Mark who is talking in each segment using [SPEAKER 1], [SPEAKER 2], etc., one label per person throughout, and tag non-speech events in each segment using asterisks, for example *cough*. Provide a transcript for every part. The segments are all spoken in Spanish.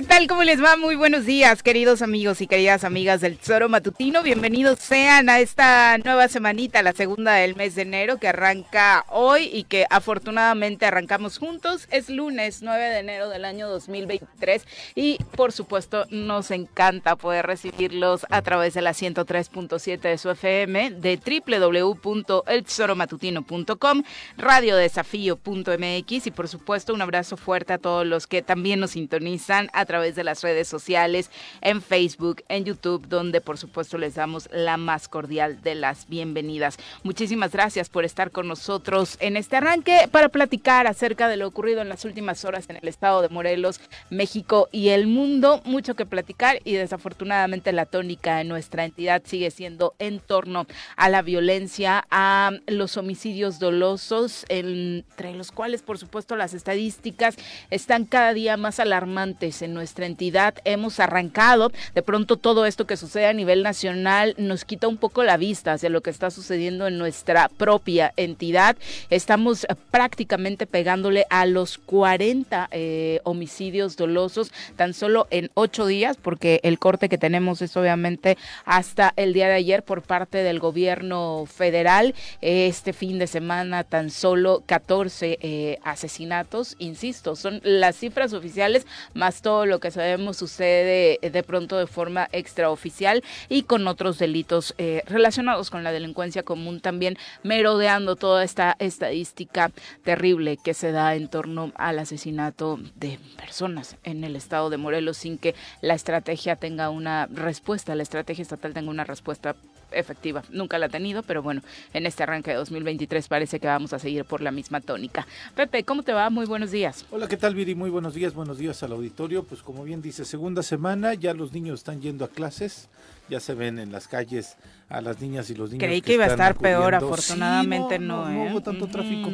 [SPEAKER 1] ¿Qué tal? ¿Cómo les va? Muy buenos días, queridos amigos y queridas amigas del Tesoro Matutino. Bienvenidos sean a esta nueva semanita, la segunda del mes de enero, que arranca hoy y que afortunadamente arrancamos juntos. Es lunes 9 de enero del año 2023 y por supuesto nos encanta poder recibirlos a través de la 103.7 de su FM, de www.eltesoromatutino.com, radiodesafío.mx y por supuesto un abrazo fuerte a todos los que también nos sintonizan a través de las redes sociales, en Facebook, en YouTube, donde por supuesto les damos la más cordial de las bienvenidas. Muchísimas gracias por estar con nosotros en este arranque para platicar acerca de lo ocurrido en las últimas horas en el estado de Morelos, México y el mundo. Mucho que platicar y desafortunadamente la tónica en nuestra entidad sigue siendo en torno a la violencia, a los homicidios dolosos, entre los cuales por supuesto las estadísticas están cada día más alarmantes en nuestra entidad hemos arrancado. De pronto todo esto que sucede a nivel nacional nos quita un poco la vista hacia lo que está sucediendo en nuestra propia entidad. Estamos prácticamente pegándole a los 40 eh, homicidios dolosos tan solo en ocho días, porque el corte que tenemos es obviamente hasta el día de ayer por parte del gobierno federal. Este fin de semana tan solo 14 eh, asesinatos, insisto, son las cifras oficiales más lo que sabemos sucede eh, de pronto de forma extraoficial y con otros delitos eh, relacionados con la delincuencia común también merodeando toda esta estadística terrible que se da en torno al asesinato de personas en el estado de Morelos sin que la estrategia tenga una respuesta, la estrategia estatal tenga una respuesta efectiva. Nunca la ha tenido, pero bueno, en este arranque de 2023 parece que vamos a seguir por la misma tónica. Pepe, ¿cómo te va? Muy buenos días.
[SPEAKER 2] Hola, ¿qué tal, Viri? Muy buenos días, buenos días al auditorio. Pues como bien dice, segunda semana, ya los niños están yendo a clases, ya se ven en las calles a las niñas y los niños.
[SPEAKER 1] Creí que, iba a estar peor, afortunadamente
[SPEAKER 2] no,
[SPEAKER 1] no,
[SPEAKER 2] hubo tanto tráfico.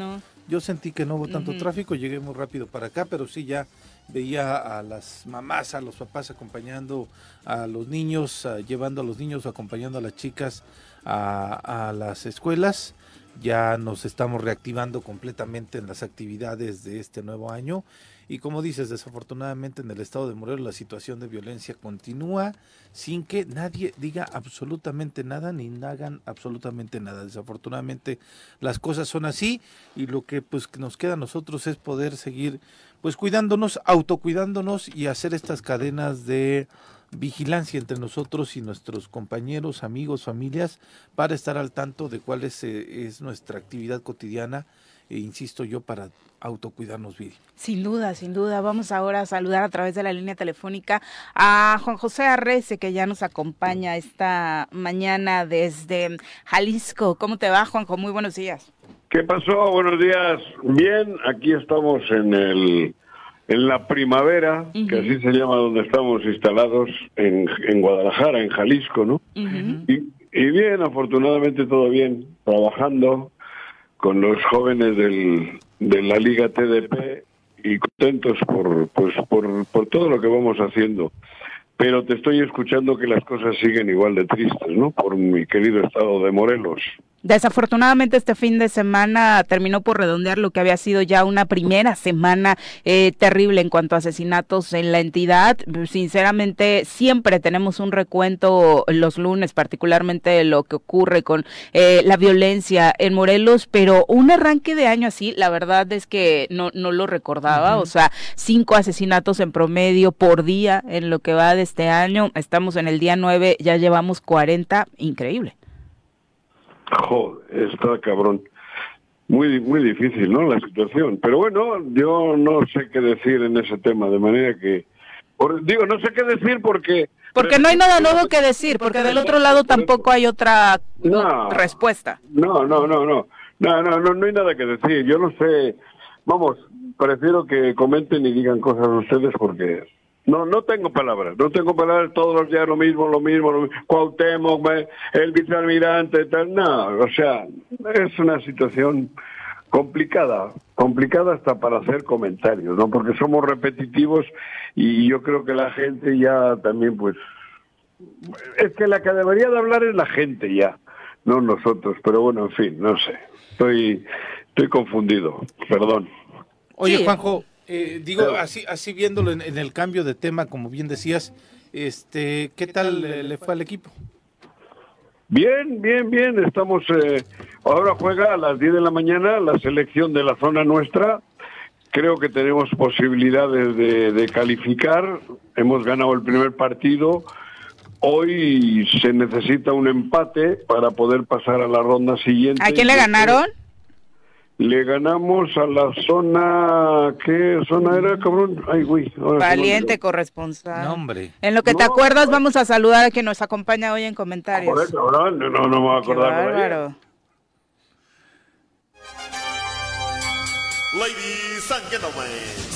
[SPEAKER 2] Yo sentí que no hubo tanto tráfico, llegué muy rápido para acá, pero sí ya veía a las mamás, a los papás acompañando a los niños, llevando a los niños, acompañando a las chicas a, a, las escuelas. Ya nos estamos reactivando completamente en las actividades de este nuevo año. Y como dices, desafortunadamente en el estado de Morelos la situación de violencia continúa sin que nadie diga absolutamente nada ni hagan absolutamente nada. Desafortunadamente las cosas son así y lo que pues nos queda a nosotros es poder seguir pues cuidándonos, autocuidándonos y hacer estas cadenas de vigilancia entre nosotros y nuestros compañeros, amigos, familias, para estar al tanto de cuál es, eh, es nuestra actividad cotidiana, e insisto yo, para autocuidarnos bien.
[SPEAKER 1] Sin duda, sin duda. Vamos ahora a saludar a través de la línea telefónica a Juan José Arrece, que ya nos acompaña esta mañana desde Jalisco. ¿Cómo te va, Juanjo? Muy buenos días.
[SPEAKER 3] ¿Qué pasó? Buenos días. Bien, aquí estamos en el en la primavera, que así se llama donde estamos instalados en, en Guadalajara, en Jalisco, ¿no? y, y, Y bien, afortunadamente todo bien, trabajando con los jóvenes del, de la Liga TDP y contentos por, pues, por, por todo lo que vamos haciendo. Pero te estoy escuchando que las cosas siguen igual de tristes, ¿no? Por mi querido estado de Morelos.
[SPEAKER 1] Desafortunadamente este fin de semana terminó por redondear lo que había sido ya una primera semana eh, terrible en cuanto a asesinatos en la entidad. Sinceramente siempre tenemos un recuento los lunes, particularmente de lo que ocurre con eh, la violencia en Morelos, pero un arranque de año así, la verdad es que no, no lo recordaba, o sea, cinco asesinatos en promedio por día en lo que va de este año. Estamos en el día nueve, ya llevamos 40, increíble.
[SPEAKER 3] Joder, está cabrón. Muy, muy difícil, ¿no? La situación. Pero bueno, yo no sé qué decir en ese tema, de manera que... digo, no sé qué decir porque...
[SPEAKER 1] Porque no hay nada nuevo que decir, porque del otro lado tampoco hay otra respuesta.
[SPEAKER 3] No, no, no, no. No, no, no, no hay nada que decir. Yo no sé. Vamos, prefiero que comenten y digan cosas ustedes porque no, no tengo palabras, no tengo palabras todos los días lo mismo, lo mismo, lo mismo. Cuauhtémoc, el vicealmirante, tal, no, o sea, es una situación complicada, complicada hasta para hacer comentarios, ¿no? Porque somos repetitivos y yo creo que la gente ya también, pues, es que la que debería de hablar es la gente ya, no nosotros, pero bueno, en fin, no sé, estoy, estoy confundido, perdón.
[SPEAKER 2] Oye, Juanjo, eh, digo, así, así viéndolo en, el cambio de tema, como bien decías, este, ¿qué tal le, fue al equipo?
[SPEAKER 3] Bien, bien, bien. Estamos, eh, ahora juega a las 10 de la mañana la selección de la zona nuestra. Creo que tenemos posibilidades de, de calificar. Hemos ganado el primer partido. Hoy se necesita un empate para poder pasar a la ronda siguiente.
[SPEAKER 1] ¿A quién le ganaron?
[SPEAKER 3] Le ganamos a la zona, ¿qué zona era, cabrón? Ay, güey.
[SPEAKER 1] Valiente corresponsal.
[SPEAKER 2] No, hombre.
[SPEAKER 1] En lo que te acuerdas, vamos a saludar a quien nos acompaña hoy en comentarios.
[SPEAKER 3] Correcto, no, no, no me voy a acordar.
[SPEAKER 4] Ladies and gentlemen.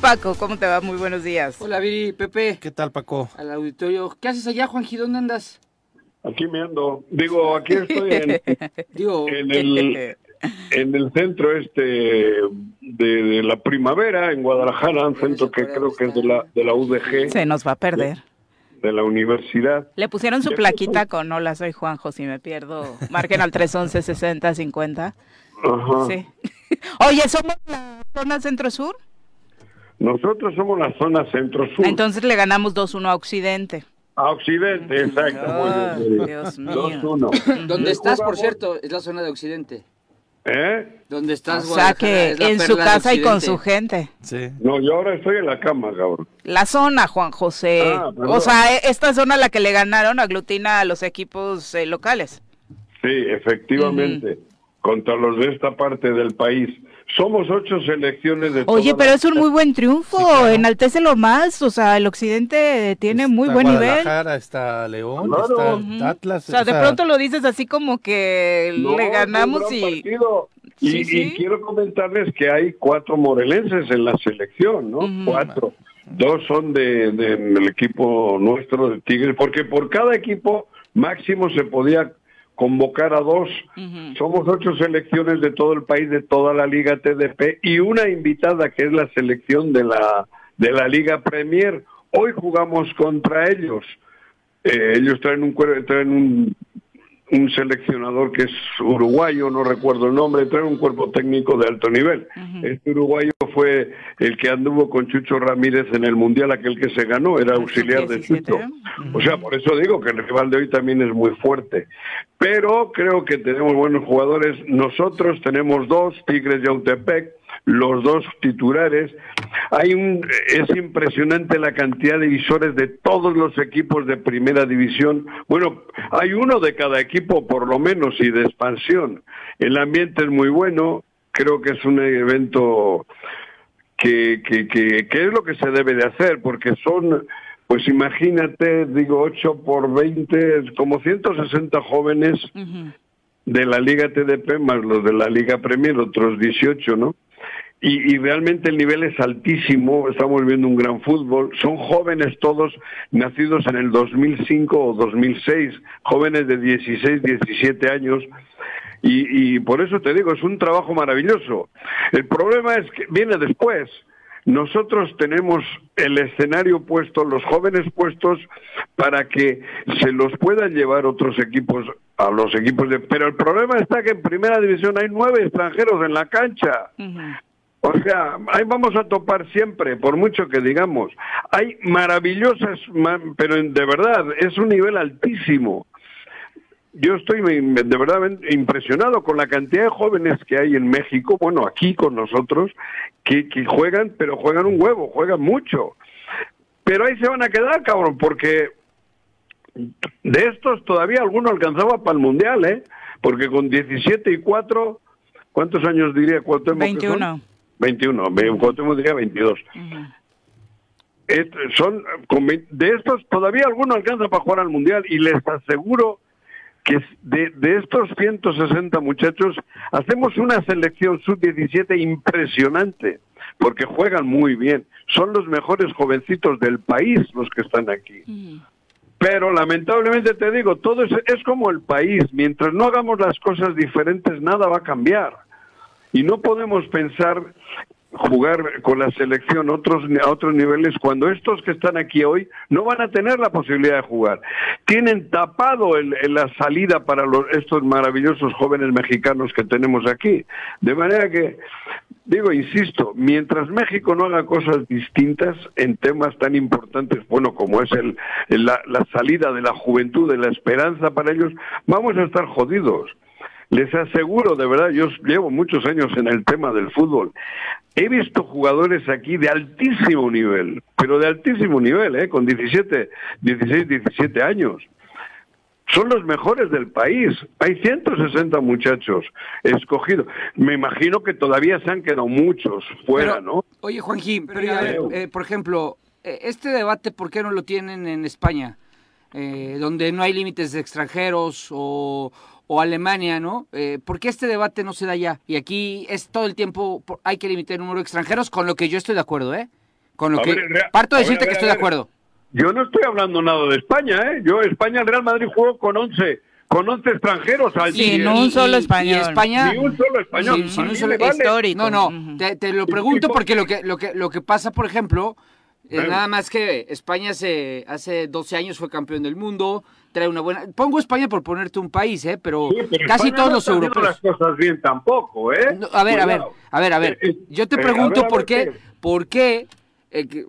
[SPEAKER 1] Paco, ¿cómo te va? Muy buenos días.
[SPEAKER 5] Hola, Viri, Pepe.
[SPEAKER 2] ¿Qué tal, Paco?
[SPEAKER 5] Al auditorio. ¿Qué haces allá, Juanji? ¿Dónde andas?
[SPEAKER 3] Aquí me ando. Digo, aquí estoy en, *laughs* en, el, en el centro este de, la primavera, en Guadalajara, un centro que creo que es de la, de la UDG.
[SPEAKER 1] Se nos va a perder.
[SPEAKER 3] De, la universidad.
[SPEAKER 1] Le pusieron su plaquita con hola, soy Juanjo, si me pierdo. Marquen al 311 60 50. Ajá. Sí. *laughs* Oye, ¿somos la zona centro-sur?
[SPEAKER 3] Nosotros somos la zona centro-sur.
[SPEAKER 1] Entonces le ganamos 2-1 a Occidente.
[SPEAKER 3] A Occidente, exacto.
[SPEAKER 1] Oh, Dios mío. 2-1. *laughs*
[SPEAKER 5] ¿Dónde estás, por cierto? Es la zona de Occidente.
[SPEAKER 3] ¿Eh?
[SPEAKER 5] ¿Dónde estás,
[SPEAKER 1] O sea que en su casa y con su gente.
[SPEAKER 2] Sí.
[SPEAKER 3] No, yo ahora estoy en la cama, cabrón.
[SPEAKER 1] La zona, Juan José. Ah, o sea, e, esta zona la que le ganaron aglutina a los equipos eh, locales.
[SPEAKER 3] Sí, efectivamente. Contra los de esta parte del país. Somos ocho selecciones de
[SPEAKER 1] Oye, pero es un muy buen triunfo, enaltece lo más, o sea, el occidente tiene muy buen nivel.
[SPEAKER 2] Está León, está Atlas.
[SPEAKER 1] O sea, de pronto lo dices así como que le ganamos y...
[SPEAKER 3] Y, quiero comentarles que hay cuatro morelenses en la selección, ¿no? Cuatro. Dos son de, del equipo nuestro de Tigres, porque por cada equipo máximo se podía convocar a dos. Somos ocho selecciones de todo el país, de toda la Liga TDP y una invitada que es la selección de la, de la Liga Premier. Hoy jugamos contra ellos. Eh, ellos traen un, traen un un seleccionador que es uruguayo, no recuerdo el nombre, trae un cuerpo técnico de alto nivel. Este uruguayo fue el que anduvo con Chucho Ramírez en el Mundial, aquel que se ganó, era auxiliar de Chucho. O sea, por eso digo que el rival de hoy también es muy fuerte. Pero creo que tenemos buenos jugadores. Nosotros tenemos dos, Tigres y Autepec, los dos titulares. Hay un, es impresionante la cantidad de visores de todos los equipos de primera división. Bueno, hay uno de cada equipo por lo menos y de expansión. El ambiente es muy bueno. creo que es un evento que, que, que, que, es lo que se debe de hacer, porque son, pues imagínate, digo, 8 por 20, como 160 jóvenes de la Liga TDP más los de la Liga Premier, otros 18, ¿no? Y, y, realmente el nivel es altísimo, estamos viendo un gran fútbol, son jóvenes todos nacidos en el 2005 o 2006, jóvenes de 16, 17 años, y, y por eso te digo, es un trabajo maravilloso. El problema es que viene después. Nosotros tenemos el escenario puesto, los jóvenes puestos, para que se los puedan llevar otros equipos a los equipos de... Pero el problema está que en primera división hay nueve extranjeros en la cancha. O sea, ahí vamos a topar siempre, por mucho que digamos. Hay maravillosas, pero de verdad, es un nivel altísimo yo estoy de verdad impresionado con la cantidad de jóvenes que hay en México, bueno, aquí con nosotros, que, juegan, pero juegan un huevo, juegan mucho. Pero ahí se van a quedar, cabrón, porque de estos todavía alguno alcanzaba para el Mundial, ¿eh? Porque con 17 y 4, ¿cuántos años diría Cuauhtémoc?
[SPEAKER 1] 21.
[SPEAKER 3] 21, Cuauhtémoc diría 22. son, de estos todavía alguno alcanza para jugar al Mundial y les aseguro que de, de estos 160 muchachos hacemos una selección sub-17 impresionante, porque juegan muy bien. Son los mejores jovencitos del país los que están aquí. Pero lamentablemente te digo, todo es, es como el país. Mientras no hagamos las cosas diferentes, nada va a cambiar. Y no podemos pensar jugar con la selección otros, a otros niveles cuando estos que están aquí hoy no van a tener la posibilidad de jugar. Tienen tapado el, la salida para los, estos maravillosos jóvenes mexicanos que tenemos aquí. De manera que, digo, insisto, mientras México no haga cosas distintas en temas tan importantes, bueno, como es el, la, la salida de la juventud, de la esperanza para ellos, vamos a estar jodidos. Les aseguro, de verdad, yo llevo muchos años en el tema del fútbol. He visto jugadores aquí de altísimo nivel, pero de altísimo nivel, ¿eh? con 17, 16, 17 años. Son los mejores del país. Hay 160 muchachos escogidos. Me imagino que todavía se han quedado muchos fuera, ¿no?
[SPEAKER 5] Oye, Juanjín, pero eh, por ejemplo, eh, este debate, ¿por qué no lo tienen en España? Eh, donde no hay límites de extranjeros o, o Alemania, ¿no? Eh, ¿Por qué este debate no se da ya? Y aquí es todo el tiempo, hay que limitar el número de extranjeros, con lo que yo estoy de acuerdo, ¿eh? Con lo que... parto de decirte que estoy de acuerdo.
[SPEAKER 3] Yo no estoy hablando nada de España, ¿eh? Yo, España, el Real Madrid jugó con 11 con 11 extranjeros al
[SPEAKER 1] Sí, no un solo español.
[SPEAKER 5] España,
[SPEAKER 3] ni un solo español.
[SPEAKER 5] Sí, un solo histórico. No, no, te, te, lo pregunto porque lo que, lo que, lo que pasa, por ejemplo, eh, nada más que España se, hace 12 años fue campeón del mundo, trae una buena... Pongo España por ponerte un país, ¿eh? Pero, casi todos los europeos...
[SPEAKER 3] las cosas bien tampoco, ¿eh?
[SPEAKER 5] a ver, a ver, a ver, a ver. Eh, eh, Yo te pregunto por qué, por qué...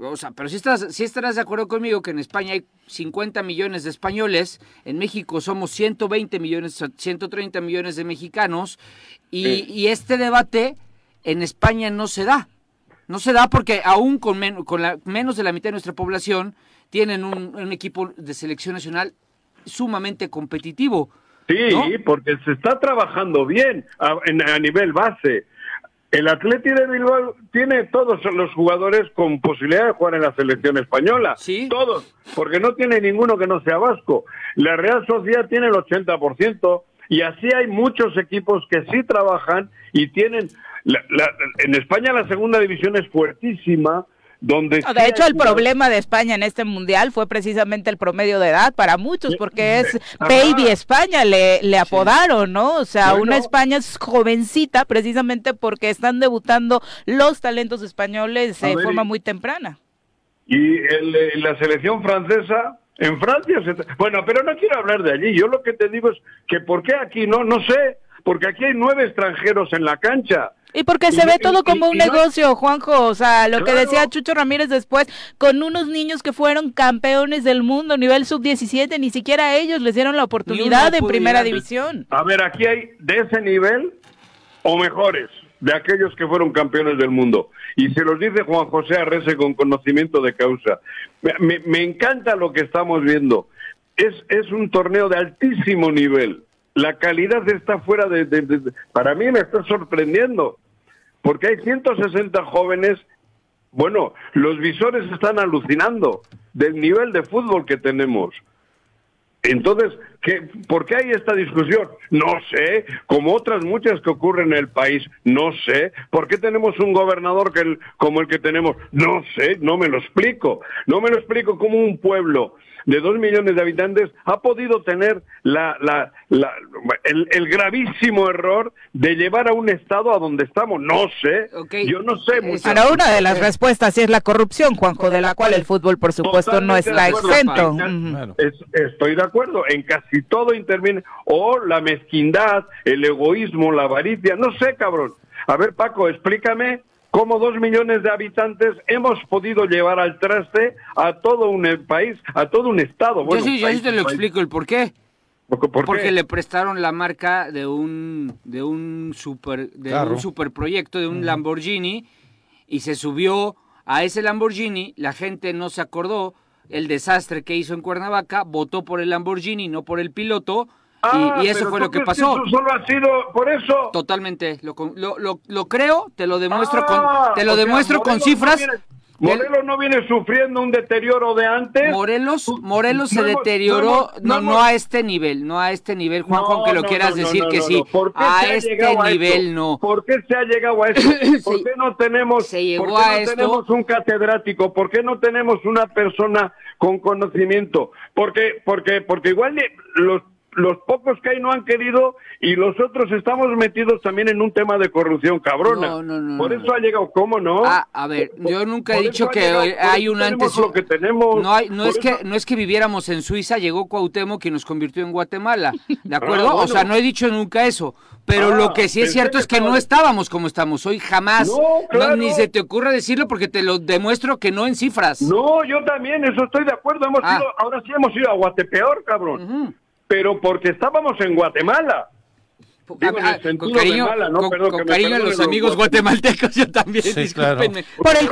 [SPEAKER 5] o sea, pero si, estás, si estarás de acuerdo conmigo que en España hay 50 millones de españoles, en México somos 120 millones, 130 millones de mexicanos, y, y este debate en España no se da. No se da porque aún con, con la, menos de la mitad de nuestra población tienen un, equipo de selección nacional sumamente competitivo.
[SPEAKER 3] Sí, porque se está trabajando bien a, a nivel base. El Atleti de Bilbao tiene todos los jugadores con posibilidad de jugar en la selección española.
[SPEAKER 5] ¿Sí?
[SPEAKER 3] Todos, porque no tiene ninguno que no sea vasco. La Real Sociedad tiene el 80%, y así hay muchos equipos que sí trabajan y tienen en España la segunda división es fuertísima. Donde
[SPEAKER 1] de hecho, el problema de España en este mundial fue precisamente el promedio de edad para muchos, porque es Baby España, le, le apodaron, ¿no? O sea, una España es jovencita precisamente porque están debutando los talentos españoles de forma muy temprana.
[SPEAKER 3] Y el, la selección francesa, en Francia, bueno, pero no quiero hablar de allí. Yo lo que te digo es que ¿por qué aquí no? No sé, porque aquí hay nueve extranjeros en la cancha.
[SPEAKER 1] Y porque se ve todo como un negocio, Juanjo. O sea, lo que decía Chucho Ramírez después, con unos niños que fueron campeones del mundo, nivel sub-17, ni siquiera ellos les dieron la oportunidad en primera división.
[SPEAKER 3] A ver, aquí hay de ese nivel o mejores de aquellos que fueron campeones del mundo. Y se los dice Juan José Arrese con conocimiento de causa. Me, me encanta lo que estamos viendo. Es, es un torneo de altísimo nivel la calidad está fuera de, Para mí me está sorprendiendo. porque hay 160 jóvenes. Bueno, los visores están alucinando del nivel de fútbol que tenemos. Entonces, ¿qué, ¿por qué hay esta discusión? No sé, como otras muchas que ocurren en el país, no sé. ¿Por qué tenemos un gobernador que como el que tenemos? No sé, no me lo explico. No me lo explico como un pueblo de dos millones de habitantes ha podido tener la, la, el, gravísimo error de llevar a un estado a donde estamos. No sé, yo no sé.
[SPEAKER 1] Pero una de las respuestas sí es la corrupción, Juanjo, de la cual el fútbol, por supuesto, no está exento.
[SPEAKER 3] estoy de acuerdo, en casi todo interviene, o la mezquindad, el egoísmo, la avaricia, no sé, cabrón. A ver, Paco, explícame cómo dos millones de habitantes hemos podido llevar al traste a todo un país, a todo un estado.
[SPEAKER 5] yo sí, te lo explico el por qué. Porque le prestaron la marca de un de un super de un superproyecto de un Lamborghini y se subió a ese Lamborghini, la gente no se acordó el desastre que hizo en Cuernavaca, votó por el Lamborghini, no por el piloto y, ah, eso fue lo que pasó.
[SPEAKER 3] Eso solo ha sido por eso.
[SPEAKER 5] Totalmente, lo, lo, lo, creo, te lo demuestro con, ah, te lo demuestro con cifras.
[SPEAKER 3] Morelos no viene sufriendo un deterioro de antes.
[SPEAKER 5] Morelos, Morelos se deterioró, no, no, a este nivel, no a este nivel, Juan, aunque lo quieras decir que sí. A este nivel no.
[SPEAKER 3] ¿Por qué se ha llegado a esto? *clears throat* ¿Por qué no tenemos,
[SPEAKER 5] se llegó a
[SPEAKER 3] no tenemos un catedrático? ¿Por qué no tenemos una persona con conocimiento? Porque, porque, porque igual los los pocos que hay no han querido y los otros estamos metidos también en un tema de corrupción cabrona. No, no, no, por eso ha llegado, ¿cómo no?
[SPEAKER 5] Ah, a ver, yo nunca he dicho que hay un antes.
[SPEAKER 3] Lo que tenemos,
[SPEAKER 5] no, hay, no es que no es que viviéramos en Suiza, llegó Cuauhtémoc que nos convirtió en Guatemala, ¿de ah, acuerdo? O sea, no he dicho nunca eso. Pero lo ah, que sí es cierto es que no estábamos como estamos hoy, jamás. ni se te ocurre decirlo porque te lo demuestro que no en cifras.
[SPEAKER 3] No, yo también, eso estoy de acuerdo. Hemos ido, ahora sí hemos ido a Guatepeor, cabrón pero porque estábamos en Guatemala.
[SPEAKER 5] Digo, en el sentido con cariño, de mala, ¿no? Con, Perdón, con cariño a los amigos guatemaltecos, yo también, sí, *laughs* discúlpenme.
[SPEAKER 1] Por el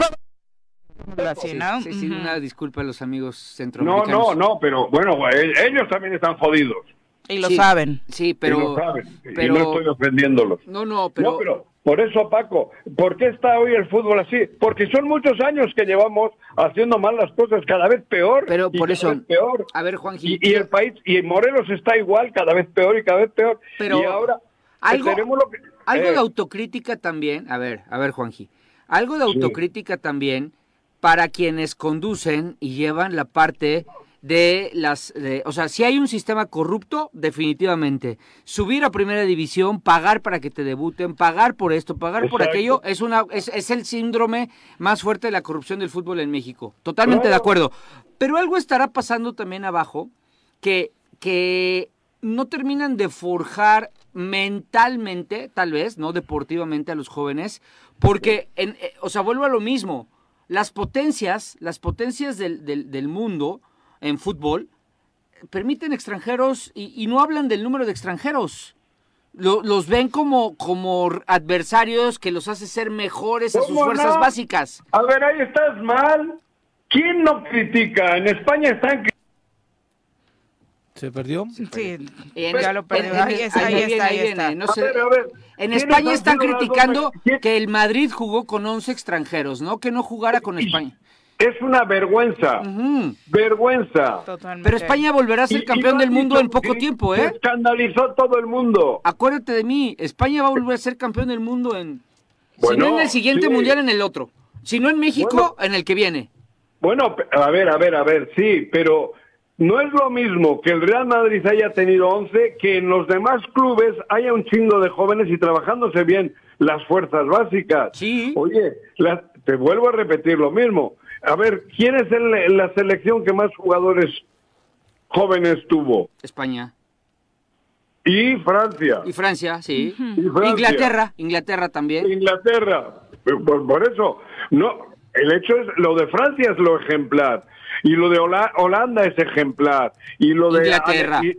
[SPEAKER 5] Sí, ¿no? sí, sí, una disculpa a los amigos centroamericanos.
[SPEAKER 3] No, no, no, pero bueno, eh, ellos también están jodidos.
[SPEAKER 1] Y lo saben.
[SPEAKER 5] Sí, pero...
[SPEAKER 3] Y lo saben, pero... y no estoy ofendiéndolos.
[SPEAKER 5] No, no, pero...
[SPEAKER 3] No, pero por eso, Paco, ¿por qué está hoy el fútbol así? Porque son muchos años que llevamos haciendo mal las cosas, cada vez peor.
[SPEAKER 5] Pero por eso,
[SPEAKER 3] peor.
[SPEAKER 5] a ver, Juan
[SPEAKER 3] y, y, el país, y Morelos está igual, cada vez peor y cada vez peor.
[SPEAKER 5] Pero
[SPEAKER 3] y ahora
[SPEAKER 5] algo, lo que, algo de eh, autocrítica también, a ver, a ver, Juanji, algo de autocrítica también para quienes conducen y llevan la parte de las, o sea, si hay un sistema corrupto, definitivamente. Subir a primera división, pagar para que te debuten, pagar por esto, pagar por aquello, es una, es, es, el síndrome más fuerte de la corrupción del fútbol en México. Totalmente de acuerdo. Pero algo estará pasando también abajo que, que no terminan de forjar mentalmente, tal vez, no deportivamente a los jóvenes, porque, en, eh, o sea, vuelvo a lo mismo. Las potencias, las potencias del, del, del mundo, en fútbol, permiten extranjeros y, no hablan del número de extranjeros. los ven como, como adversarios que los hace ser mejores a sus fuerzas básicas.
[SPEAKER 3] A ver, ahí estás mal. ¿Quién no critica? En España están
[SPEAKER 2] ¿Se perdió?
[SPEAKER 1] Sí, ya lo perdió. ahí está, ahí está, ahí está.
[SPEAKER 5] No sé, en España están criticando que el Madrid jugó con 11 extranjeros, ¿no? Que no jugara con España.
[SPEAKER 3] Es una vergüenza. Vergüenza.
[SPEAKER 5] Pero España volverá a ser campeón del mundo en poco tiempo, ¿eh?
[SPEAKER 3] escandalizó todo el mundo.
[SPEAKER 5] Acuérdate de mí, España va a volver a ser campeón del mundo en... si no en el siguiente mundial, en el otro. Si no en México, en el que viene.
[SPEAKER 3] Bueno, a ver, a ver, a ver, sí, pero no es lo mismo que el Real Madrid haya tenido 11 que en los demás clubes haya un chingo de jóvenes y trabajándose bien las fuerzas básicas.
[SPEAKER 5] Sí.
[SPEAKER 3] Oye, te vuelvo a repetir lo mismo. A ver, ¿quién es el, la selección que más jugadores jóvenes tuvo?
[SPEAKER 5] España.
[SPEAKER 3] Y Francia.
[SPEAKER 5] Y Francia, sí. Inglaterra, Inglaterra también.
[SPEAKER 3] Inglaterra. Por, por, eso, no, el hecho es, lo de Francia es lo ejemplar. Y lo de Holanda es ejemplar, y lo de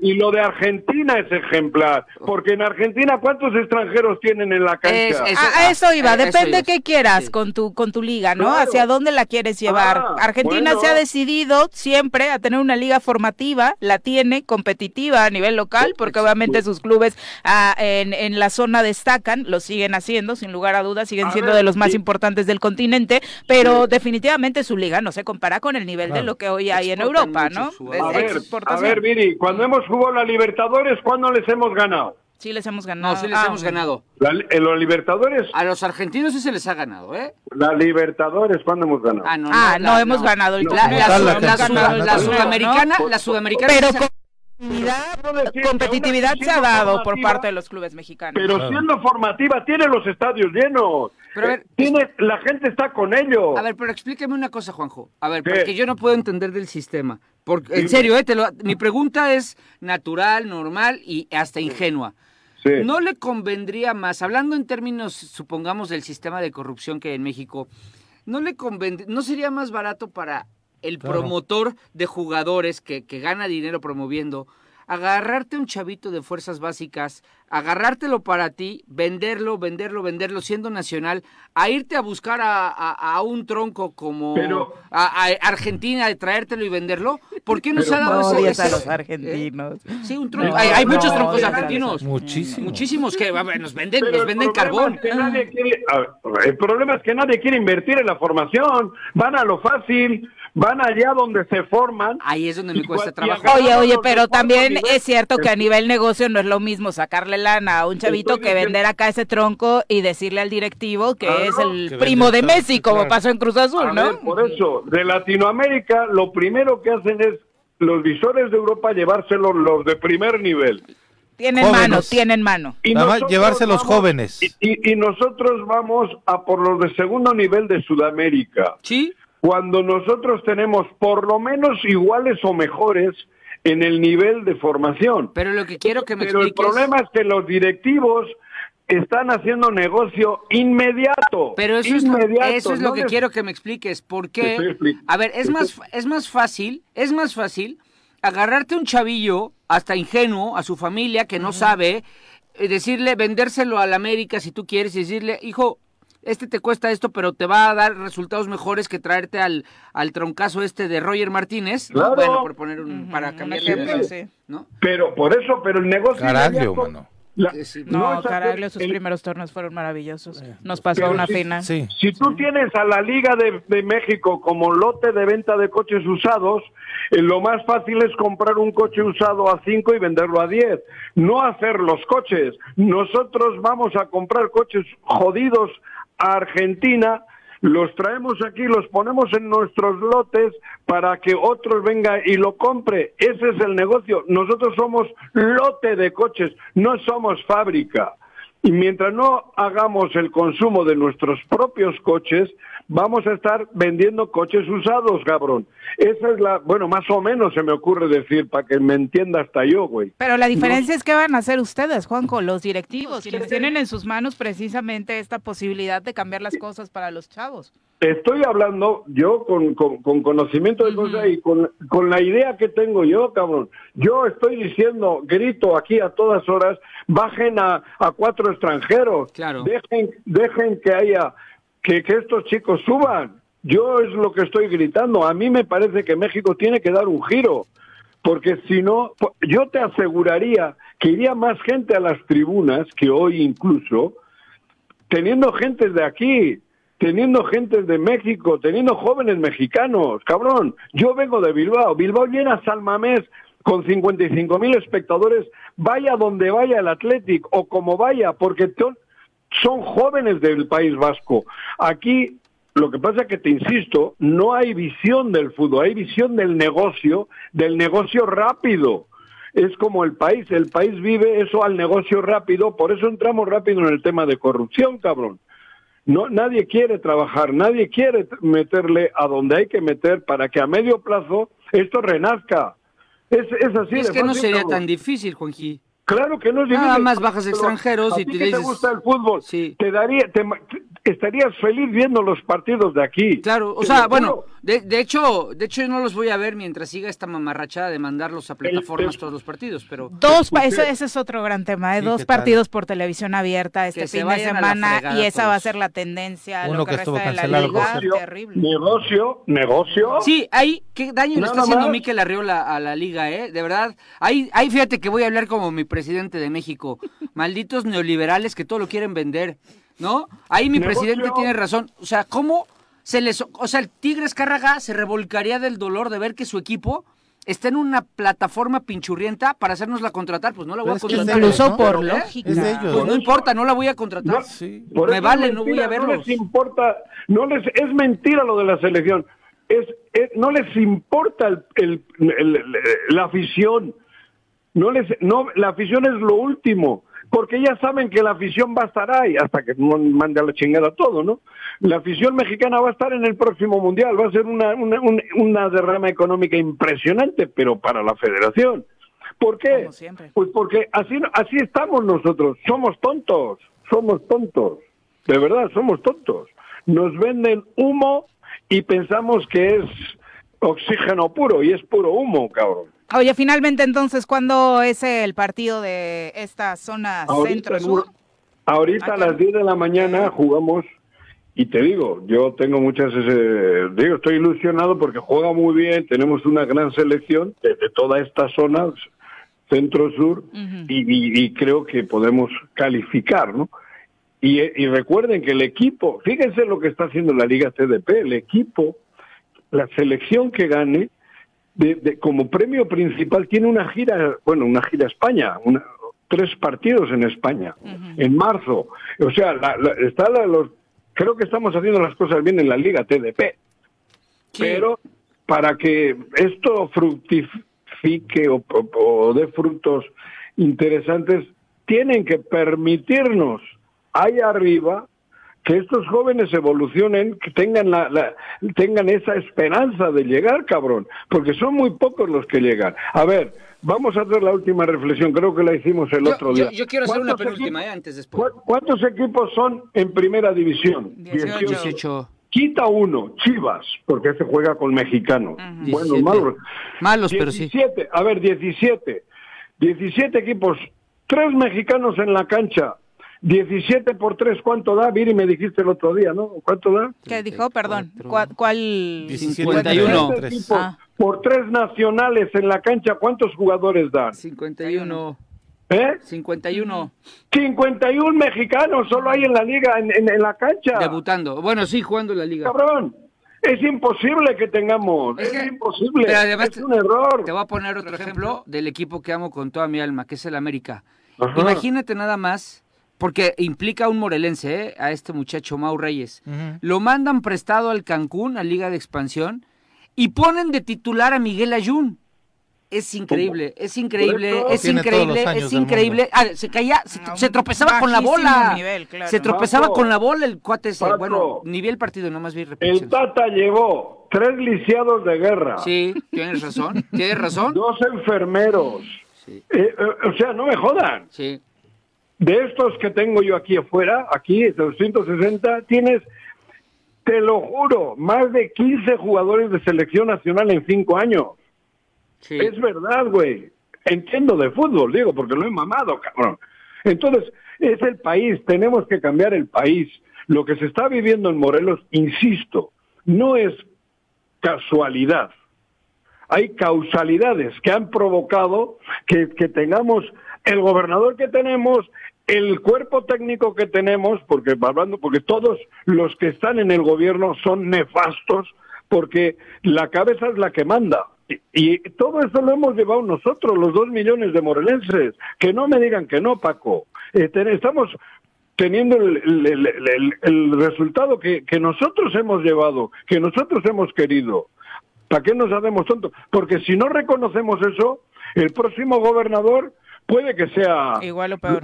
[SPEAKER 3] y, lo de Argentina es ejemplar, porque en Argentina cuántos extranjeros tienen en la cancha.
[SPEAKER 1] a, eso iba, depende qué quieras con tu con tu liga, ¿no? Hacia dónde la quieres llevar. Ah, Argentina se ha decidido siempre a tener una liga formativa, la tiene competitiva a nivel local, porque obviamente sus clubes ah, en, en la zona destacan, lo siguen haciendo sin lugar a dudas, siguen siendo de los más importantes del continente, pero definitivamente su liga no se compara con el nivel de lo que hoy hay en Europa, ¿no?
[SPEAKER 3] A ver, a ver, Viri, cuando hemos jugado la Libertadores, ¿cuándo les hemos ganado?
[SPEAKER 1] Sí les hemos ganado.
[SPEAKER 5] No, sí les ah, hemos ganado.
[SPEAKER 3] en los Libertadores.
[SPEAKER 5] A los argentinos sí se les ha ganado, ¿eh?
[SPEAKER 3] La Libertadores, ¿cuándo hemos ganado?
[SPEAKER 1] Ah, no, no, ah, hemos ganado.
[SPEAKER 5] La, sudamericana, la sudamericana.
[SPEAKER 1] Pero competitividad se ha dado por parte de los clubes mexicanos.
[SPEAKER 3] Pero siendo formativa, tiene los estadios llenos. Pero a ver, tiene, la gente está con ellos.
[SPEAKER 5] A ver, pero explíqueme una cosa, Juanjo. A ver, porque yo no puedo entender del sistema. Porque, en serio, eh, mi pregunta es natural, normal y hasta ingenua. ¿No le convendría más, hablando en términos, supongamos, del sistema de corrupción que hay en México, ¿no le convendría, no sería más barato para el promotor de jugadores que, que gana dinero promoviendo, agarrarte un chavito de fuerzas básicas, agarrártelo para ti, venderlo, venderlo, venderlo, siendo nacional, a irte a buscar a, un tronco como a, Argentina, de traértelo y venderlo, ¿por qué no se ha dado
[SPEAKER 1] no ese, a los argentinos?
[SPEAKER 5] Sí, un tronco, hay, muchos troncos argentinos. Muchísimos. Muchísimos que nos venden, nos venden carbón.
[SPEAKER 3] el problema es que nadie quiere invertir en la formación, van a lo fácil van allá donde se forman.
[SPEAKER 5] Ahí es donde me cuesta trabajar.
[SPEAKER 1] Oye, oye, pero también es cierto que a nivel negocio no es lo mismo sacarle lana a un chavito que vender acá ese tronco y decirle al directivo que es el primo de Messi, como pasó en Cruz Azul, ¿no?
[SPEAKER 3] por eso, de Latinoamérica, lo primero que hacen es los visores de Europa llevárselos los de primer nivel.
[SPEAKER 1] Tienen mano, tienen mano.
[SPEAKER 2] Y Nada más llevarse los jóvenes.
[SPEAKER 3] Y, y, nosotros vamos a por los de segundo nivel de Sudamérica.
[SPEAKER 5] Sí
[SPEAKER 3] cuando nosotros tenemos por lo menos iguales o mejores en el nivel de formación.
[SPEAKER 5] Pero lo que quiero que me
[SPEAKER 3] Pero el problema es que los directivos están haciendo negocio inmediato.
[SPEAKER 5] Pero eso es, eso es lo que quiero que me expliques. ¿Por qué? A ver, es más, es más fácil, es más fácil agarrarte un chavillo hasta ingenuo a su familia que no sabe, eh, decirle, vendérselo a la América si tú quieres y decirle, hijo, este te cuesta esto, pero te va a dar resultados mejores que traerte al, al troncazo este de Roger Martínez. Bueno, por poner un, para cambiarle, ¿no?
[SPEAKER 3] Pero por eso, pero el negocio...
[SPEAKER 1] no, Caraglio, sus primeros torneos fueron maravillosos. Nos pasó una pena.
[SPEAKER 3] Si tú tienes a la Liga de, de, México como lote de venta de coches usados, eh, lo más fácil es comprar un coche usado a 5 y venderlo a 10. No hacer los coches. Nosotros vamos a comprar coches jodidos Argentina, los traemos aquí, los ponemos en nuestros lotes para que otros venga y lo compre. Ese es el negocio. Nosotros somos lote de coches, no somos fábrica. Y mientras no hagamos el consumo de nuestros propios coches, vamos a estar vendiendo coches usados, cabrón. Esa es la, bueno, más o menos se me ocurre decir, para que me entienda hasta yo, güey.
[SPEAKER 1] Pero la diferencia es que van a hacer ustedes, Juanjo, los directivos, quienes tienen en sus manos precisamente esta posibilidad de cambiar las cosas para los chavos.
[SPEAKER 3] Estoy hablando yo con, con, conocimiento de cosas y con, con la idea que tengo yo, cabrón. Yo estoy diciendo, grito aquí a todas horas, bajen a, a cuatro extranjeros.
[SPEAKER 5] Claro.
[SPEAKER 3] Dejen, dejen que haya que, estos chicos suban. Yo es lo que estoy gritando. A mí me parece que México tiene que dar un giro, porque si no, yo te aseguraría que iría más gente a las tribunas que hoy incluso, teniendo gente de aquí, teniendo gente de México, teniendo jóvenes mexicanos, cabrón. Yo vengo de Bilbao, Bilbao llena Salmamés con 55 mil espectadores, vaya donde vaya el Athletic o como vaya, porque son jóvenes del País Vasco. Aquí lo que pasa es que te insisto, no hay visión del fútbol, hay visión del negocio, del negocio rápido. Es como el país, el país vive eso al negocio rápido, por eso entramos rápido en el tema de corrupción, cabrón. No, nadie quiere trabajar, nadie quiere meterle a donde hay que meter para que a medio plazo esto renazca. Es, es así.
[SPEAKER 5] Es que no sería tan difícil, Juanji.
[SPEAKER 3] Claro que no es
[SPEAKER 5] Nada más bajas extranjeros y
[SPEAKER 3] te, te gusta el fútbol. Te daría, estarías feliz viendo los partidos de aquí.
[SPEAKER 5] Claro, o sea, bueno, de, de, hecho, de hecho yo no los voy a ver mientras siga esta mamarrachada de mandarlos a plataformas todos los partidos, pero
[SPEAKER 1] dos, ese, ese es otro gran tema, ¿eh? dos partidos por televisión abierta este fin de semana y esa va a ser la tendencia.
[SPEAKER 2] Uno que, estuvo cancelado.
[SPEAKER 3] Negocio, negocio, negocio.
[SPEAKER 5] Sí, ahí qué daño le está haciendo Miquel Arriola a la liga, eh, de verdad. Ahí, ahí fíjate que voy a hablar como mi presidente de México, malditos neoliberales que todo lo quieren vender. ¿no? Ahí mi presidente tiene razón. O sea, ¿cómo se les... O sea, el Tigres Cárraga se revolcaría del dolor de ver que su equipo está en una plataforma pinchurrienta para hacernosla contratar, pues no la voy a contratar.
[SPEAKER 1] Incluso por lógica.
[SPEAKER 5] Pues no importa, no la voy a contratar. Me vale, no voy a verlos.
[SPEAKER 3] No les importa, no les, es mentira lo de la selección. Es, no les importa el, la afición. No les, no, la afición es lo último porque ya saben que la afición va a estar ahí, hasta que no mande a la chingada todo, ¿no? La afición mexicana va a estar en el próximo Mundial, va a ser una, una, una derrama económica impresionante, pero para la federación. ¿Por qué? Pues porque así, así estamos nosotros, somos tontos, somos tontos, de verdad, somos tontos. Nos venden humo y pensamos que es oxígeno puro y es puro humo, cabrón.
[SPEAKER 1] Oye, finalmente entonces, ¿cuándo es el partido de esta zona centro-sur?
[SPEAKER 3] Ahorita a las 10 de la mañana jugamos y te digo, yo tengo muchas, digo, estoy ilusionado porque juega muy bien, tenemos una gran selección de, toda esta zona, centro-sur, y, creo que podemos calificar, ¿no? Y, y, recuerden que el equipo, fíjense lo que está haciendo la Liga CDP, el equipo, la selección que gane, de, como premio principal tiene una gira, bueno, una gira a España, tres partidos en España, en marzo. O sea, está los, creo que estamos haciendo las cosas bien en la liga TDP. Pero para que esto fructifique o, o dé frutos interesantes, tienen que permitirnos ahí arriba que estos jóvenes evolucionen, que tengan la, tengan esa esperanza de llegar, cabrón, porque son muy pocos los que llegan. A ver, vamos a hacer la última reflexión, creo que la hicimos el otro día.
[SPEAKER 5] Yo, quiero hacer una penúltima, eh, antes después.
[SPEAKER 3] ¿Cuántos equipos son en primera división?
[SPEAKER 5] 18.
[SPEAKER 3] Quita uno, Chivas, porque se juega con mexicanos. Bueno, malos.
[SPEAKER 5] Malos, pero sí.
[SPEAKER 3] A ver, 17. 17 equipos, tres mexicanos en la cancha, 17 por 3, ¿cuánto da? Viri, me dijiste el otro día, ¿no? ¿Cuánto da?
[SPEAKER 1] ¿Qué dijo? Perdón. ¿Cuál? cuál...
[SPEAKER 5] 51.
[SPEAKER 3] Ah. Por tres nacionales en la cancha, ¿cuántos jugadores dan?
[SPEAKER 5] 51.
[SPEAKER 3] ¿Eh?
[SPEAKER 5] 51.
[SPEAKER 3] 51 mexicanos solo hay en la liga, en, en, la cancha.
[SPEAKER 5] Debutando. Bueno, sí, jugando en la liga.
[SPEAKER 3] Cabrón. Es imposible que tengamos. Es, imposible. es un error.
[SPEAKER 5] Te voy a poner otro ejemplo del equipo que amo con toda mi alma, que es el América. Imagínate nada más porque implica un morelense, ¿eh? a este muchacho Mau Reyes. Lo mandan prestado al Cancún, a Liga de Expansión, y ponen de titular a Miguel Ayun. Es increíble, es increíble, es increíble, es increíble. Ah, se caía, se, tropezaba con la bola. Se tropezaba con la bola el cuate ese. bueno, ni vi el partido, nomás vi
[SPEAKER 3] El Tata llevó tres lisiados de guerra.
[SPEAKER 5] Sí, tienes razón, tienes razón.
[SPEAKER 3] Dos enfermeros. Eh, eh, o sea, no me jodan.
[SPEAKER 5] Sí.
[SPEAKER 3] De estos que tengo yo aquí afuera, aquí, 260, tienes, te lo juro, más de 15 jugadores de selección nacional en cinco años. Es verdad, güey. Entiendo de fútbol, digo, porque lo he mamado, cabrón. Entonces, es el país, tenemos que cambiar el país. Lo que se está viviendo en Morelos, insisto, no es casualidad. Hay causalidades que han provocado que, que tengamos el gobernador que tenemos, el cuerpo técnico que tenemos, porque hablando, porque todos los que están en el gobierno son nefastos, porque la cabeza es la que manda. Y, todo eso lo hemos llevado nosotros, los dos millones de morelenses. Que no me digan que no, Paco. Eh, estamos teniendo el, resultado que, que, nosotros hemos llevado, que nosotros hemos querido. ¿Para qué nos hacemos tontos? Porque si no reconocemos eso, el próximo gobernador puede que sea...
[SPEAKER 1] Igual o peor.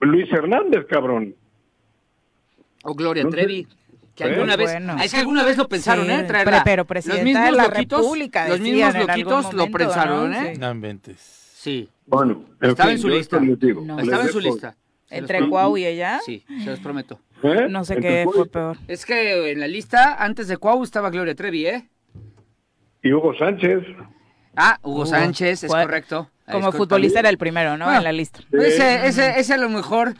[SPEAKER 3] Luis Hernández, cabrón.
[SPEAKER 5] O Gloria Trevi. Que alguna vez, es que alguna vez lo pensaron, ¿eh?
[SPEAKER 1] Traerla. Pero, presidenta los mismos de la
[SPEAKER 5] loquitos,
[SPEAKER 1] República,
[SPEAKER 5] los mismos loquitos lo pensaron, ¿eh?
[SPEAKER 2] Sí.
[SPEAKER 5] sí.
[SPEAKER 3] Bueno,
[SPEAKER 5] estaba en su lista. estaba en su lista.
[SPEAKER 1] ¿Entre Cuau y ella?
[SPEAKER 5] Sí, se los prometo.
[SPEAKER 1] ¿Eh? No sé qué fue peor.
[SPEAKER 5] Es que en la lista, antes de Cuau, estaba Gloria Trevi, ¿eh?
[SPEAKER 3] Y Hugo Sánchez.
[SPEAKER 5] Ah, Hugo, Sánchez, es correcto.
[SPEAKER 1] Como futbolista era el primero, ¿no? en la lista.
[SPEAKER 5] Ese, ese, ese a lo mejor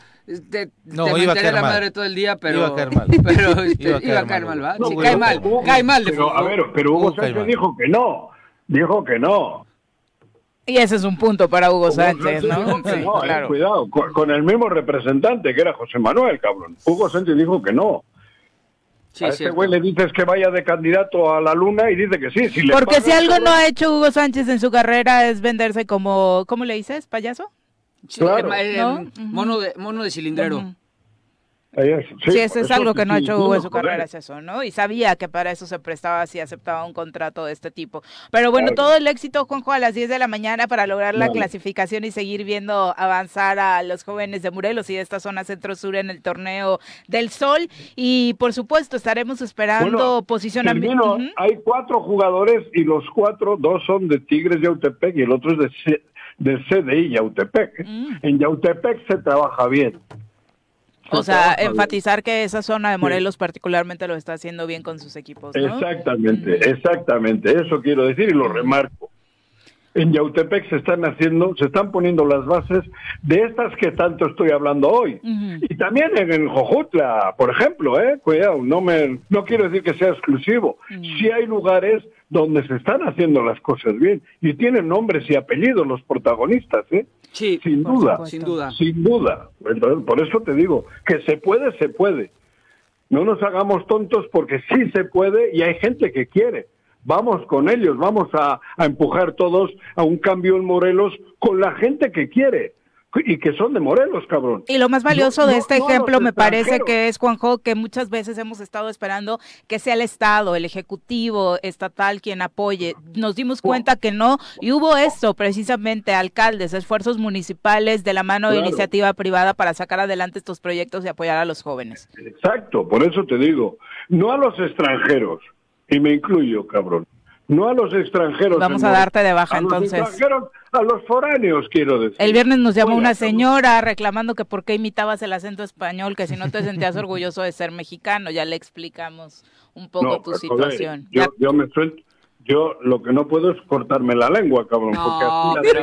[SPEAKER 5] te,
[SPEAKER 2] no, te iba a caer
[SPEAKER 5] la
[SPEAKER 2] mal.
[SPEAKER 5] madre todo el día, pero
[SPEAKER 2] iba a caer mal. *laughs*
[SPEAKER 5] Pero este, iba, a caer, mal, ¿va? sí, cae mal, cae mal de
[SPEAKER 3] pero, A ver, pero Hugo, Hugo Sánchez dijo que no. Dijo que no.
[SPEAKER 1] Y ese es un punto para Hugo, Hugo Sánchez, ¿no?
[SPEAKER 3] Sí, no eh, claro. cuidado, con, con, el mismo representante que era José Manuel, cabrón. Hugo Sánchez dijo que no. Sí, a este güey le dices que vaya de candidato a la luna y dice que sí. Si
[SPEAKER 1] Porque si algo no ha hecho Hugo Sánchez en su carrera es venderse como, ¿cómo le dices? ¿Payaso?
[SPEAKER 5] Sí, claro. eh, ¿No? mono, de, mono de cilindrero. Uh -huh.
[SPEAKER 1] Sí, sí, eso es algo que no ha hecho Hugo en su carrera, es eso, ¿no? Y sabía que para eso se prestaba si aceptaba un contrato de este tipo. Pero bueno, claro. todo el éxito, Juanjo, a las 10 de la mañana para lograr la clasificación y seguir viendo avanzar a los jóvenes de Morelos y de esta zona centro-sur en el torneo del Sol. Y por supuesto, estaremos esperando
[SPEAKER 3] bueno,
[SPEAKER 1] posicionamiento.
[SPEAKER 3] Uh -huh. Hay cuatro jugadores y los cuatro, dos son de Tigres de Yautepec y el otro es de, de CDI Yautepec. Mm. En Yautepec se trabaja bien.
[SPEAKER 1] O sea, enfatizar que esa zona de Morelos sí. particularmente lo está haciendo bien con sus equipos, ¿no?
[SPEAKER 3] Exactamente, exactamente, eso quiero decir y lo remarco. En Yautepec se están haciendo, se están poniendo las bases de estas que tanto estoy hablando hoy. Uh -huh. Y también en, en Jojutla, por ejemplo, eh, cuidado, no me, no quiero decir que sea exclusivo. Uh -huh. Sí hay lugares donde se están haciendo las cosas bien y tienen nombres y apellidos los protagonistas, ¿eh?
[SPEAKER 5] Sí,
[SPEAKER 3] sin duda,
[SPEAKER 5] sin duda,
[SPEAKER 3] sin duda. Entonces, por eso te digo que se puede, se puede. No nos hagamos tontos porque sí se puede y hay gente que quiere. Vamos con ellos, vamos a, a empujar todos a un cambio en Morelos con la gente que quiere y que son de Morelos, cabrón.
[SPEAKER 1] Y lo más valioso no, de este no, ejemplo no me parece que es, Juanjo, que muchas veces hemos estado esperando que sea el Estado, el Ejecutivo estatal quien apoye. Nos dimos cuenta que no, y hubo esto precisamente, alcaldes, esfuerzos municipales de la mano claro. de iniciativa privada para sacar adelante estos proyectos y apoyar a los jóvenes.
[SPEAKER 3] Exacto, por eso te digo, no a los extranjeros, y me incluyo, cabrón no a los extranjeros.
[SPEAKER 1] Vamos a darte de baja
[SPEAKER 3] a
[SPEAKER 1] entonces.
[SPEAKER 3] Los extranjeros, a los foráneos, quiero decir.
[SPEAKER 1] El viernes nos llamó Oiga, una señora reclamando que por qué imitabas el acento español, que si no te sentías *laughs* orgulloso de ser mexicano. Ya le explicamos un poco
[SPEAKER 3] no,
[SPEAKER 1] tu situación.
[SPEAKER 3] Yo, yo me suelto. Yo lo que no puedo es cortarme la lengua, cabrón,
[SPEAKER 5] no,
[SPEAKER 3] porque así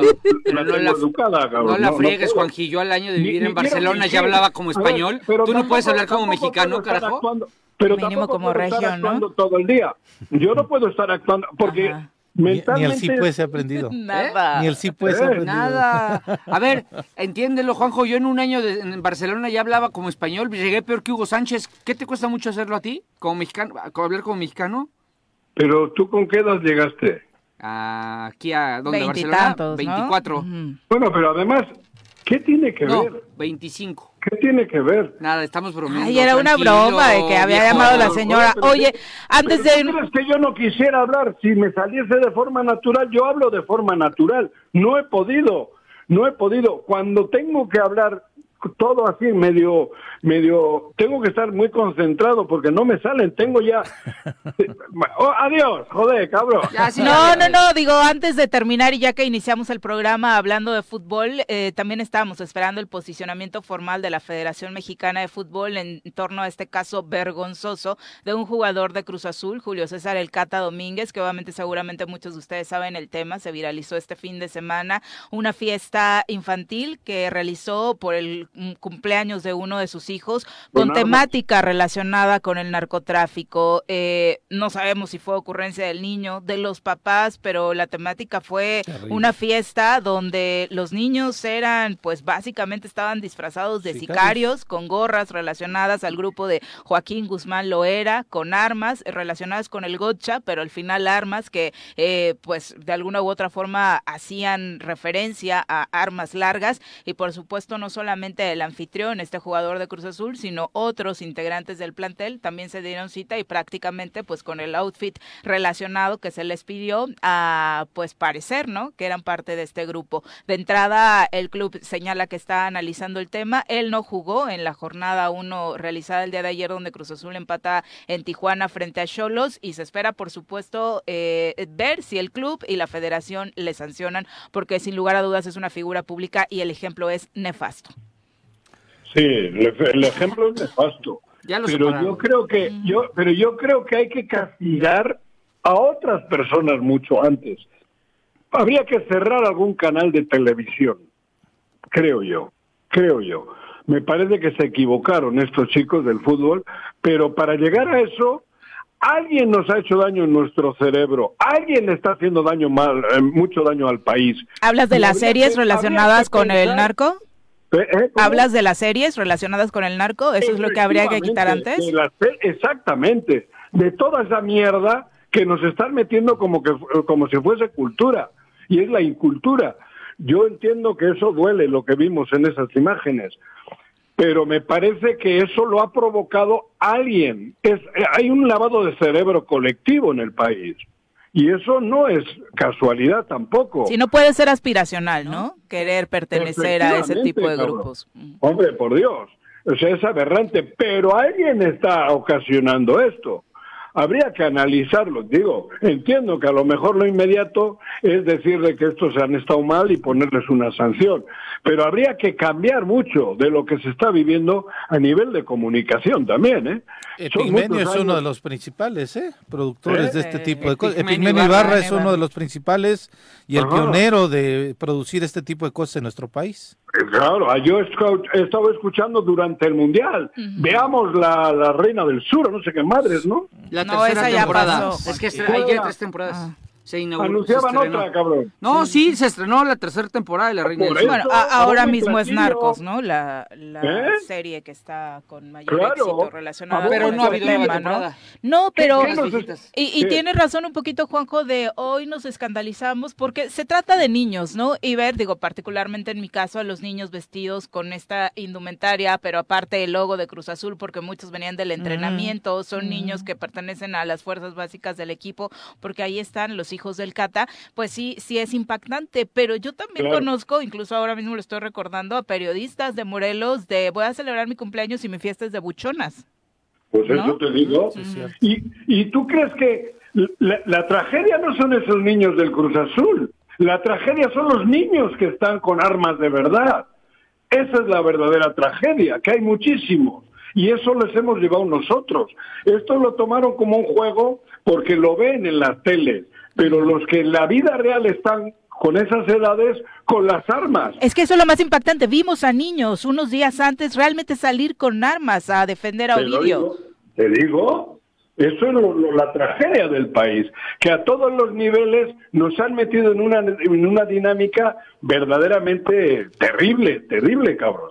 [SPEAKER 3] la
[SPEAKER 5] no
[SPEAKER 3] tengo
[SPEAKER 5] la,
[SPEAKER 3] educada, cabrón.
[SPEAKER 5] No la friegues,
[SPEAKER 3] no
[SPEAKER 5] Juanji. Yo al año de vivir
[SPEAKER 3] ni,
[SPEAKER 5] en Barcelona ya hablaba como español.
[SPEAKER 3] Ver,
[SPEAKER 5] ¿Tú no puedes hablar como mexicano, carajo?
[SPEAKER 3] Actuando, pero
[SPEAKER 1] Mínimo como región, ¿no?
[SPEAKER 3] todo el día. Yo no puedo estar actuando, porque... Ajá.
[SPEAKER 2] Ni, ni, el sí puede ser aprendido. *laughs*
[SPEAKER 1] Nada.
[SPEAKER 2] Ni el sí puede ser aprendido.
[SPEAKER 5] Nada. A ver, entiéndelo, Juanjo. Yo en un año de, en Barcelona ya hablaba como español. Llegué peor que Hugo Sánchez. ¿Qué te cuesta mucho hacerlo a ti? Como mexicano, hablar como mexicano.
[SPEAKER 3] Pero tú con qué edad llegaste?
[SPEAKER 5] aquí a donde Barcelona, 24.
[SPEAKER 1] ¿no?
[SPEAKER 3] Bueno, pero además, ¿qué tiene que
[SPEAKER 5] no,
[SPEAKER 3] ver?
[SPEAKER 5] 25.
[SPEAKER 3] ¿Qué tiene que ver?
[SPEAKER 5] Nada, estamos bromeando.
[SPEAKER 1] Ay, era una broma de que había viejo, llamado la señora.
[SPEAKER 3] Pero,
[SPEAKER 1] Oye, antes de...
[SPEAKER 3] ¿tú crees que yo no quisiera hablar? Si me saliese de forma natural, yo hablo de forma natural. No he podido, no he podido. Cuando tengo que hablar todo así medio medio tengo que estar muy concentrado porque no me salen tengo ya *laughs* *laughs* oh, adiós joder cabrón.
[SPEAKER 1] Ya, sí, no no no digo antes de terminar y ya que iniciamos el programa hablando de fútbol eh, también estábamos esperando el posicionamiento formal de la Federación Mexicana de Fútbol en torno a este caso vergonzoso de un jugador de Cruz Azul Julio César El Cata Domínguez que obviamente seguramente muchos de ustedes saben el tema se viralizó este fin de semana una fiesta infantil que realizó por el cumpleaños de uno de sus hijos con temática relacionada con el narcotráfico. Eh, no sabemos si fue ocurrencia del niño, de los papás, pero la temática fue Terrible. una fiesta donde los niños eran, pues básicamente estaban disfrazados de sicarios, sicarios con gorras relacionadas al grupo de Joaquín Guzmán Loera, con armas relacionadas con el gotcha, pero al final armas que, eh, pues de alguna u otra forma hacían referencia a armas largas y por supuesto no solamente el anfitrión, este jugador de Cruz Azul, sino otros integrantes del plantel también se dieron cita y prácticamente pues con el outfit relacionado que se les pidió a pues parecer, ¿no? Que eran parte de este grupo. De entrada el club señala que está analizando el tema, él no jugó en la jornada 1 realizada el día de ayer donde Cruz Azul empata en Tijuana frente a Cholos y se espera por supuesto eh, ver si el club y la federación le sancionan porque sin lugar a dudas es una figura pública y el ejemplo es nefasto.
[SPEAKER 3] Sí, el, ejemplo es nefasto. pero yo creo que yo, pero yo creo que hay que castigar a otras personas mucho antes. Habría que cerrar algún canal de televisión, creo yo, creo yo. Me parece que se equivocaron estos chicos del fútbol, pero para llegar a eso, alguien nos ha hecho daño en nuestro cerebro, alguien le está haciendo daño mal, eh, mucho daño al país.
[SPEAKER 1] ¿Hablas de las series relacionadas con el narco? ¿Eh? ¿Hablas de las series relacionadas con el narco? ¿Eso es lo que habría que quitar antes?
[SPEAKER 3] exactamente, de toda esa mierda que nos están metiendo como que como si fuese cultura y es la incultura. Yo entiendo que eso duele lo que vimos en esas imágenes, pero me parece que eso lo ha provocado alguien. Es, hay un lavado de cerebro colectivo en el país. Y eso no es casualidad tampoco.
[SPEAKER 1] Si no puede ser aspiracional, ¿no? Querer pertenecer a ese tipo de grupos.
[SPEAKER 3] Hombre, por Dios. O sea, es aberrante, pero alguien está ocasionando esto habría que analizarlo. Digo, entiendo que a lo mejor lo inmediato es decirle que estos se han estado mal y ponerles una sanción, pero habría que cambiar mucho de lo que se está viviendo a nivel de comunicación también. ¿eh?
[SPEAKER 2] Epigmenio es uno de los principales ¿eh? productores de este tipo de cosas. Epigmenio Ibarra es uno de los principales y el pionero de producir este tipo de cosas en nuestro país.
[SPEAKER 3] Eh, claro, ah, yo he estado escuchando durante el Mundial. Veamos la, la, Reina del Sur, no sé qué madres, ¿no?
[SPEAKER 5] La tercera temporada. Es que hay ya tres temporadas. Ah
[SPEAKER 3] se Anunciaban otra, cabrón.
[SPEAKER 5] No, sí. se estrenó la tercera temporada de La Reina del Sur.
[SPEAKER 1] Bueno, ahora mismo es Narcos, ¿no? La, la ¿Eh? serie que está con mayor éxito relacionada
[SPEAKER 5] pero no ha habido tema, ¿no?
[SPEAKER 1] No, pero... y, y tienes razón un poquito, Juanjo, de hoy nos escandalizamos porque se trata de niños, ¿no? Y ver, digo, particularmente en mi caso, a los niños vestidos con esta indumentaria, pero aparte el logo de Cruz Azul, porque muchos venían del entrenamiento, son niños que pertenecen a las fuerzas básicas del equipo, porque ahí están los hijos del Cata, pues sí, sí es impactante. Pero yo también conozco, incluso ahora mismo lo estoy recordando, a periodistas de Morelos de voy a celebrar mi cumpleaños y mi fiesta es de buchonas.
[SPEAKER 3] Pues eso te digo. ¿Y, ¿Y tú crees que la, la tragedia no son esos niños del Cruz Azul? La tragedia son los niños que están con armas de verdad. Esa es la verdadera tragedia, que hay muchísimos. Y eso les hemos llevado nosotros. Esto lo tomaron como un juego porque lo ven en las teles pero los que en la vida real están con esas edades con las armas.
[SPEAKER 1] Es que eso es lo más impactante. Vimos a niños unos días antes realmente salir con armas a defender a Ovidio.
[SPEAKER 3] Te digo, eso es la tragedia del país, que a todos los niveles nos han metido en una, en una dinámica verdaderamente terrible, terrible, cabrón.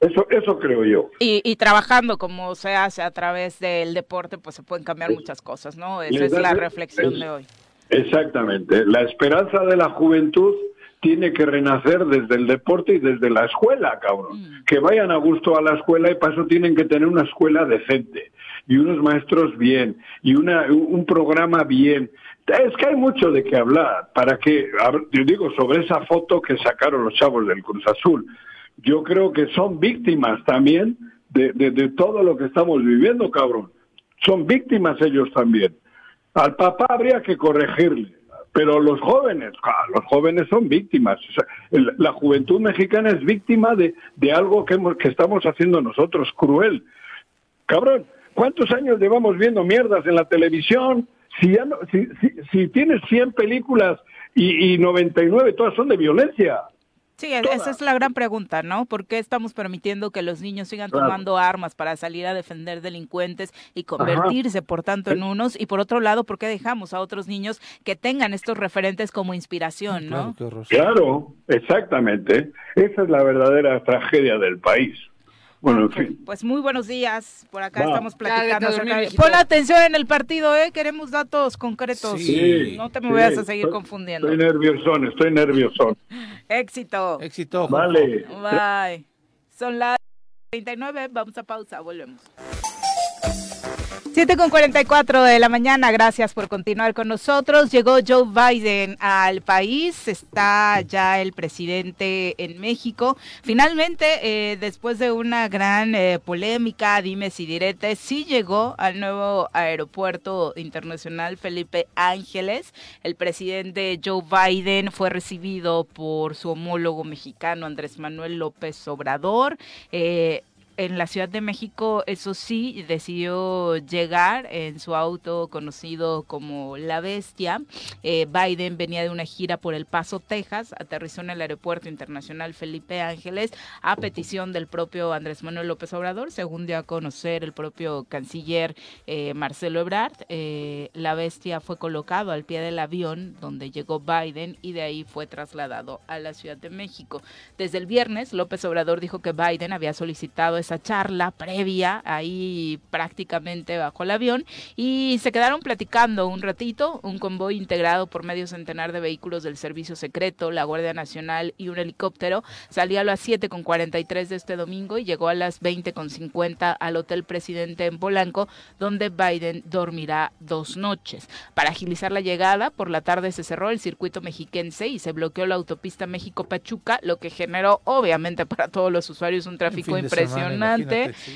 [SPEAKER 3] Eso, eso creo yo.
[SPEAKER 1] Y, y, trabajando como se hace a través del deporte, pues se pueden cambiar muchas cosas, ¿no? Esa es la reflexión de hoy.
[SPEAKER 3] Exactamente. La esperanza de la juventud tiene que renacer desde el deporte y desde la escuela, cabrón. Mm. Que vayan a gusto a la escuela y para eso tienen que tener una escuela decente y unos maestros bien y una, un programa bien. Es que hay mucho de qué hablar. Para que, yo digo, sobre esa foto que sacaron los chavos del Cruz Azul, yo creo que son víctimas también de, de, de todo lo que estamos viviendo, cabrón. Son víctimas ellos también. Al papá habría que corregirle, pero los jóvenes, los jóvenes son víctimas. la juventud mexicana es víctima de, de algo que, que estamos haciendo nosotros, cruel. Cabrón, ¿cuántos años llevamos viendo mierdas en la televisión? Si, ya si, si, tienes 100 películas y, y 99 todas son de violencia.
[SPEAKER 1] Sí, esa es la gran pregunta, ¿no? ¿Por qué estamos permitiendo que los niños sigan tomando armas para salir a defender delincuentes y convertirse, por tanto, en unos? Y por otro lado, ¿por qué dejamos a otros niños que tengan estos referentes como inspiración, ¿no?
[SPEAKER 3] Claro, exactamente. Esa es la verdadera tragedia del país. Bueno, en fin.
[SPEAKER 1] Pues muy buenos días. Por acá estamos platicando. Pon atención en el partido, ¿eh? Queremos datos concretos. Sí, no te me vayas a seguir confundiendo.
[SPEAKER 3] Estoy nerviosón, estoy nerviosón. *laughs*
[SPEAKER 1] Éxito.
[SPEAKER 2] Éxito.
[SPEAKER 3] Vale.
[SPEAKER 1] Bye. Son las 39, vamos a pausa, volvemos. 7 con 44 de la mañana, gracias por continuar con nosotros. Llegó Joe Biden al país, está ya el presidente en México. Finalmente, eh, después de una gran eh, polémica, dime si direte, sí llegó al nuevo aeropuerto internacional Felipe Ángeles. El presidente Joe Biden fue recibido por su homólogo mexicano Andrés Manuel López Obrador. Eh, en la Ciudad de México, eso sí, decidió llegar en su auto conocido como La Bestia. Eh, Biden venía de una gira por El Paso, Texas, aterrizó en el Aeropuerto Internacional Felipe Ángeles a petición del propio Andrés Manuel López Obrador, según dio a conocer el propio canciller eh, Marcelo Ebrard. Eh, la Bestia fue colocado al pie del avión donde llegó Biden y de ahí fue trasladado a la Ciudad de México. Desde el viernes, López Obrador dijo que Biden había solicitado esa charla previa ahí prácticamente bajo el avión y se quedaron platicando un ratito, un convoy integrado por medio centenar de vehículos del Servicio Secreto, la Guardia Nacional y un helicóptero salió a las 7.43 de este domingo y llegó a las 20.50 al Hotel Presidente en Polanco, donde Biden dormirá dos noches. Para agilizar la llegada, por la tarde se cerró el circuito mexiquense y se bloqueó la autopista México-Pachuca, lo que generó obviamente para todos los usuarios un tráfico impresionante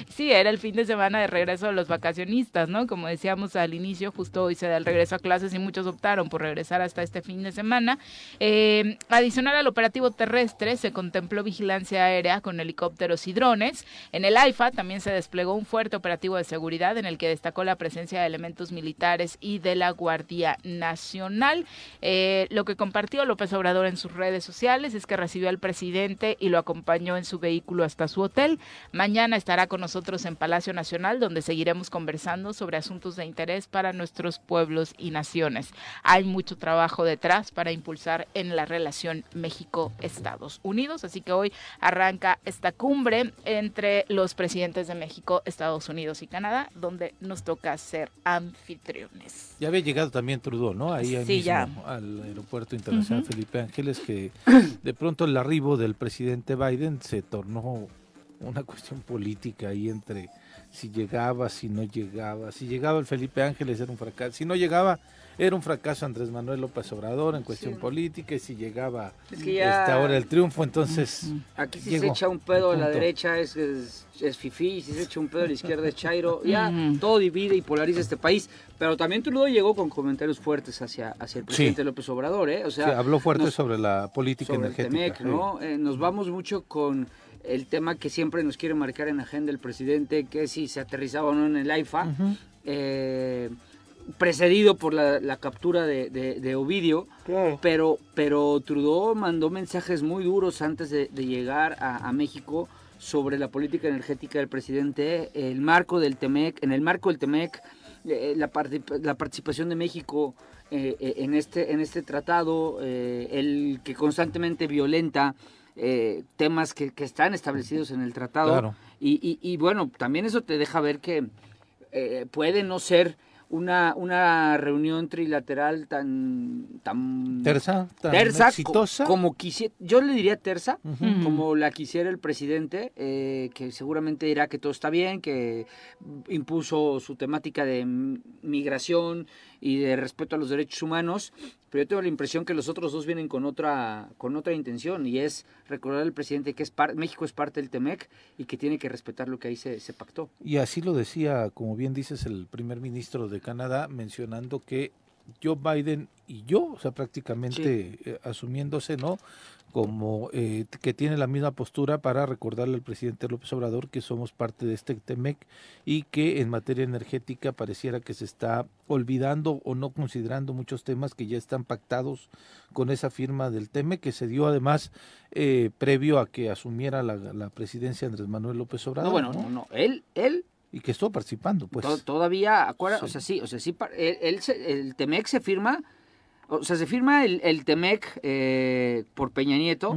[SPEAKER 1] sí. era el fin de semana de regreso de los vacacionistas, ¿no? Como decíamos al inicio, justo hoy se da el regreso a clases y muchos optaron por regresar hasta este fin de semana. Eh, adicional al operativo terrestre, se contempló vigilancia aérea con helicópteros y drones. En el AIFA también se desplegó un fuerte operativo de seguridad en el que destacó la presencia de elementos militares y de la Guardia Nacional. Eh, lo que compartió López Obrador en sus redes sociales es que recibió al presidente y lo acompañó en su vehículo hasta su hotel. Mañana estará con nosotros en Palacio Nacional, donde seguiremos conversando sobre asuntos de interés para nuestros pueblos y naciones. Hay mucho trabajo detrás para impulsar en la relación México-Estados Unidos, así que hoy arranca esta cumbre entre los presidentes de México, Estados Unidos y Canadá, donde nos toca ser anfitriones.
[SPEAKER 2] Ya había llegado también Trudeau, ¿no? Ahí, mismo, al aeropuerto internacional Felipe Ángeles, que *clears throat* de pronto el arribo del presidente Biden se tornó una cuestión política ahí entre si llegaba, si no llegaba. Si llegaba el Felipe Ángeles era un fracaso. Si no llegaba, era un fracaso Andrés Manuel López Obrador en cuestión política. Y si llegaba es ahora el triunfo, entonces.
[SPEAKER 5] Aquí si se echa un pedo a la derecha es, es, es fifí, si se echa un pedo a la izquierda es chairo. *laughs* Ya todo divide y polariza este país. Pero también Trudeau llegó con comentarios fuertes hacia, hacia el presidente López Obrador. ¿eh? O sea,
[SPEAKER 2] habló fuerte sobre la política energética.
[SPEAKER 5] ¿no? Eh, nos vamos mucho con el tema que siempre nos quiere marcar en agenda el presidente, que si se aterrizaba o no en el AIFA, eh, precedido por la, captura de, Ovidio, pero, pero Trudeau mandó mensajes muy duros antes de, llegar a, México sobre la política energética del presidente, el marco del TEMEC, en el marco del TEMEC, eh, la, la, participación de México eh, en, este, en este tratado, el que constantemente violenta eh, temas que, están establecidos en el tratado. Y, y, bueno, también eso te deja ver que eh, puede no ser una, una reunión trilateral tan tan
[SPEAKER 2] tersa, tan exitosa.
[SPEAKER 5] como quisiera yo le diría tersa como la quisiera el presidente eh, que seguramente dirá que todo está bien que impuso su temática de migración y de respeto a los derechos humanos pero yo tengo la impresión que los otros dos vienen con otra con otra intención y es recordar al presidente que es México es parte del Temec y que tiene que respetar lo que ahí se, se pactó.
[SPEAKER 2] Y así lo decía como bien dices el primer ministro de Canadá mencionando que Joe Biden y yo, o sea, prácticamente eh, asumiéndose, ¿no? Como eh, que tiene la misma postura para recordarle al presidente López Obrador que somos parte de este TEMEC y que en materia energética pareciera que se está olvidando o no considerando muchos temas que ya están pactados con esa firma del TEMEC, que se dio además eh, previo a que asumiera la, presidencia Andrés Manuel López Obrador.
[SPEAKER 5] No, bueno, no, no, él, él
[SPEAKER 2] y que estuvo participando, pues.
[SPEAKER 5] todavía, acuerda, o sea, sí, o sea, sí, él, el Temec se firma, o sea, se firma el, el Temec eh, por Peña Nieto,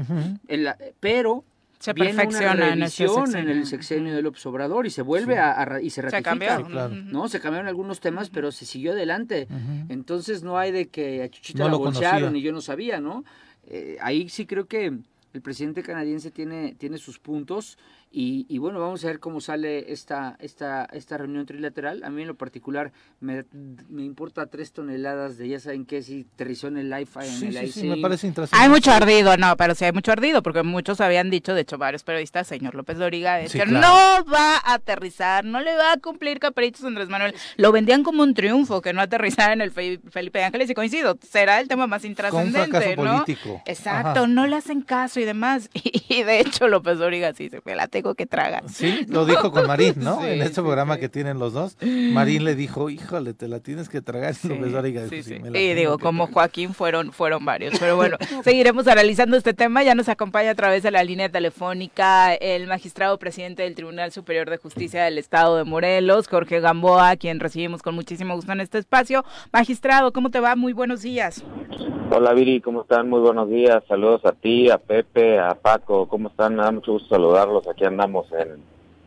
[SPEAKER 5] pero
[SPEAKER 1] se perfecciona
[SPEAKER 5] una en, en, el sexenio. de López Obrador y se vuelve a, y se ratifica. Se ¿no? Se cambiaron algunos temas, pero se siguió adelante. Entonces no hay de que a Chuchita no la bolsearon y yo no sabía, ¿no? Eh, ahí sí creo que el presidente canadiense tiene, tiene sus puntos Y, bueno, vamos a ver cómo sale esta, esta, esta reunión trilateral. A mí en lo particular me, importa tres toneladas de ya saben qué, si aterrizó en el IFA, en el
[SPEAKER 2] sí, sí, me parece interesante.
[SPEAKER 1] Hay mucho ardido, no, pero sí hay mucho ardido, porque muchos habían dicho, de hecho varios periodistas, señor López Doriga, que no va a aterrizar, no le va a cumplir caprichos Andrés Manuel. Lo vendían como un triunfo que no aterrizara en el Felipe Ángeles y coincido, será el tema más intrascendente, ¿no? Político. Exacto, no le hacen caso y demás. *laughs* Y, de hecho López Doriga sí se me la tengo que tragar.
[SPEAKER 2] Sí, lo dijo con Marín, ¿no? *laughs* en este programa que tienen los dos, Marín le dijo, híjole, te la tienes que tragar. Y López Dóriga
[SPEAKER 1] y digo, como Joaquín fueron, fueron varios. Pero bueno, *laughs* seguiremos analizando este tema. Ya nos acompaña a través de la línea telefónica el magistrado presidente del Tribunal Superior de Justicia del Estado de Morelos, Jorge Gamboa, quien recibimos con muchísimo gusto en este espacio. Magistrado, ¿cómo te va? Muy buenos días.
[SPEAKER 6] Hola Viri, ¿cómo están? Muy buenos días. Saludos a ti, a Pepe, a Paco. ¿Cómo están? Me da mucho gusto saludarlos. Aquí andamos en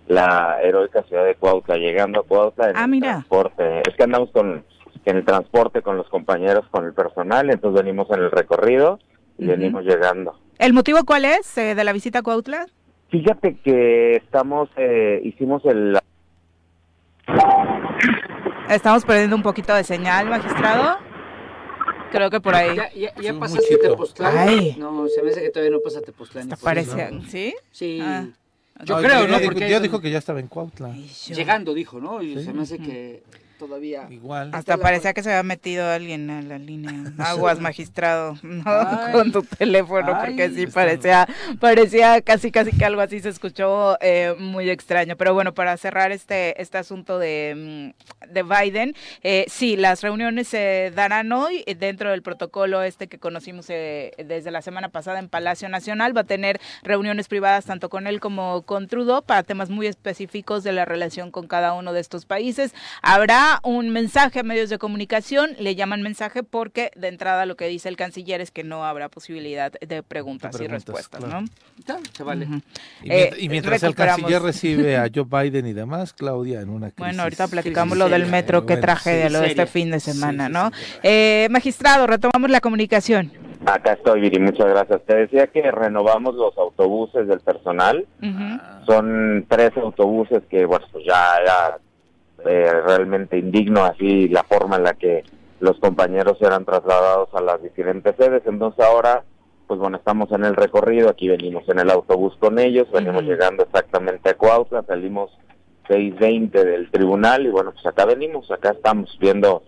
[SPEAKER 6] la heroica ciudad de Cuautla, llegando a Cuautla en
[SPEAKER 1] ah, mira.
[SPEAKER 6] transporte. Es que andamos con en el transporte con los compañeros, con el personal, entonces venimos en el recorrido y venimos llegando.
[SPEAKER 1] ¿El motivo cuál es eh, de la visita a Cuautla?
[SPEAKER 6] Fíjate que estamos, eh, hicimos el...
[SPEAKER 1] Estamos perdiendo un poquito de señal, magistrado. Creo que por ahí.
[SPEAKER 5] ¿Ya, ya, ya pasaste Tepoztlán? No, se me hace que todavía no pasa Tepoztlán.
[SPEAKER 1] Parece, ¿sí?
[SPEAKER 5] Sí.
[SPEAKER 1] Ah.
[SPEAKER 5] Yo creo, ¿no?
[SPEAKER 2] Porque ya dijo que ya estaba en Cuautla.
[SPEAKER 5] Llegando, dijo, ¿no? Y se me hace que todavía.
[SPEAKER 2] Igual.
[SPEAKER 1] Hasta parecía que se había metido alguien a la línea. *laughs* Aguas, magistrado, ¿no? Con tu teléfono, porque sí parecía, parecía casi, casi que algo así se escuchó eh, muy extraño. Pero bueno, para cerrar este, este asunto de, mm, de Biden, eh, sí, las reuniones se darán hoy dentro del protocolo este que conocimos eh, desde la semana pasada en Palacio Nacional. Va a tener reuniones privadas tanto con él como con Trudeau para temas muy específicos de la relación con cada uno de estos países. Habrá un mensaje a medios de comunicación, le llaman mensaje porque de entrada lo que dice el canciller es que no habrá posibilidad de preguntas, y respuestas, ¿no?
[SPEAKER 5] Se vale.
[SPEAKER 2] y, eh, mientras el canciller recibe a *laughs* Joe Biden y demás, Claudia, en una crisis.
[SPEAKER 1] Bueno, ahorita platicamos lo del metro, qué tragedia, lo de este fin de semana, ¿no? Eh, magistrado, retomamos la comunicación.
[SPEAKER 6] Acá estoy, Viri, muchas gracias. Te decía que renovamos los autobuses del personal. Son tres autobuses que, bueno, pues ya, ya eh, realmente indigno así la forma en la que los compañeros eran trasladados a las diferentes sedes. Entonces ahora, pues bueno, estamos en el recorrido, aquí venimos en el autobús con ellos, venimos llegando exactamente a Cuautla, salimos 6.20 del tribunal y bueno, pues acá venimos, acá estamos viendo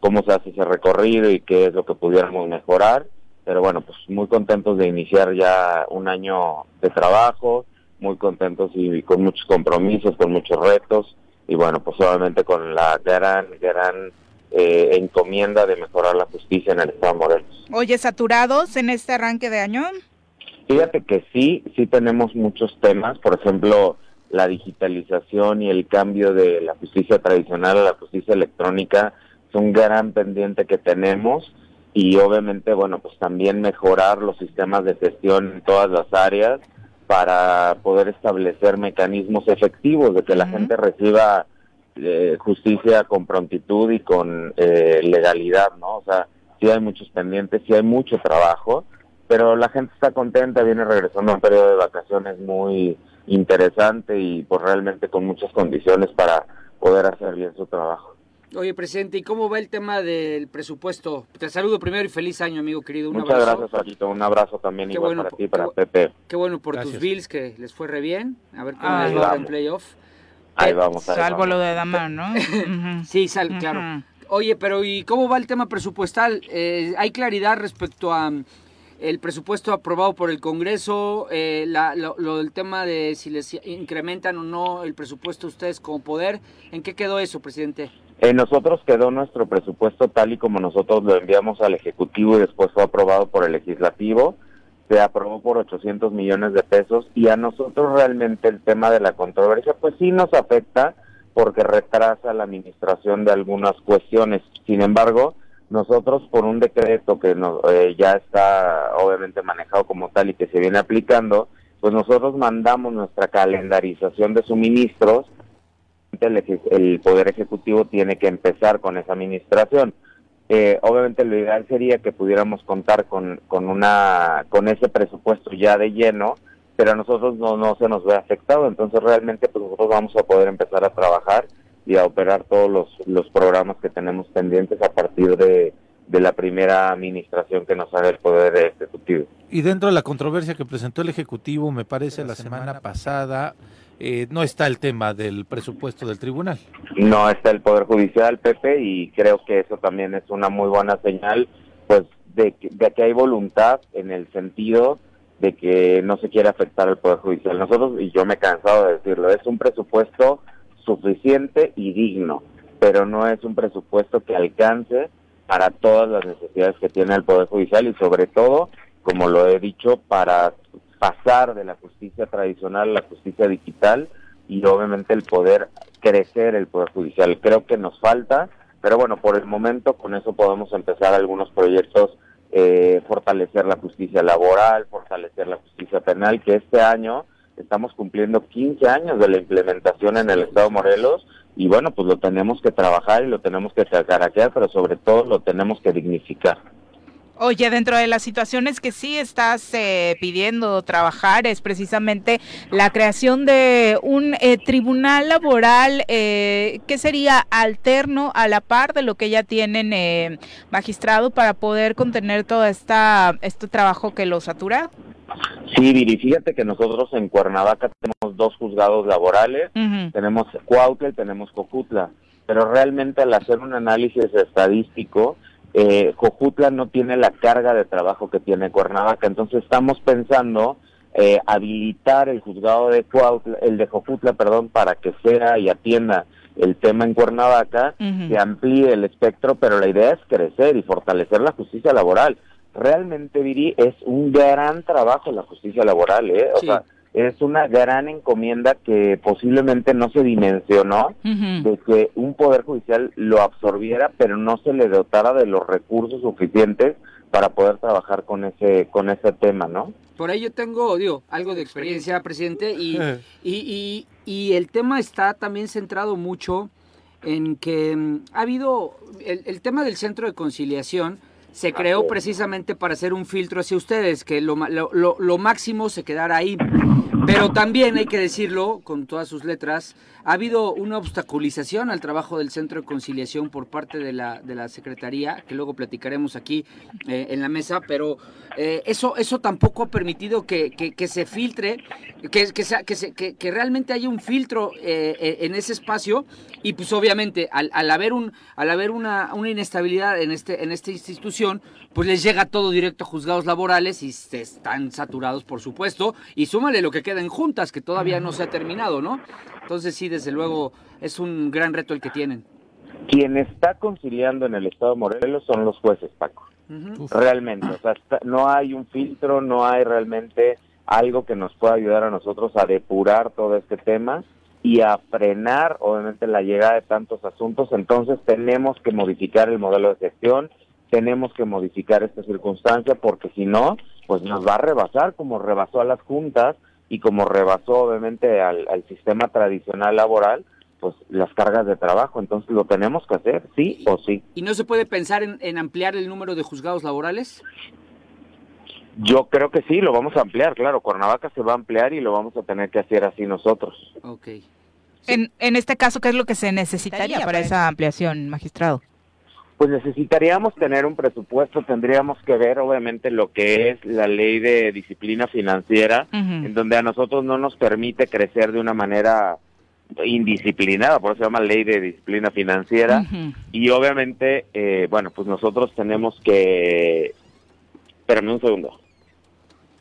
[SPEAKER 6] cómo se hace ese recorrido y qué es lo que pudiéramos mejorar. Pero bueno, pues muy contentos de iniciar ya un año de trabajo, muy contentos y con muchos compromisos, con muchos retos y bueno, pues obviamente con la gran, gran eh, encomienda de mejorar la justicia en el Estado de Morelos.
[SPEAKER 1] Oye, ¿saturados en este arranque de año?
[SPEAKER 6] Fíjate que sí, sí tenemos muchos temas, por ejemplo, la digitalización y el cambio de la justicia tradicional a la justicia electrónica es un gran pendiente que tenemos y obviamente, bueno, pues también mejorar los sistemas de gestión en todas las áreas, para poder establecer mecanismos efectivos de que la gente reciba eh, justicia con prontitud y con eh, legalidad, ¿no? O sea, sí hay muchos pendientes, sí hay mucho trabajo, pero la gente está contenta, viene regresando a un periodo de vacaciones muy interesante y pues realmente con muchas condiciones para poder hacer bien su trabajo.
[SPEAKER 5] Oye, presidente, ¿y cómo va el tema del presupuesto? Te saludo primero y feliz año, amigo querido.
[SPEAKER 6] Un Muchas gracias, Paquito. Un abrazo también igual para ti, para Pepe.
[SPEAKER 5] Qué bueno por tus Bills, que les fue re bien. A ver cómo les va en playoff.
[SPEAKER 6] Ahí vamos.
[SPEAKER 1] salvo lo de Damar, ¿no? *laughs*
[SPEAKER 5] sí, sal, claro. Oye, pero ¿y cómo va el tema presupuestal? Eh, ¿Hay claridad respecto a mm, el presupuesto aprobado por el Congreso, eh, lo, del tema de si les incrementan o no el presupuesto ustedes como poder? ¿En qué quedó eso, presidente?
[SPEAKER 6] En nosotros quedó nuestro presupuesto tal y como nosotros lo enviamos al Ejecutivo y después fue aprobado por el Legislativo. Se aprobó por 800 millones de pesos y a nosotros realmente el tema de la controversia pues sí nos afecta porque retrasa la administración de algunas cuestiones. Sin embargo, nosotros por un decreto que eh, ya está obviamente manejado como tal y que se viene aplicando, pues nosotros mandamos nuestra calendarización de suministros el, Poder Ejecutivo tiene que empezar con esa administración. Eh, obviamente lo ideal sería que pudiéramos contar con, con, una, con ese presupuesto ya de lleno pero a nosotros no, no se nos ve afectado, entonces realmente pues nosotros vamos a poder empezar a trabajar y a operar todos los, los programas que tenemos pendientes a partir de, de la primera administración que nos haga el Poder Ejecutivo.
[SPEAKER 2] Y dentro de la controversia que presentó el Ejecutivo, me parece la semana pasada, eh, no está el tema del presupuesto del tribunal.
[SPEAKER 6] No está el Poder Judicial, Pepe, y creo que eso también es una muy buena señal, pues, de que, de que hay voluntad en el sentido de que no se quiere afectar al Poder Judicial. Nosotros, y yo me he cansado de decirlo, es un presupuesto suficiente y digno, pero no es un presupuesto que alcance para todas las necesidades que tiene el Poder Judicial y sobre todo, como lo he dicho, para pasar de la justicia tradicional a la justicia digital y obviamente el poder crecer el Poder Judicial. Creo que nos falta, pero bueno, por el momento con eso podemos empezar algunos proyectos, eh, fortalecer la justicia laboral, fortalecer la justicia penal, que este año estamos cumpliendo 15 años de la implementación en el Estado Morelos y bueno, pues lo tenemos que trabajar y lo tenemos que caraquear, pero sobre todo lo tenemos que dignificar.
[SPEAKER 1] Oye, dentro de las situaciones que sí estás eh, pidiendo trabajar es precisamente la creación de un eh, tribunal laboral eh, que sería alterno a la par de lo que ya tienen magistrado para poder contener todo esta, este trabajo que lo satura.
[SPEAKER 6] Sí, Viri, fíjate que nosotros en Cuernavaca tenemos dos juzgados laborales, tenemos Cuautla y tenemos Cojutla, pero realmente al hacer un análisis estadístico, eh, Cojutla no tiene la carga de trabajo que tiene Cuernavaca, entonces estamos pensando eh, habilitar el juzgado de Cuautla, el de Cojutla, perdón, para que sea y atienda el tema en Cuernavaca, que amplíe el espectro, pero la idea es crecer y fortalecer la justicia laboral. Realmente, Viri, es un gran trabajo la justicia laboral, ¿eh? O sea, es una gran encomienda que posiblemente no se dimensionó de que un poder judicial lo absorbiera, pero no se le dotara de los recursos suficientes para poder trabajar con ese con ese tema, ¿no?
[SPEAKER 5] Por ahí yo tengo, digo, algo de experiencia, presidente, y, y, y, el tema está también centrado mucho en que mm, ha habido el, el tema del centro de conciliación, se creó precisamente para hacer un filtro hacia ustedes, que lo, lo, lo, máximo se quedara ahí. Pero también hay que decirlo con todas sus letras, ha habido una obstaculización al trabajo del Centro de Conciliación por parte de la, de la Secretaría, que luego platicaremos aquí eh, en la mesa, pero eh, eso, eso tampoco ha permitido que, que, se filtre, que, que, sea, que, se, que, realmente haya un filtro eh, en ese espacio. Y pues obviamente al, al haber, un, al haber una, una inestabilidad en, este, en esta institución, pues les llega todo directo a juzgados laborales y están saturados, por supuesto, y súmale lo que queda en juntas, que todavía no se ha terminado, ¿no? Entonces sí, desde luego es un gran reto el que tienen.
[SPEAKER 6] Quien está conciliando en el Estado de Morelos son los jueces, Paco. Realmente, o sea, no hay un filtro, no hay realmente algo que nos pueda ayudar a nosotros a depurar todo este tema y a frenar, obviamente, la llegada de tantos asuntos. Entonces tenemos que modificar el modelo de gestión, tenemos que modificar esta circunstancia porque si no, pues nos va a rebasar como rebasó a las juntas y como rebasó obviamente al, sistema tradicional laboral, pues las cargas de trabajo. Entonces lo tenemos que hacer, sí o sí.
[SPEAKER 5] ¿Y no se puede pensar en, ampliar el número de juzgados laborales?
[SPEAKER 6] Yo creo que sí, lo vamos a ampliar, claro. Cuernavaca se va a ampliar y lo vamos a tener que hacer así nosotros.
[SPEAKER 1] Ok. En, en este caso, ¿qué es lo que se necesitaría para esa ampliación, magistrado?
[SPEAKER 6] Pues necesitaríamos tener un presupuesto, tendríamos que ver obviamente lo que es la ley de disciplina financiera, en donde a nosotros no nos permite crecer de una manera indisciplinada, por eso se llama ley de disciplina financiera, y obviamente, eh, bueno, pues nosotros tenemos que... Espérame un segundo.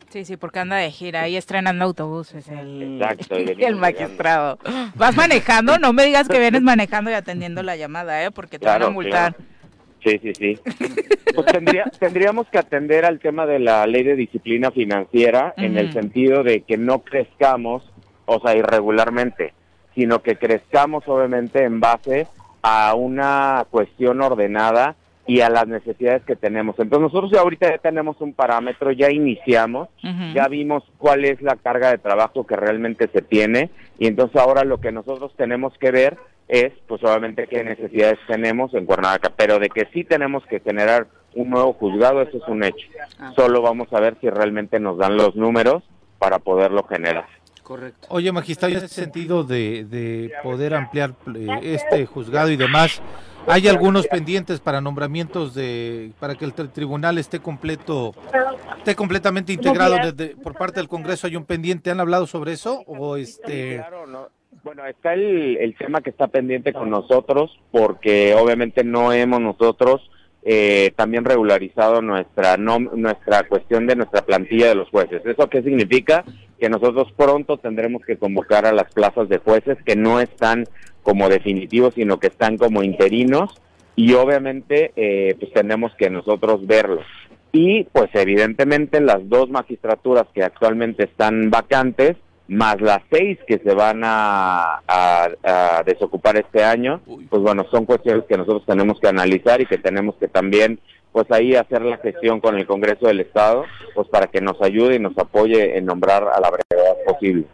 [SPEAKER 1] Sí, sí, porque anda de gira y estrenando autobuses el, Exacto, *laughs* el magistrado. ¿Vas manejando? No me digas que vienes manejando y atendiendo la llamada, ¿eh? Porque te van a multar.
[SPEAKER 6] Sí, sí, sí. Pues tendríamos que atender al tema de la ley de disciplina financiera en el sentido de que no crezcamos, o sea, irregularmente, sino que crezcamos obviamente en base a una cuestión ordenada y a las necesidades que tenemos. Entonces nosotros ya ahorita ya tenemos un parámetro, ya iniciamos, ya vimos cuál es la carga de trabajo que realmente se tiene y entonces ahora lo que nosotros tenemos que ver es, pues obviamente, qué necesidades tenemos en Cuernavaca, pero de que sí tenemos que generar un nuevo juzgado, eso es un hecho. Ah. Solo vamos a ver si realmente nos dan los números para poderlo generar.
[SPEAKER 2] Correcto. Oye, magistrado, en ese sentido de, de poder ampliar eh, este juzgado y demás, ¿hay algunos pendientes para nombramientos de para que el tribunal esté completo, esté completamente integrado desde, por parte del Congreso? ¿Hay un pendiente? ¿Han hablado sobre eso o este?
[SPEAKER 6] Bueno, está el, tema que está pendiente con nosotros porque obviamente no hemos nosotros eh, también regularizado nuestra nuestra cuestión de nuestra plantilla de los jueces. ¿Eso qué significa? Que nosotros pronto tendremos que convocar a las plazas de jueces que no están como definitivos, sino que están como interinos y obviamente eh, pues tenemos que nosotros verlos. Y pues evidentemente las dos magistraturas que actualmente están vacantes, más las seis que se van a, desocupar este año, pues bueno, son cuestiones que nosotros tenemos que analizar y que tenemos que también, pues ahí hacer la gestión con el Congreso del Estado, pues para que nos ayude y nos apoye en nombrar a la brevedad posible.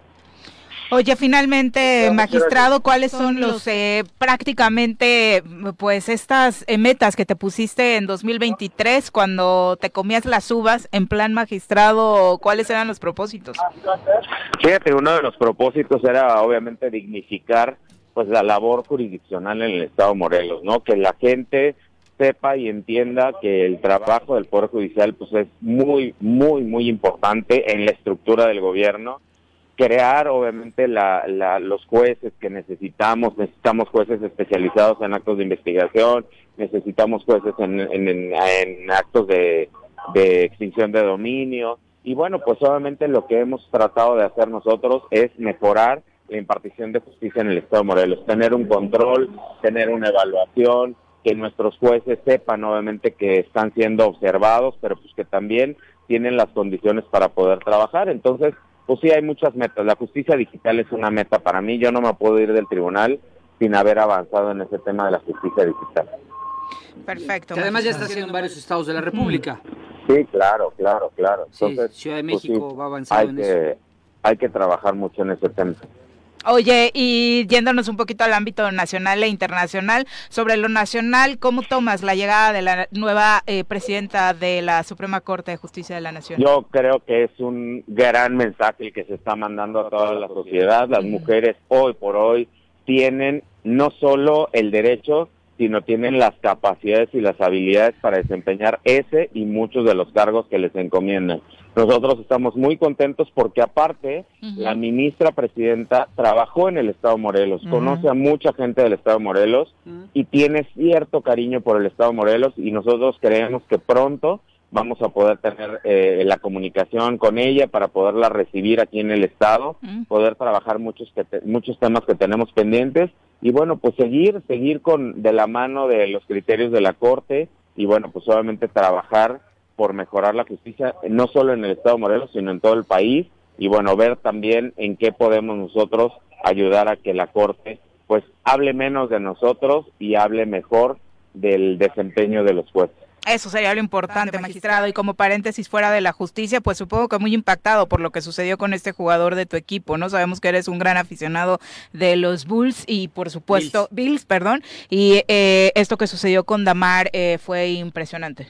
[SPEAKER 1] Oye, finalmente, magistrado, ¿cuáles son los eh, prácticamente, pues, estas eh, metas que te pusiste en 2023 cuando te comías las uvas en plan magistrado? ¿Cuáles eran los propósitos?
[SPEAKER 6] Fíjate, uno de los propósitos era obviamente dignificar pues la labor jurisdiccional en el Estado de Morelos, ¿no? Que la gente sepa y entienda que el trabajo del Poder Judicial pues es muy, muy, muy importante en la estructura del gobierno crear obviamente la, los jueces que necesitamos, necesitamos jueces especializados en actos de investigación, necesitamos jueces en, en, actos de, de, extinción de dominio. Y bueno, pues obviamente lo que hemos tratado de hacer nosotros es mejorar la impartición de justicia en el Estado de Morelos, tener un control, tener una evaluación, que nuestros jueces sepan obviamente que están siendo observados, pero pues que también tienen las condiciones para poder trabajar. Entonces, pues sí hay muchas metas. La justicia digital es una meta para mí. Yo no me puedo ir del tribunal sin haber avanzado en ese tema de la justicia digital.
[SPEAKER 1] Perfecto.
[SPEAKER 5] Que además ya está haciendo en varios estados de la República.
[SPEAKER 6] Sí, claro, claro, claro.
[SPEAKER 5] Entonces, Ciudad de pues México va avanzando en eso.
[SPEAKER 6] Hay que trabajar mucho en ese tema.
[SPEAKER 1] Oye, y yéndonos un poquito al ámbito nacional e internacional, sobre lo nacional, ¿cómo tomas la llegada de la nueva eh, presidenta de la Suprema Corte de Justicia de la Nación?
[SPEAKER 6] Yo creo que es un gran mensaje el que se está mandando a toda la sociedad. Las mujeres hoy por hoy tienen no solo el derecho, sino tienen las capacidades y las habilidades para desempeñar ese y muchos de los cargos que les encomiendan. Nosotros estamos muy contentos porque aparte la ministra presidenta trabajó en el Estado de Morelos, conoce a mucha gente del Estado de Morelos y tiene cierto cariño por el Estado de Morelos y nosotros creemos que pronto vamos a poder tener eh, la comunicación con ella para poderla recibir aquí en el Estado, poder trabajar muchos, muchos temas que tenemos pendientes y bueno, pues seguir, seguir con de la mano de los criterios de la Corte y bueno, pues obviamente trabajar por mejorar la justicia no solo en el Estado de Morelos, sino en todo el país y bueno, ver también en qué podemos nosotros ayudar a que la Corte pues hable menos de nosotros y hable mejor del desempeño de los jueces.
[SPEAKER 1] Eso sería lo importante, magistrado. Y como paréntesis fuera de la justicia, pues supongo que muy impactado por lo que sucedió con este jugador de tu equipo, ¿no? Sabemos que eres un gran aficionado de los Bulls y por supuesto, Bills, perdón, y eh, esto que sucedió con Damar eh, fue impresionante.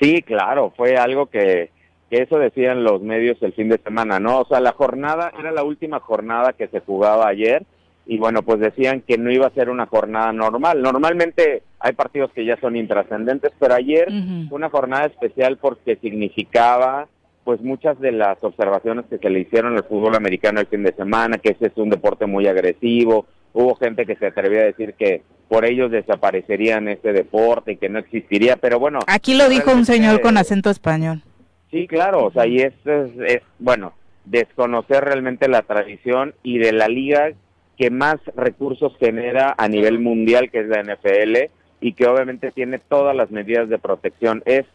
[SPEAKER 6] Sí, claro, fue algo que, que eso decían los medios el fin de semana, ¿no? O sea, la jornada era la última jornada que se jugaba ayer y bueno, pues decían que no iba a ser una jornada normal. Normalmente hay partidos que ya son intrascendentes, pero ayer fue una jornada especial porque significaba pues muchas de las observaciones que se le hicieron al fútbol americano el fin de semana, que ese es un deporte muy agresivo, hubo gente que se atrevía a decir que por ellos desaparecerían este deporte y que no existiría, pero bueno.
[SPEAKER 1] Aquí lo dijo un señor con acento español.
[SPEAKER 6] Sí, claro, o sea, y es, es bueno, desconocer realmente la tradición y de la liga que más recursos genera a nivel mundial, que es la NFL, y que obviamente tiene todas las medidas de protección. Es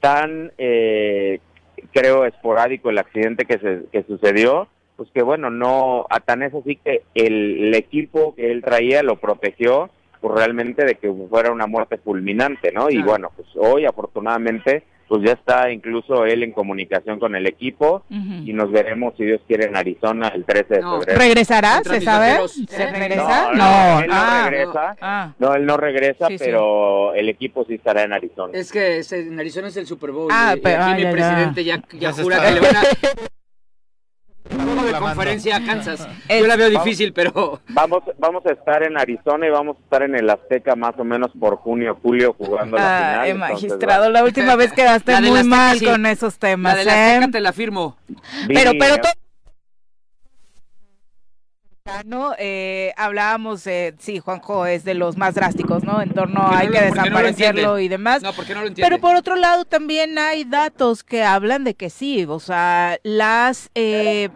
[SPEAKER 6] tan, eh, creo, esporádico el accidente que, se, que sucedió, pues que bueno, no, a tan es así que el, equipo que él traía lo protegió, pues realmente de que fuera una muerte fulminante, ¿no? Y bueno, pues hoy afortunadamente pues ya está incluso él en comunicación con el equipo y nos veremos, si Dios quiere, en Arizona el 13 de febrero.
[SPEAKER 1] ¿Regresará? ¿Se sabe? ¿Se regresa?
[SPEAKER 6] No, él no ah, regresa. Ah. No, él no regresa, pero el equipo sí estará en Arizona.
[SPEAKER 5] Es que en Arizona es el Super Bowl. Ah, y, pero, aquí mi presidente ya, ya, jura que le van a... *laughs* *laughs* de conferencia a Kansas. *laughs* Yo la veo difícil, pero...
[SPEAKER 6] Vamos, vamos a estar en Arizona y vamos a estar en el Azteca más o menos por junio, julio jugando la
[SPEAKER 1] ah, final. magistrado, la última vez quedaste muy mal con esos temas.
[SPEAKER 5] La de la ¿eh? Azteca te la firmo.
[SPEAKER 1] Pero, pero ¿no? Eh, hablábamos, eh, sí, Juanjo es de los más drásticos, ¿no? En torno a hay que desaparecerlo y demás.
[SPEAKER 5] No, porque no lo entiende.
[SPEAKER 1] Pero por otro lado también hay datos que hablan de que sí, o sea, las eh,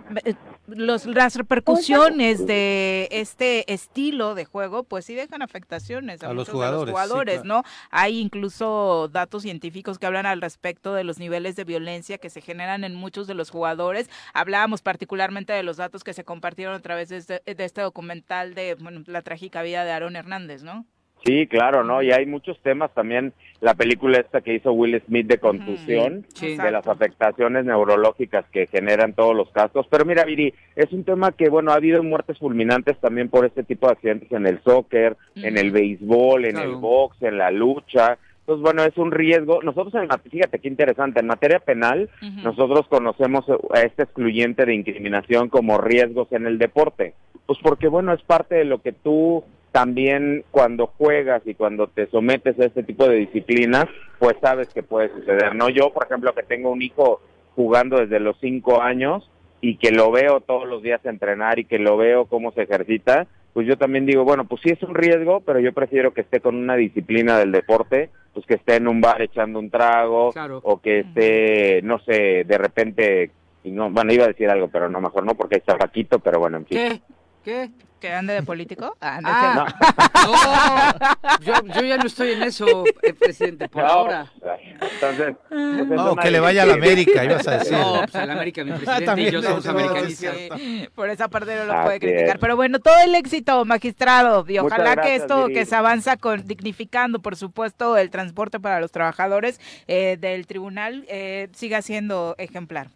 [SPEAKER 1] los, las repercusiones de este estilo de juego, pues sí dejan afectaciones a, los jugadores, ¿no? Hay incluso datos científicos que hablan al respecto de los niveles de violencia que se generan en muchos de los jugadores. Hablábamos particularmente de los datos que se compartieron a través de este, de este documental de bueno, la trágica vida de Aaron Hernández, ¿no?
[SPEAKER 6] Sí, claro, ¿no? Y hay muchos temas también, la película esta que hizo Will Smith de contusión, de las afectaciones neurológicas que generan todos los casos. Pero mira, Viri, es un tema que, bueno, ha habido muertes fulminantes también por este tipo de accidentes en el soccer, en el béisbol, en el box, en la lucha. Entonces, bueno, es un riesgo. Nosotros, en, fíjate qué interesante, en materia penal, nosotros conocemos a este excluyente de incriminación como riesgos en el deporte. Pues porque, bueno, es parte de lo que tú también cuando juegas y cuando te sometes a este tipo de disciplinas, pues sabes que puede suceder, ¿no? Yo, por ejemplo, que tengo un hijo jugando desde los cinco años y que lo veo todos los días entrenar y que lo veo cómo se ejercita, pues yo también digo, bueno, pues sí es un riesgo, pero yo prefiero que esté con una disciplina del deporte, pues que esté en un bar echando un trago o que esté, no sé, de repente, no, bueno, iba a decir algo, pero no, mejor no, porque hay tabaquito, pero bueno, en fin.
[SPEAKER 5] ¿Qué? ¿Qué?
[SPEAKER 1] ¿Que ande de político?
[SPEAKER 5] Ah, no. *laughs* yo, yo, ya no estoy en eso, eh, presidente, por ahora.
[SPEAKER 6] Entonces,
[SPEAKER 2] pues, no, que le vaya a la América, ibas a *laughs* decir.
[SPEAKER 5] No, pues a la América, mi presidente y yo somos americanistas.
[SPEAKER 1] por esa parte no lo puede criticar. Pero bueno, todo el éxito, magistrado, y ojalá que esto que se avanza con dignificando, por supuesto, el transporte para los trabajadores eh, del tribunal eh, siga siendo ejemplar.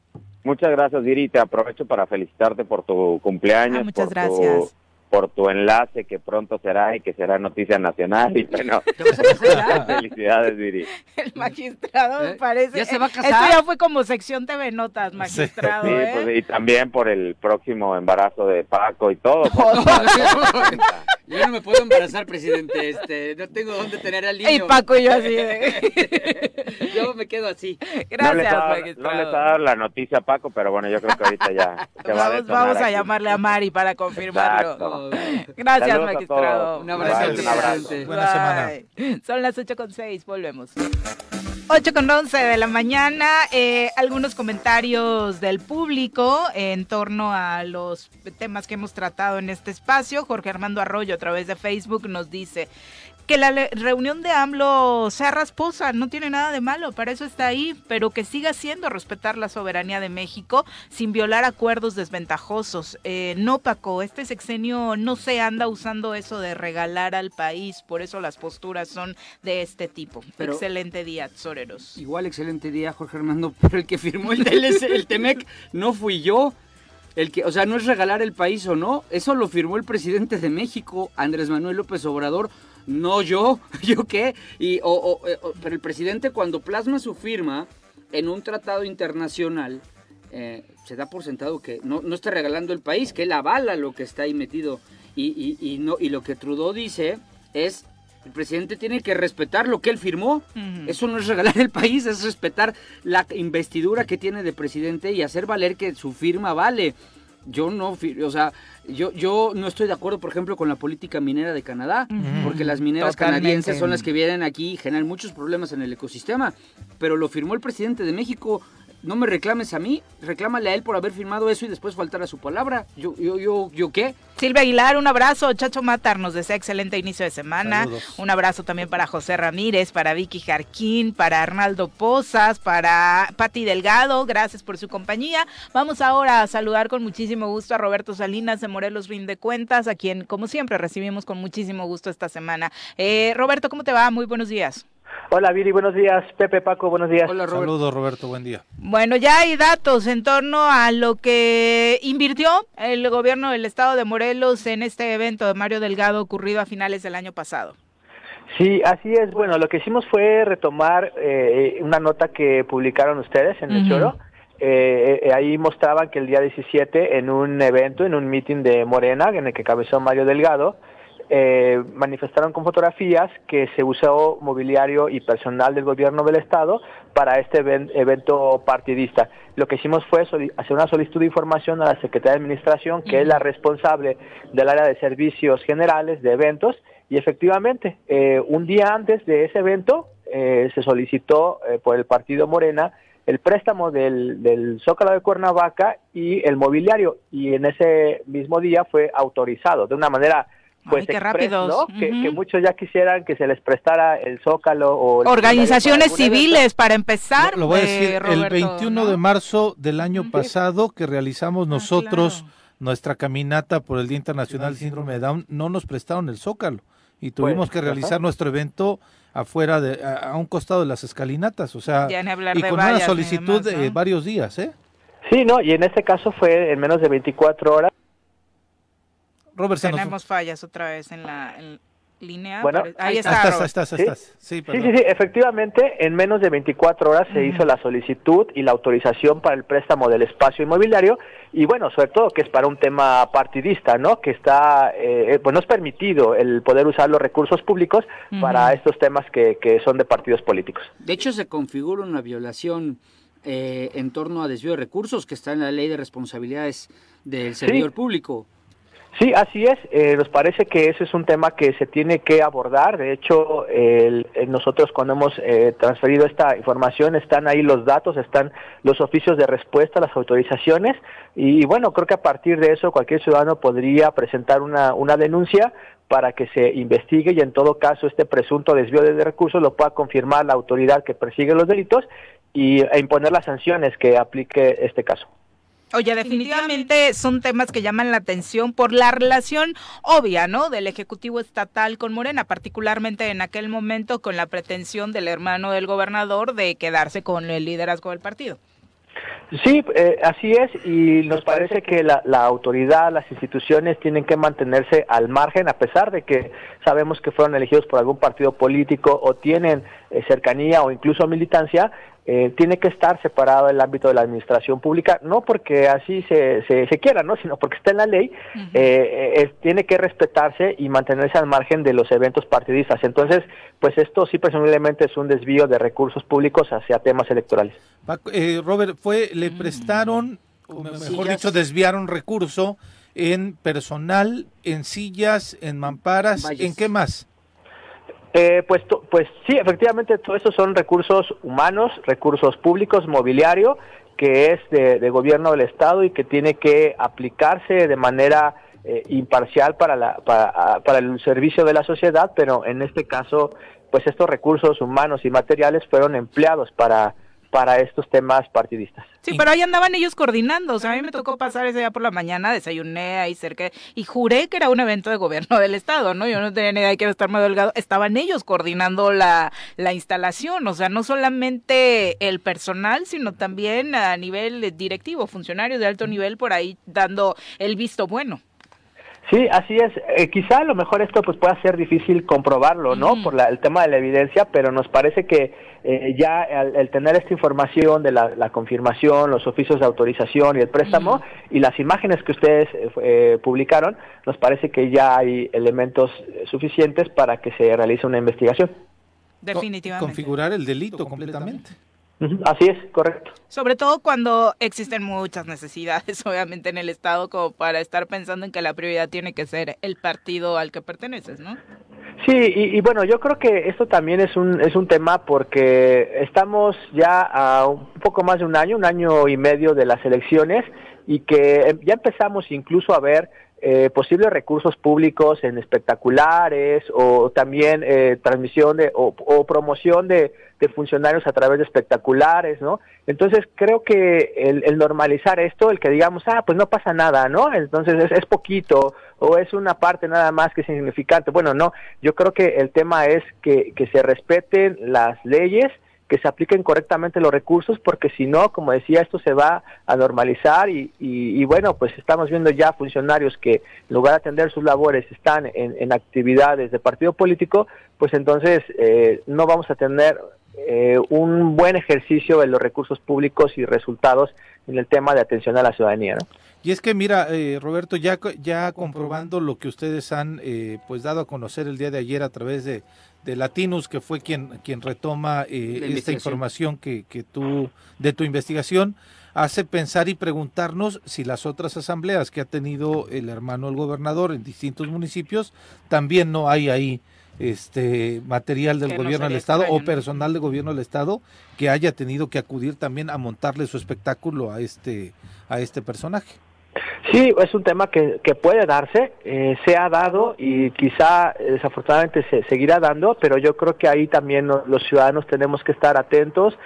[SPEAKER 6] Muchas gracias, Viri. Te aprovecho para felicitarte por tu cumpleaños.
[SPEAKER 1] Ah, muchas
[SPEAKER 6] por
[SPEAKER 1] gracias.
[SPEAKER 6] Tu, por tu enlace que pronto será y que será noticia nacional. Y bueno, *laughs* *laughs* felicidades, Viri.
[SPEAKER 1] El magistrado me ¿Eh? parece.
[SPEAKER 5] Ya se va a casar.
[SPEAKER 1] Esto ya fue como sección TV Notas, magistrado. Sí, ¿eh?
[SPEAKER 6] pues, y también por el próximo embarazo de Paco y todo. *laughs*
[SPEAKER 5] yo no me puedo embarazar, presidente. Este, no tengo dónde tener al niño.
[SPEAKER 1] Y Paco y yo así. De...
[SPEAKER 5] yo me quedo así.
[SPEAKER 1] Gracias,
[SPEAKER 6] no
[SPEAKER 1] magistrado.
[SPEAKER 6] No les ha dado la noticia a Paco, pero bueno, yo creo que ahorita ya
[SPEAKER 1] se va vamos, a Vamos a llamarle a Mari para confirmarlo. *laughs* Gracias, magistrado.
[SPEAKER 5] Un abrazo.
[SPEAKER 6] Un abrazo.
[SPEAKER 2] Buena semana.
[SPEAKER 1] Son las 8 con 6, volvemos. 8 con 11 de la mañana, eh, algunos comentarios del público en torno a los temas que hemos tratado en este espacio. Jorge Armando Arroyo a través de Facebook nos dice, que la reunión de AMLO sea rasposa, no tiene nada de malo, para eso está ahí, pero que siga siendo respetar la soberanía de México sin violar acuerdos desventajosos. Eh, no, Paco, este sexenio no se anda usando eso de regalar al país, por eso las posturas son de este tipo. excelente día, Soreros.
[SPEAKER 5] Igual excelente día, Jorge Armando, *laughs* pero el que firmó el, el TEMEC no fui yo. El que, o sea, no es regalar el país o no, eso lo firmó el presidente de México, Andrés Manuel López Obrador no yo, *laughs* yo qué. Y, eh, o, pero el presidente cuando plasma su firma en un tratado internacional, eh, se da por sentado que no, no, está regalando el país, que él avala lo que está ahí metido. Y, y, no, y lo que Trudeau dice es, el presidente tiene que respetar lo que él firmó. Eso no es regalar el país, es respetar la investidura que tiene de presidente y hacer valer que su firma vale. Yo no, o sea, yo, yo no estoy de acuerdo, por ejemplo, con la política minera de Canadá, porque las mineras canadienses son las que vienen aquí y generan muchos problemas en el ecosistema. Pero lo firmó el presidente de México no me reclames a mí, reclámale a él por haber firmado eso y después faltar a su palabra. Yo, yo, yo, yo qué.
[SPEAKER 1] Silvia Aguilar, un abrazo. Chacho Matar nos desea excelente inicio de semana. Un abrazo también para José Ramírez, para Vicky Jarquín, para Arnaldo Pozas, para Pati Delgado. Gracias por su compañía. Vamos ahora a saludar con muchísimo gusto a Roberto Salinas de Morelos Rinde Cuentas, a quien, como siempre, recibimos con muchísimo gusto esta semana. Eh, Roberto, ¿cómo te va? Muy buenos días.
[SPEAKER 7] Hola Viri, buenos días. Pepe, Paco, buenos días.
[SPEAKER 2] Hola Roberto. Saludos Roberto, buen día.
[SPEAKER 1] Bueno, ya hay datos en torno a lo que invirtió el gobierno del estado de Morelos en este evento de Mario Delgado ocurrido a finales del año pasado.
[SPEAKER 7] Sí, así es. Bueno, lo que hicimos fue retomar eh, una nota que publicaron ustedes en el Choro eh, eh, ahí mostraban que el día 17 en un evento, en un meeting de Morena, en el que cabezó Mario Delgado, eh, manifestaron con fotografías que se usó mobiliario y personal del gobierno del estado para este evento partidista. Lo que hicimos fue hacer una solicitud de información a la Secretaría de Administración, que es la responsable del área de servicios generales de eventos, y efectivamente, eh, un día antes de ese evento eh, se solicitó por el partido Morena el préstamo del, del Zócalo de Cuernavaca y el mobiliario, y en ese mismo día fue autorizado de una manera pues
[SPEAKER 1] qué rápido
[SPEAKER 7] que, muchos ya quisieran que se les prestara el Zócalo o
[SPEAKER 1] organizaciones civiles para empezar.
[SPEAKER 2] Lo, voy a decir, eh, el 21 de marzo del año pasado que realizamos ah, nosotros nuestra caminata por el Día Internacional del Síndrome de Down, no nos prestaron el Zócalo y tuvimos que realizar nuestro evento afuera de a, un costado de las escalinatas, o sea, y con una solicitud de varios días, ¿eh?
[SPEAKER 7] Sí, no, y en este caso fue en menos de 24 horas
[SPEAKER 1] Robert, Tenemos fallas otra vez en la línea.
[SPEAKER 7] Bueno,
[SPEAKER 1] ahí está.
[SPEAKER 2] Estás,
[SPEAKER 7] ¿Sí? Sí, sí, sí, efectivamente, en menos de 24 horas se hizo la solicitud y la autorización para el préstamo del espacio inmobiliario y bueno, sobre todo que es para un tema partidista, ¿no? Que está, eh, pues no es permitido el poder usar los recursos públicos para estos temas que, que son de partidos políticos.
[SPEAKER 5] De hecho, se configura una violación eh, en torno a desvío de recursos que está en la ley de responsabilidades del servidor público.
[SPEAKER 7] Sí, así es. Eh, nos parece que ese es un tema que se tiene que abordar. De hecho, nosotros cuando hemos eh, transferido esta información están ahí los datos, están los oficios de respuesta, las autorizaciones y, bueno, creo que a partir de eso cualquier ciudadano podría presentar una, una denuncia para que se investigue y en todo caso este presunto desvío de recursos lo pueda confirmar la autoridad que persigue los delitos y, e imponer las sanciones que aplique este caso.
[SPEAKER 1] Oye, definitivamente son temas que llaman la atención por la relación obvia, ¿no? Del Ejecutivo Estatal con Morena, particularmente en aquel momento con la pretensión del hermano del gobernador de quedarse con el liderazgo del partido.
[SPEAKER 7] Sí, eh, así es, y nos parece que la, autoridad, las instituciones tienen que mantenerse al margen, a pesar de que sabemos que fueron elegidos por algún partido político o tienen eh, cercanía o incluso militancia, eh, tiene que estar separado del ámbito de la administración pública, no porque así se, se, quiera, ¿no? sino porque está en la ley, eh, tiene que respetarse y mantenerse al margen de los eventos partidistas. Entonces, pues esto sí presumiblemente es un desvío de recursos públicos hacia temas electorales.
[SPEAKER 2] Eh, Robert, fue, le prestaron, o mejor dicho, desviaron recurso en personal, en sillas, en mamparas, ¿en qué más?
[SPEAKER 7] Eh, pues, pues sí, efectivamente, todo eso son recursos humanos, recursos públicos, mobiliario, que es de, gobierno del Estado y que tiene que aplicarse de manera eh, imparcial para, la, para, para el servicio de la sociedad, pero en este caso, pues estos recursos humanos y materiales fueron empleados para para estos temas partidistas.
[SPEAKER 1] Sí, pero ahí andaban ellos coordinando. O sea, a mí me tocó pasar ese día por la mañana, desayuné ahí cerca y juré que era un evento de gobierno del Estado, ¿no? Yo no tenía ni idea de que iba a estar muy delgado. Estaban ellos coordinando la, la instalación. O sea, no solamente el personal, sino también a nivel directivo, funcionarios de alto nivel por ahí dando el visto bueno.
[SPEAKER 7] Sí, así es. Eh, quizá a lo mejor esto pues pueda ser difícil comprobarlo, ¿no? Por el tema de la evidencia, pero nos parece que eh, ya el, tener esta información de la, confirmación, los oficios de autorización y el préstamo y las imágenes que ustedes eh, publicaron, nos parece que ya hay elementos suficientes para que se realice una investigación.
[SPEAKER 1] Definitivamente.
[SPEAKER 2] Configurar el delito completamente.
[SPEAKER 7] Así es, correcto.
[SPEAKER 1] Sobre todo cuando existen muchas necesidades, *laughs* obviamente, en el Estado, como para estar pensando en que la prioridad tiene que ser el partido al que perteneces, ¿no?
[SPEAKER 7] Sí, y, bueno, yo creo que esto también es un, es un tema porque estamos ya a un poco más de un año, un año y medio de las elecciones, y que ya empezamos incluso a ver eh, posibles recursos públicos en espectaculares o también eh, transmisión de, o, promoción de, funcionarios a través de espectaculares, ¿no? Entonces creo que el, normalizar esto, el que digamos, ah, pues no pasa nada, ¿no? Entonces es, es poquito o es una parte nada más que significante. Bueno, no, yo creo que el tema es que se respeten las leyes, que se apliquen correctamente los recursos, porque si no, como decía, esto se va a normalizar y, y, bueno, pues estamos viendo ya funcionarios que en lugar de atender sus labores están en, en actividades de partido político, pues entonces eh, no vamos a tener eh, un buen ejercicio de los recursos públicos y resultados en el tema de atención a la ciudadanía. ¿no?
[SPEAKER 2] Y es que mira, eh, Roberto, ya, ya comprobando lo que ustedes han eh, pues dado a conocer el día de ayer a través de, de Latinus, que fue quien, quien retoma eh, esta información que, que tú, de tu investigación, hace pensar y preguntarnos si las otras asambleas que ha tenido el hermano del gobernador en distintos municipios, también no hay ahí este material del gobierno del estado o personal del gobierno del estado que haya tenido que acudir también a montarle su espectáculo a este a este personaje.
[SPEAKER 7] Sí, es un tema que, que puede darse, eh, se ha dado y quizá desafortunadamente se seguirá dando, pero yo creo que ahí también los ciudadanos tenemos que estar atentos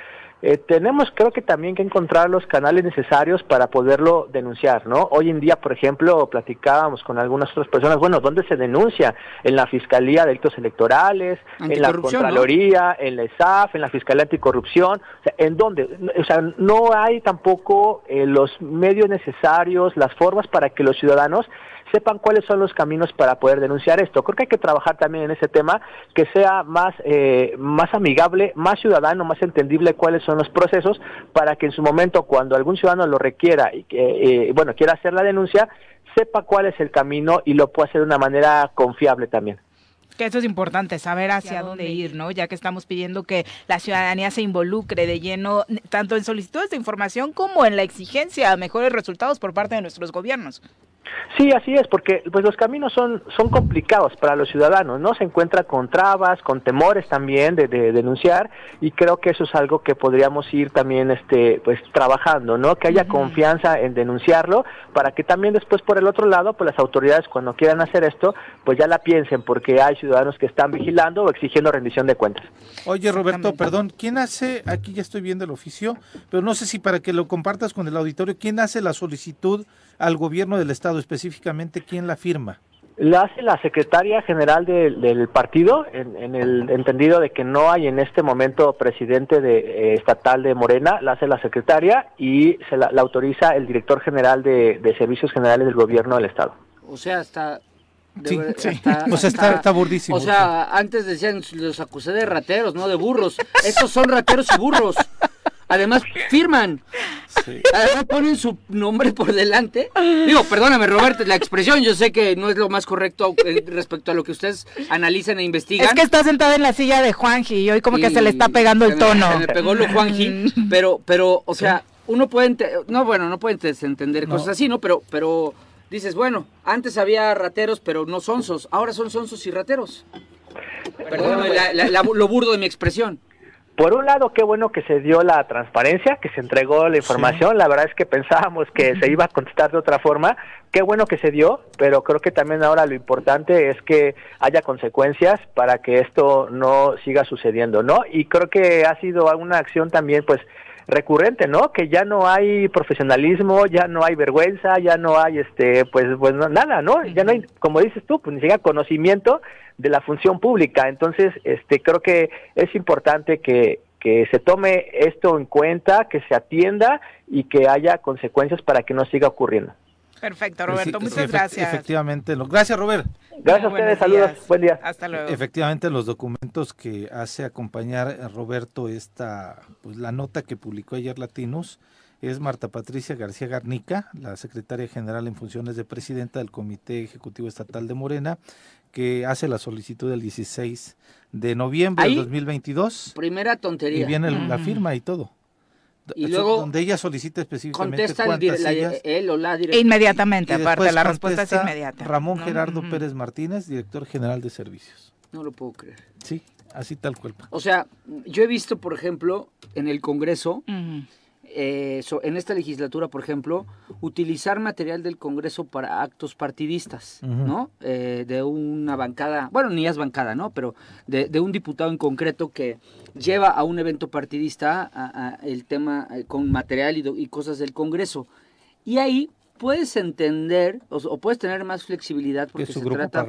[SPEAKER 7] eh, tenemos creo que también que encontrar los canales necesarios para poderlo denunciar, ¿no? Hoy en día, por ejemplo, platicábamos con algunas otras personas, bueno, ¿dónde se denuncia? En la Fiscalía de Delitos Electorales, en la Contraloría, en la ESAF, en la Fiscalía Anticorrupción, o sea, ¿en dónde? O sea, no hay tampoco eh, los medios necesarios, las formas para que los ciudadanos sepan cuáles son los caminos para poder denunciar esto. Creo que hay que trabajar también en ese tema, que sea más, eh, más amigable, más ciudadano, más entendible cuáles son los procesos, para que en su momento, cuando algún ciudadano lo requiera y que, eh, bueno, quiera hacer la denuncia, sepa cuál es el camino y lo pueda hacer de una manera confiable también.
[SPEAKER 1] Que eso es importante, saber hacia, dónde ir, ¿no? Ya que estamos pidiendo que la ciudadanía se involucre de lleno, tanto en solicitudes de información como en la exigencia a mejores resultados por parte de nuestros gobiernos.
[SPEAKER 7] Sí, así es, porque pues los caminos son, son complicados para los ciudadanos, ¿no? Se encuentra con trabas, con temores también de, denunciar y creo que eso es algo que podríamos ir también este pues trabajando, ¿no? Que haya confianza en denunciarlo para que también después por el otro lado, pues las autoridades cuando quieran hacer esto, pues ya la piensen porque hay ciudadanos que están vigilando o exigiendo rendición de cuentas.
[SPEAKER 2] Oye, Roberto, perdón, ¿quién hace aquí ya estoy viendo el oficio, pero no sé si para que lo compartas con el auditorio, ¿quién hace la solicitud al gobierno del estado específicamente, ¿quién la firma?
[SPEAKER 7] La hace la secretaria general del partido, en, el entendido de que no hay en este momento presidente de, eh, estatal de Morena, la hace la secretaria y se la, autoriza el director general de, Servicios Generales del Gobierno del Estado.
[SPEAKER 5] O sea, está
[SPEAKER 2] Sí, o sea, está, está, burdísimo.
[SPEAKER 5] O sea, antes decían, los acusé de rateros, no de burros. *laughs* Estos son rateros y burros. Además, firman. Además, ponen su nombre por delante. Digo, perdóname, Roberto, la expresión yo sé que no es lo más correcto eh, respecto a lo que ustedes analizan e investigan.
[SPEAKER 1] Es que está sentada en la silla de Juanji y hoy como que se le está pegando el tono.
[SPEAKER 5] Se me pegó lo Juanji, mm. pero, pero, o sea, uno puede, no, bueno, no puede entender cosas así, ¿no? Pero, pero dices, bueno, antes había rateros, pero no sonsos. Ahora son sonsos y rateros. Perdóname lo burdo de mi expresión.
[SPEAKER 7] Por un lado, qué bueno que se dio la transparencia, que se entregó la información. La verdad es que pensábamos que se iba a contestar de otra forma. Qué bueno que se dio, pero creo que también ahora lo importante es que haya consecuencias para que esto no siga sucediendo, ¿no? Y creo que ha sido una acción también, pues, recurrente, ¿no? Que ya no hay profesionalismo, ya no hay vergüenza, ya no hay, este, pues, pues nada, ¿no? Ya no hay, como dices tú, pues ni siquiera conocimiento de la función pública. Entonces, este, creo que es importante que, que se tome esto en cuenta, que se atienda y que haya consecuencias para que no siga ocurriendo.
[SPEAKER 1] Perfecto, Roberto, muchas gracias.
[SPEAKER 2] Efectivamente, gracias, Robert.
[SPEAKER 7] Gracias a ustedes, saludos, buen día.
[SPEAKER 1] Hasta luego.
[SPEAKER 2] Efectivamente, los documentos que hace acompañar a Roberto esta, pues la nota que publicó ayer Latinos es Marta Patricia García Garnica, la secretaria general en funciones de presidenta del Comité Ejecutivo Estatal de Morena, que hace la solicitud del 16 de noviembre de 2022.
[SPEAKER 5] Primera tontería.
[SPEAKER 2] Y viene la firma y todo. Y luego donde ella solicita específicamente
[SPEAKER 5] cuántas él o la
[SPEAKER 1] Inmediatamente, aparte la respuesta es inmediata.
[SPEAKER 2] Ramón Gerardo Pérez Martínez, director general de servicios.
[SPEAKER 5] No lo puedo creer.
[SPEAKER 2] Sí, así tal cual.
[SPEAKER 5] O sea, yo he visto, por ejemplo, en el Congreso, eh, en esta legislatura, por ejemplo, utilizar material del Congreso para actos partidistas, ¿no? Eh, de una bancada, bueno, ni es bancada, ¿no? Pero de, un diputado en concreto que lleva a un evento partidista a, el tema eh, con material y, cosas del Congreso. Y ahí puedes entender o, puedes tener más flexibilidad porque
[SPEAKER 2] se
[SPEAKER 5] trata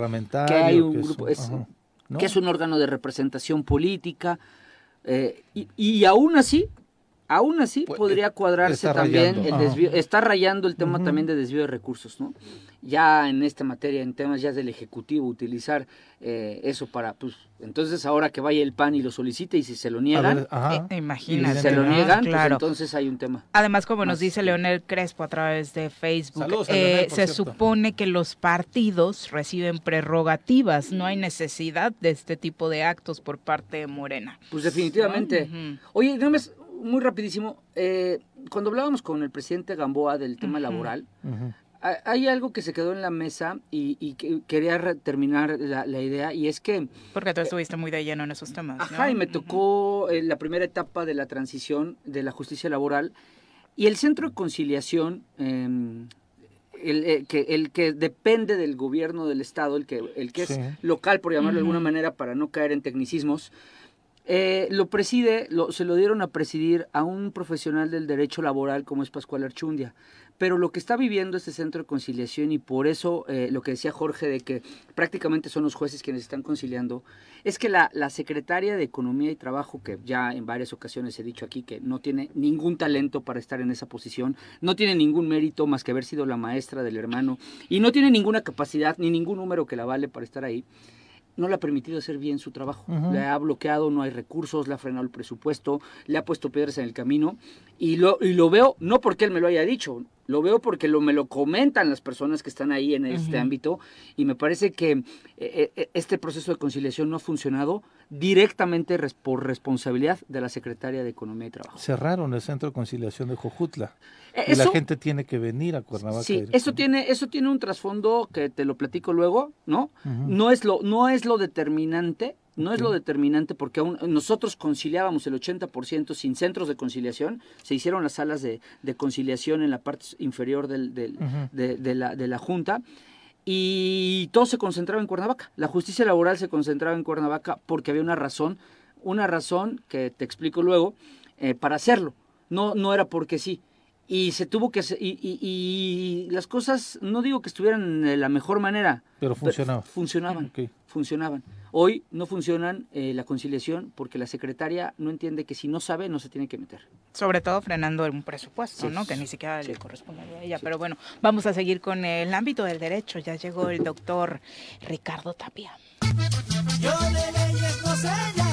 [SPEAKER 2] que
[SPEAKER 5] hay un grupo, que es un órgano de representación política y, y aún así Aún así pues, podría cuadrarse también el desvío, está rayando el tema también de desvío de recursos, ¿no? Ya en esta materia, en temas ya del Ejecutivo, utilizar eh, eso para, pues, entonces ahora que vaya el PAN y lo solicite y si se lo niegan,
[SPEAKER 1] eh, imagínate.
[SPEAKER 5] Si se lo niegan, pues, entonces hay un tema.
[SPEAKER 1] Además, como nos dice Leonel Crespo a través de Facebook, eh, se supone que los partidos reciben prerrogativas, no hay necesidad de este tipo de actos por parte de Morena.
[SPEAKER 5] Pues definitivamente. Oye, no me muy rapidísimo, eh, cuando hablábamos con el presidente Gamboa del tema laboral, hay algo que se quedó en la mesa y, quería terminar la, idea y es que...
[SPEAKER 1] Porque tú estuviste muy de lleno en esos temas.
[SPEAKER 5] Ajá, y me tocó eh, la primera etapa de la transición de la justicia laboral y el centro de conciliación... Em, el, eh, que, el que depende del gobierno del Estado, el que, el que es local, por llamarlo de alguna manera, para no caer en tecnicismos, eh, lo preside, lo, se lo dieron a presidir a un profesional del derecho laboral como es Pascual Archundia. Pero lo que está viviendo este centro de conciliación y por eso eh, lo que decía Jorge de que prácticamente son los jueces quienes están conciliando, es que la, la secretaria de Economía y Trabajo, que ya en varias ocasiones he dicho aquí que no tiene ningún talento para estar en esa posición, no tiene ningún mérito más que haber sido la maestra del hermano y no tiene ninguna capacidad ni ningún número que la vale para estar ahí no le ha permitido hacer bien su trabajo. Le ha bloqueado, no hay recursos, le ha frenado el presupuesto, le ha puesto piedras en el camino. Y lo, y lo veo, no porque él me lo haya dicho, lo veo porque lo, me lo comentan las personas que están ahí en este ámbito. Y me parece que eh, eh, eh, este proceso de conciliación no ha funcionado directamente por responsabilidad de la Secretaria de Economía y Trabajo.
[SPEAKER 2] Cerraron el centro de conciliación de Jojutla. y la gente tiene que venir a Cuernavaca.
[SPEAKER 5] Sí, eso tiene, eso tiene un trasfondo que te lo platico luego, ¿no? No es lo, no es lo determinante, no es lo determinante porque aún nosotros conciliábamos el 80% sin centros de conciliación, se hicieron las salas de, conciliación en la parte inferior del, de, la, de la Junta y todo se concentraba en Cuernavaca. La justicia laboral se concentraba en Cuernavaca porque había una razón, una razón que te explico luego, eh, para hacerlo. No, no era porque sí. Y se tuvo que hacer, y, y, las cosas, no digo que estuvieran de la mejor manera.
[SPEAKER 2] Pero funcionaban.
[SPEAKER 5] Funcionaban, funcionaban. Hoy no funcionan eh, la conciliación porque la secretaria no entiende que si no sabe no se tiene que meter.
[SPEAKER 1] Sobre todo frenando un presupuesto, ¿no? Que ni siquiera le corresponde a ella. Pero bueno, vamos a seguir con el ámbito del derecho. Ya llegó el doctor Ricardo Tapia. Yo de leyes no sé yo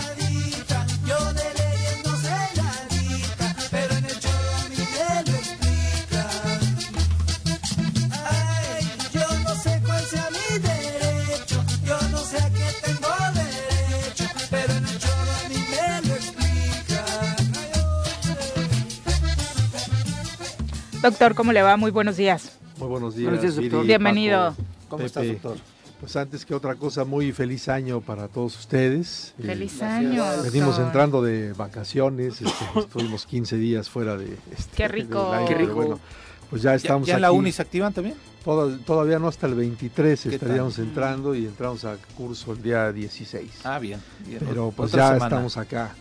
[SPEAKER 1] Doctor, ¿cómo le va? Muy buenos días.
[SPEAKER 8] Muy buenos días.
[SPEAKER 1] doctor. Bienvenido.
[SPEAKER 8] ¿Cómo estás, doctor? Pues antes que otra cosa, muy feliz año para todos ustedes.
[SPEAKER 1] Eh, feliz año.
[SPEAKER 8] Venimos entrando de vacaciones, este, *laughs* estuvimos 15 días fuera de... Este,
[SPEAKER 1] Qué rico.
[SPEAKER 8] Qué rico. Bueno, pues ya estamos
[SPEAKER 2] ¿Ya, la uni se activan también?
[SPEAKER 8] todavía no hasta el 23 estaríamos entrando y entramos a curso el día 16.
[SPEAKER 2] Ah, bien.
[SPEAKER 8] Pero pues ya estamos acá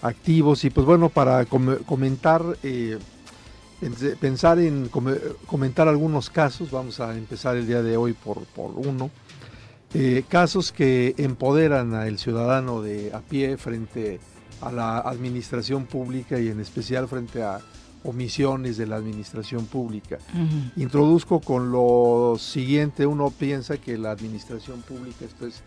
[SPEAKER 8] activos y pues bueno, para comentar... Eh, pensar en comentar algunos casos, vamos a empezar el día de hoy por, por uno, eh, casos que empoderan al ciudadano de a pie frente a la administración pública y en especial frente a omisiones de la administración pública. Introduzco con lo siguiente, uno piensa que la administración pública, esto es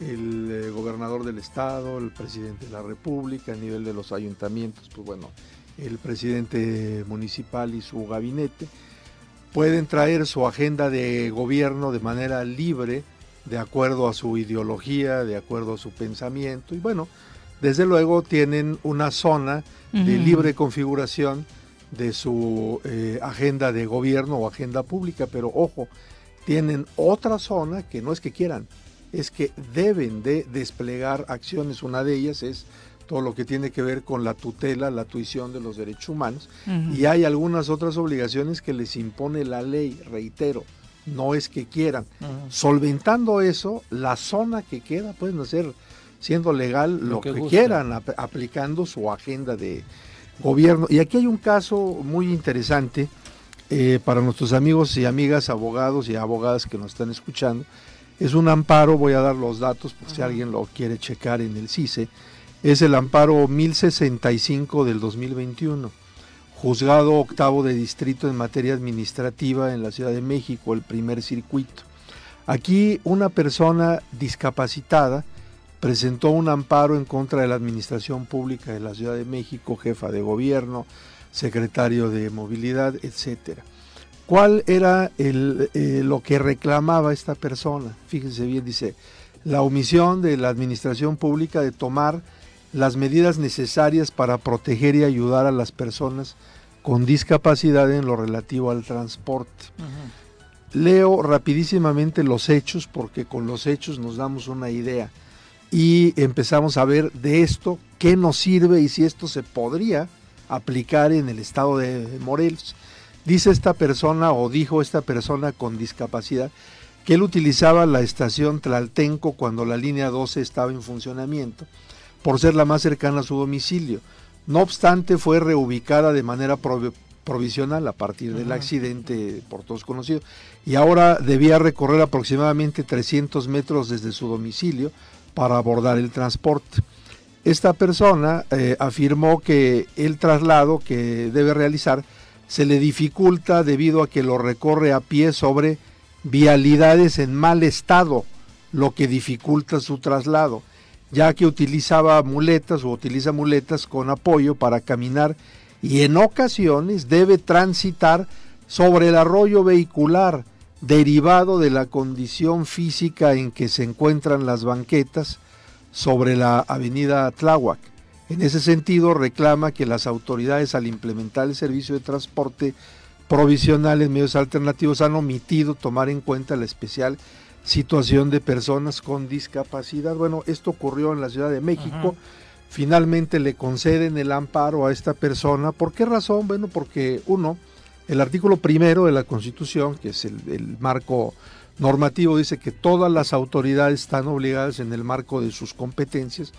[SPEAKER 8] el eh, gobernador del estado, el presidente de la república, a nivel de los ayuntamientos, pues bueno, el presidente municipal y su gabinete, pueden traer su agenda de gobierno de manera libre, de acuerdo a su ideología, de acuerdo a su pensamiento, y bueno, desde luego tienen una zona de libre configuración de su eh, agenda de gobierno o agenda pública, pero ojo, tienen otra zona que no es que quieran, es que deben de desplegar acciones. Una de ellas es todo lo que tiene que ver con la tutela, la tuición de los derechos humanos. Y hay algunas otras obligaciones que les impone la ley, reitero, no es que quieran. Solventando eso, la zona que queda pueden hacer, siendo legal, lo, que, quieran, aplicando su agenda de gobierno. Y aquí hay un caso muy interesante eh, para nuestros amigos y amigas, abogados y abogadas que nos están escuchando. Es un amparo, voy a dar los datos por si alguien lo quiere checar en el CICE es el amparo 1065 del 2021, juzgado octavo de distrito en materia administrativa en la Ciudad de México, el primer circuito. Aquí una persona discapacitada presentó un amparo en contra de la Administración Pública de la Ciudad de México, jefa de gobierno, secretario de movilidad, etcétera. ¿Cuál era el, eh, lo que reclamaba esta persona? Fíjense bien, dice, la omisión de la Administración Pública de tomar las medidas necesarias para proteger y ayudar a las personas con discapacidad en lo relativo al transporte. Leo rapidísimamente los hechos porque con los hechos nos damos una idea y empezamos a ver de esto qué nos sirve y si esto se podría aplicar en el estado de Morelos. Dice esta persona o dijo esta persona con discapacidad que él utilizaba la estación Tlaltenco cuando la línea 12 estaba en funcionamiento por ser la más cercana a su domicilio. No obstante, fue reubicada de manera provisional a partir del accidente por todos conocido y ahora debía recorrer aproximadamente 300 metros desde su domicilio para abordar el transporte. Esta persona eh, afirmó que el traslado que debe realizar se le dificulta debido a que lo recorre a pie sobre vialidades en mal estado, lo que dificulta su traslado, ya que utilizaba muletas o utiliza muletas con apoyo para caminar y en ocasiones debe transitar sobre el arroyo vehicular, derivado de la condición física en que se encuentran las banquetas sobre la avenida Tláhuac. En ese sentido, reclama que las autoridades al implementar el servicio de transporte provisional en medios alternativos han omitido tomar en cuenta la especial situación de personas con discapacidad. Bueno, esto ocurrió en la Ciudad de México. Finalmente le conceden el amparo a esta persona. ¿Por qué razón? Bueno, porque uno, el artículo primero de la Constitución, que es el, marco normativo, dice que todas las autoridades están obligadas en el marco de sus competencias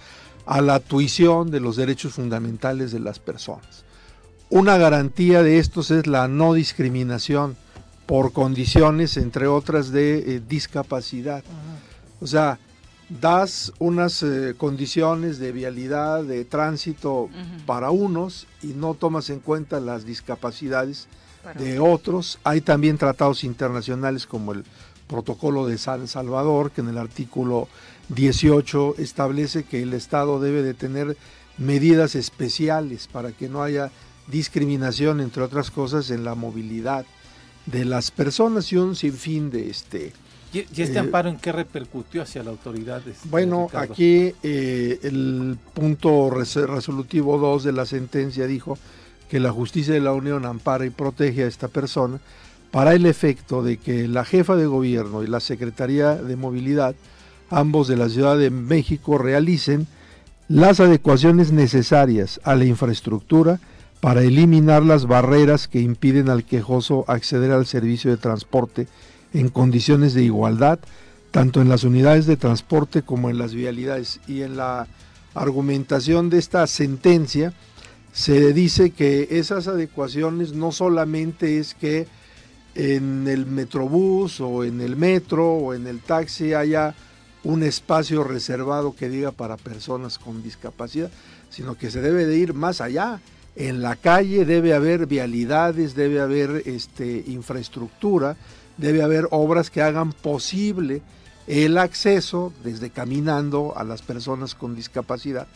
[SPEAKER 8] a la tuición de los derechos fundamentales de las personas. Una garantía de estos es la no discriminación por condiciones, entre otras, de eh, discapacidad. O sea, das unas eh, condiciones de vialidad, de tránsito para unos y no tomas en cuenta las discapacidades de otros. Hay también tratados internacionales como el Protocolo de San Salvador, que en el artículo 18 establece que el Estado debe de tener medidas especiales para que no haya discriminación, entre otras cosas, en la movilidad de las personas y un sinfín de este...
[SPEAKER 2] ¿Y, este eh, amparo en qué repercutió hacia la autoridad? Este,
[SPEAKER 8] bueno, aquí eh, el punto resolutivo 2 de la sentencia dijo que la justicia de la Unión ampara y protege a esta persona para el efecto de que la jefa de gobierno y la Secretaría de Movilidad, ambos de la Ciudad de México, realicen las adecuaciones necesarias a la infraestructura para eliminar las barreras que impiden al quejoso acceder al servicio de transporte en condiciones de igualdad, tanto en las unidades de transporte como en las vialidades. Y en la argumentación de esta sentencia, se dice que esas adecuaciones no solamente es que en el metrobús o en el metro o en el taxi haya un espacio reservado que diga para personas con discapacidad, sino que se debe de ir más allá. En la calle debe haber vialidades, debe haber este, infraestructura, debe haber obras que hagan posible el acceso desde caminando a las personas con discapacidad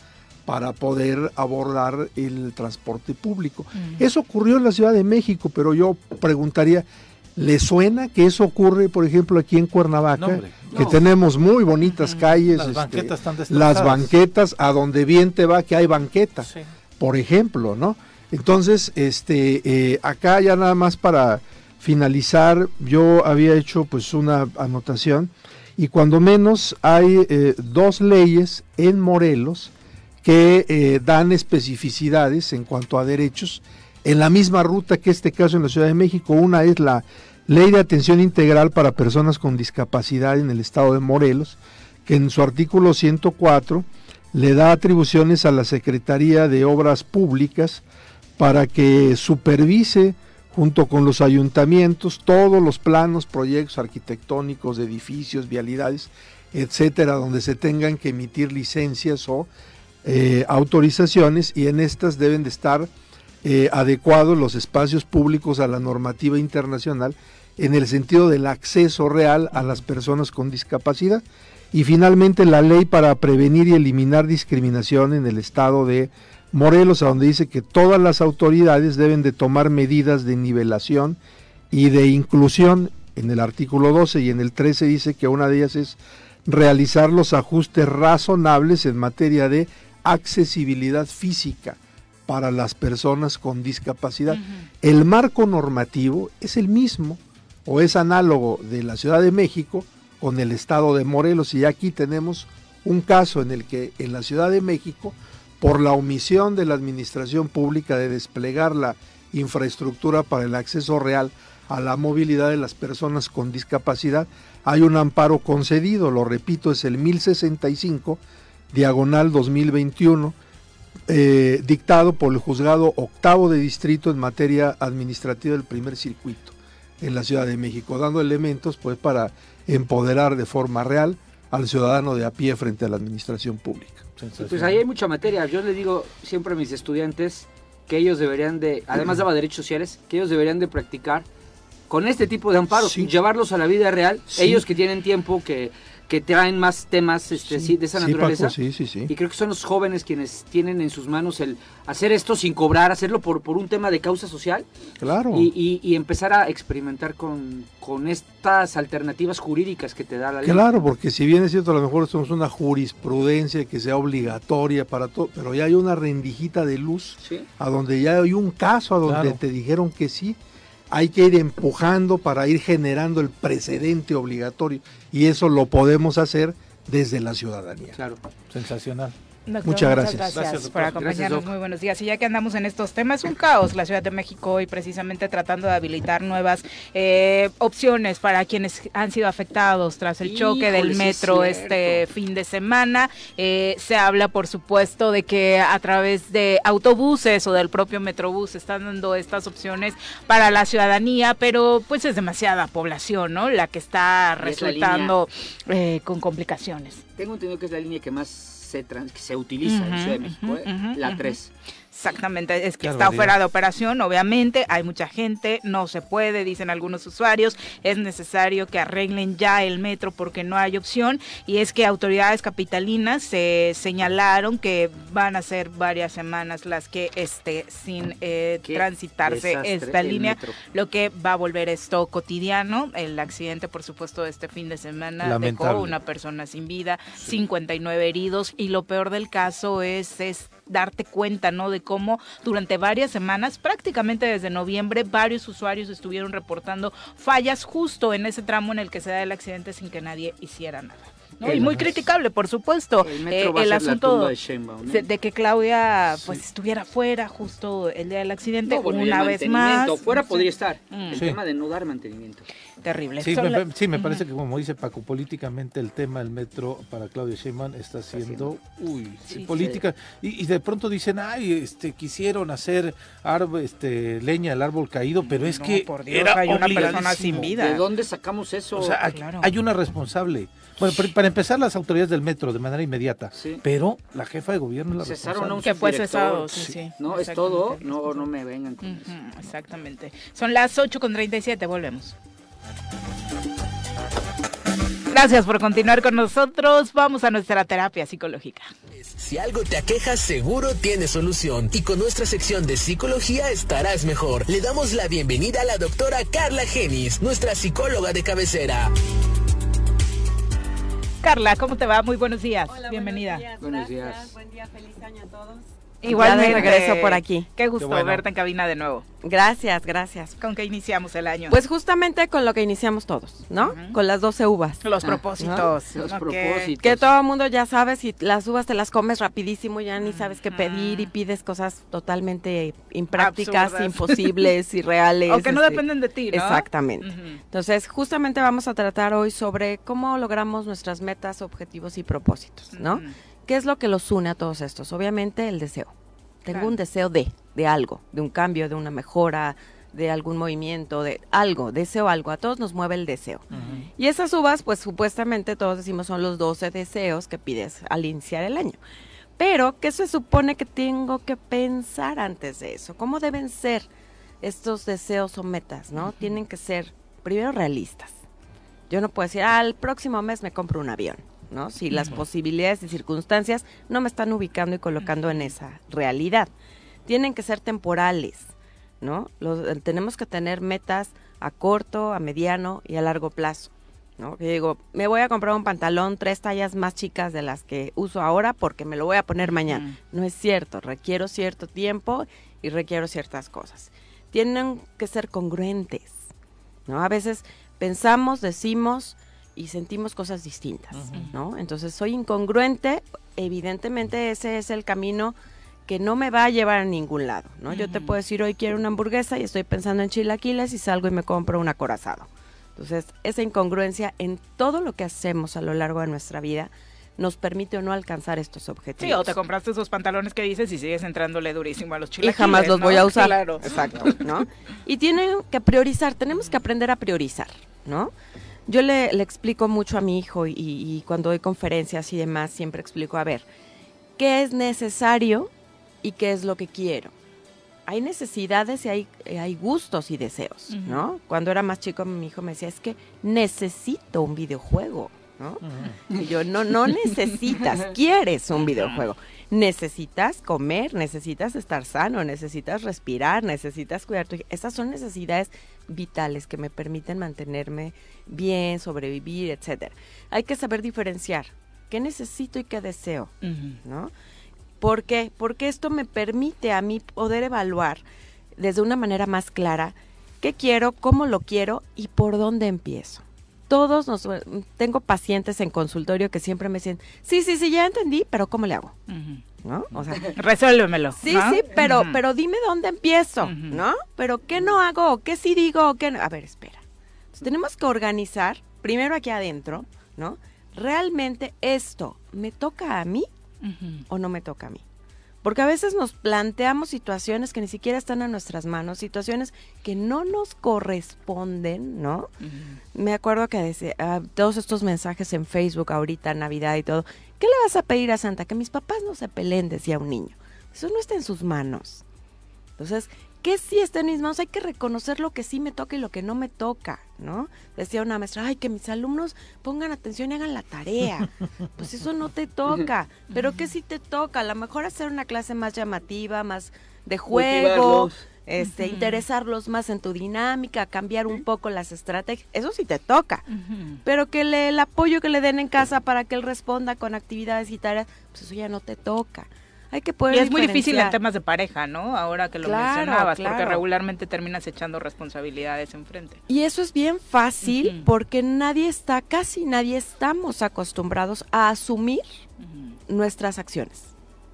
[SPEAKER 8] para poder abordar el transporte público. Eso ocurrió en la Ciudad de México, pero yo preguntaría, ¿le suena que eso ocurre, por ejemplo, aquí en Cuernavaca? Que tenemos muy bonitas calles, las, este, banquetas están las banquetas, a donde bien te va que hay banqueta, por ejemplo, ¿no? Entonces, este, eh, acá ya nada más para finalizar, yo había hecho pues una anotación y cuando menos hay eh, dos leyes en Morelos que eh, dan especificidades en cuanto a derechos en la misma ruta que este caso en la Ciudad de México. Una es la Ley de Atención Integral para Personas con Discapacidad en el Estado de Morelos, que en su artículo 104 le da atribuciones a la Secretaría de Obras Públicas para que supervise junto con los ayuntamientos todos los planos, proyectos arquitectónicos edificios, vialidades, etcétera, donde se tengan que emitir licencias o eh, autorizaciones y en estas deben de estar eh, adecuados los espacios públicos a la normativa internacional en el sentido del acceso real a las personas con discapacidad. Y finalmente la ley para prevenir y eliminar discriminación en el estado de Morelos, a donde dice que todas las autoridades deben de tomar medidas de nivelación y de inclusión. En el artículo 12 y en el 13 dice que una de ellas es realizar los ajustes razonables en materia de accesibilidad física para las personas con discapacidad. El marco normativo es el mismo o es análogo de la Ciudad de México con el estado de Morelos. Y aquí tenemos un caso en el que en la Ciudad de México, por la omisión de la administración pública de desplegar la infraestructura para el acceso real a la movilidad de las personas con discapacidad, hay un amparo concedido, lo repito, es el 1065, diagonal 2021, eh, dictado por el juzgado octavo de distrito en materia administrativa del primer circuito en la Ciudad de México, dando elementos pues para empoderar de forma real al ciudadano de a pie frente a la administración pública.
[SPEAKER 5] Pues ahí hay mucha materia. Yo les digo siempre a mis estudiantes que ellos deberían de, además de derechos sociales, que ellos deberían de practicar con este tipo de amparos, llevarlos a la vida real, ellos que tienen tiempo, que que traen más temas este, de esa naturaleza. y creo que son los jóvenes quienes tienen en sus manos el hacer esto sin cobrar, hacerlo por, por un tema de causa social.
[SPEAKER 8] Claro.
[SPEAKER 5] Y, y, empezar a experimentar con, con, estas alternativas jurídicas que te da la ley.
[SPEAKER 8] Claro, porque si bien es cierto, a lo mejor somos una jurisprudencia que sea obligatoria para todo, pero ya hay una rendijita de luz a donde ya hay un caso a donde te dijeron que sí hay que ir empujando para ir generando el precedente obligatorio. Y eso lo podemos hacer desde la ciudadanía.
[SPEAKER 5] Claro,
[SPEAKER 2] sensacional
[SPEAKER 8] muchas gracias.
[SPEAKER 1] gracias, por acompañarnos. Muy buenos días. Y ya que andamos en estos temas, un caos la Ciudad de México hoy precisamente tratando de habilitar nuevas eh, opciones para quienes han sido afectados tras el choque del metro este fin de semana. Eh, se habla, por supuesto, de que a través de autobuses o del propio Metrobús están dando estas opciones para la ciudadanía, pero pues es demasiada población, ¿no? La que está resultando eh, con complicaciones.
[SPEAKER 5] Tengo entendido que es la línea que más se, que se utiliza en Ciudad de México, ¿eh? la 3.
[SPEAKER 1] Exactamente, es que está fuera de operación, obviamente, hay mucha gente, no se puede, dicen algunos usuarios, es necesario que arreglen ya el metro porque no hay opción y es que autoridades capitalinas se señalaron que van a ser varias semanas las que esté sin eh, transitarse esta línea, lo que va a volver esto cotidiano. El accidente, por supuesto, de este fin de semana dejó una persona sin vida, 59 heridos y lo peor del caso es, es darte cuenta, ¿no? De cómo durante varias semanas, prácticamente desde noviembre, varios usuarios estuvieron reportando fallas justo en ese tramo en el que se da el accidente sin que nadie hiciera nada. Y muy criticable, por supuesto, el, eh, asunto de, que Claudia pues estuviera fuera justo el día del accidente una vez más.
[SPEAKER 5] Fuera podría estar. Mm. El tema de no dar mantenimiento
[SPEAKER 1] terrible.
[SPEAKER 2] Sí, me, parece que como dice Paco, políticamente el tema del metro para Claudia Sheinbaum está siendo, uy, política. Y, de pronto dicen, ay, este, quisieron hacer este, leña al árbol caído, pero es que
[SPEAKER 1] por Dios, hay una persona sin vida.
[SPEAKER 5] ¿De dónde sacamos eso?
[SPEAKER 2] O sea, hay una responsable. Bueno, para empezar las autoridades del metro de manera inmediata, pero la jefa de gobierno la
[SPEAKER 5] Cesaron a un
[SPEAKER 1] que fue cesado, sí, sí.
[SPEAKER 5] No, es todo, no, no me vengan con
[SPEAKER 1] Exactamente. Son las 8 con 37, volvemos. Gracias por continuar con nosotros. Vamos a nuestra terapia psicológica.
[SPEAKER 9] Si algo te aqueja, seguro tiene solución. Y con nuestra sección de psicología estarás mejor. Le damos la bienvenida a la doctora Carla Genis, nuestra psicóloga de cabecera.
[SPEAKER 1] Carla, ¿cómo te va? Muy buenos días. Bienvenida.
[SPEAKER 5] Buenos días.
[SPEAKER 10] Buen día, feliz año a todos.
[SPEAKER 1] Igualmente. regreso por aquí. Qué gusto verte en cabina de nuevo.
[SPEAKER 10] Gracias, gracias.
[SPEAKER 1] ¿Con qué iniciamos el año?
[SPEAKER 10] Pues justamente con lo que iniciamos todos, ¿no? Con las 12 uvas.
[SPEAKER 1] Los ah, propósitos.
[SPEAKER 5] Los propósitos.
[SPEAKER 10] Que todo el mundo ya sabe, si las uvas te las comes rapidísimo, ya ni sabes qué pedir y pides cosas totalmente imprácticas, imposibles, *laughs* irreales.
[SPEAKER 1] O que no este, dependen de ti, ¿no?
[SPEAKER 10] Exactamente. Entonces, justamente vamos a tratar hoy sobre cómo logramos nuestras metas, objetivos y propósitos, ¿no? ¿Qué es lo que los une a todos estos? Obviamente el deseo. Tengo un deseo de, de algo, de un cambio, de una mejora, de algún movimiento, de algo, deseo algo. A todos nos mueve el deseo. Y esas uvas, pues supuestamente todos decimos son los 12 deseos que pides al iniciar el año. Pero, ¿qué se supone que tengo que pensar antes de eso? ¿Cómo deben ser estos deseos o metas, no? Tienen que ser, primero, realistas. Yo no puedo decir, al próximo mes me compro un avión, ¿no? Si las posibilidades y circunstancias no me están ubicando y colocando en esa realidad. Tienen que ser temporales, ¿no? tenemos que tener metas a corto, a mediano y a largo plazo. ¿no? Que digo, me voy a comprar un pantalón tres tallas más chicas de las que uso ahora porque me lo voy a poner mañana. No es cierto, requiero cierto tiempo y requiero ciertas cosas. Tienen que ser congruentes, ¿no? A veces pensamos, decimos y sentimos cosas distintas, ¿no? Entonces soy incongruente, evidentemente ese es el camino que no me va a llevar a ningún lado, ¿no? Yo te puedo decir hoy quiero una hamburguesa y estoy pensando en chilaquiles y salgo y me compro un acorazado. Entonces, esa incongruencia en todo lo que hacemos a lo largo de nuestra vida nos permite o no alcanzar estos objetivos.
[SPEAKER 1] Sí, o te compraste esos pantalones que dices y sigues entrándole durísimo a los chilaquiles.
[SPEAKER 10] Y jamás los voy a *laughs* usar. Claro. Exacto, ¿no? Y tienen que priorizar, tenemos que aprender a priorizar, ¿no? Yo le, explico mucho a mi hijo y, y, cuando doy conferencias y demás, siempre explico, a ver, ¿qué es necesario y qué es lo que quiero? hay necesidades y hay, hay gustos y deseos, ¿no? Cuando era más chico mi hijo me decía, es que necesito un videojuego, ¿no? Y yo, no, no *laughs* necesitas, quieres un videojuego. Necesitas comer, necesitas estar sano, necesitas respirar, necesitas cuidar tu... Esas son necesidades vitales que me permiten mantenerme bien, sobrevivir, etcétera. Hay que saber diferenciar qué necesito y qué deseo, ¿no? ¿Por qué? Porque esto me permite a mí poder evaluar desde una manera más clara qué quiero, cómo lo quiero y por dónde empiezo. Todos nos tengo pacientes en consultorio que siempre me dicen, sí, sí, sí, ya entendí, pero ¿cómo le hago? ¿No?
[SPEAKER 1] O sea, *laughs* resuélvemelo.
[SPEAKER 10] Sí, sí, pero, pero dime dónde empiezo, ¿no? Pero ¿qué no hago? ¿Qué sí digo? ¿Qué no? A ver, espera. tenemos que organizar, primero aquí adentro, ¿no? Realmente esto me toca a mí o no me toca a mí. Porque a veces nos planteamos situaciones que ni siquiera están en nuestras manos, situaciones que no nos corresponden, ¿no? Me acuerdo que decía, ah, todos estos mensajes en Facebook ahorita, Navidad y todo, ¿qué le vas a pedir a Santa? Que mis papás no se peleen, decía un niño. Eso no está en sus manos. Entonces, ¿qué sí está en mis manos? Hay que reconocer lo que sí me toca y lo que no me toca, ¿no? Decía una maestra, ay, que mis alumnos pongan atención y hagan la tarea. *laughs* Pues eso no te toca, pero ¿qué sí te toca? A lo mejor hacer una clase más llamativa, más de juego, este, interesarlos más en tu dinámica, cambiar un poco las estrategias, eso sí te toca. Pero que le, el apoyo que le den en casa para que él responda con actividades y tareas, pues eso ya no te toca hay que poder
[SPEAKER 1] Y es muy difícil en temas de pareja, ¿no? Ahora que lo mencionabas, porque regularmente terminas echando responsabilidades enfrente.
[SPEAKER 10] Y eso es bien fácil porque nadie está, casi nadie estamos acostumbrados a asumir nuestras acciones.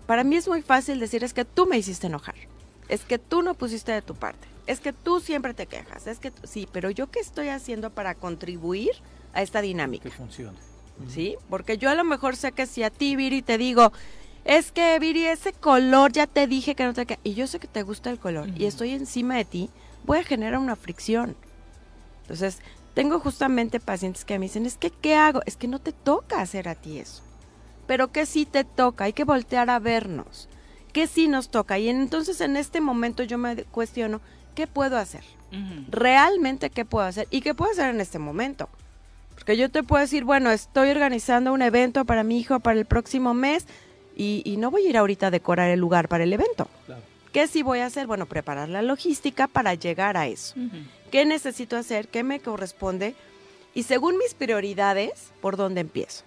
[SPEAKER 10] Para mí es muy fácil decir, es que tú me hiciste enojar, es que tú no pusiste de tu parte, es que tú siempre te quejas, es que sí, pero yo qué estoy haciendo para contribuir a esta dinámica.
[SPEAKER 2] Que funcione.
[SPEAKER 10] ¿Sí? Porque yo a lo mejor sé que si a ti, Viri, te digo, es que Viri, ese color ya te dije que no te queda. Y yo sé que te gusta el color y estoy encima de ti, voy a generar una fricción. Entonces, tengo justamente pacientes que me dicen, es que, ¿qué hago? Es que no te toca hacer a ti eso. Pero que sí te toca, hay que voltear a vernos. ¿Qué sí nos toca? Y entonces en este momento yo me cuestiono, ¿qué puedo hacer? Realmente, ¿qué puedo hacer? ¿Y qué puedo hacer en este momento? Porque yo te puedo decir, bueno, estoy organizando un evento para mi hijo para el próximo mes, y, no voy a ir ahorita a decorar el lugar para el evento. ¿Qué sí voy a hacer? Bueno, preparar la logística para llegar a eso. ¿Qué necesito hacer? ¿Qué me corresponde? Y según mis prioridades, ¿por dónde empiezo?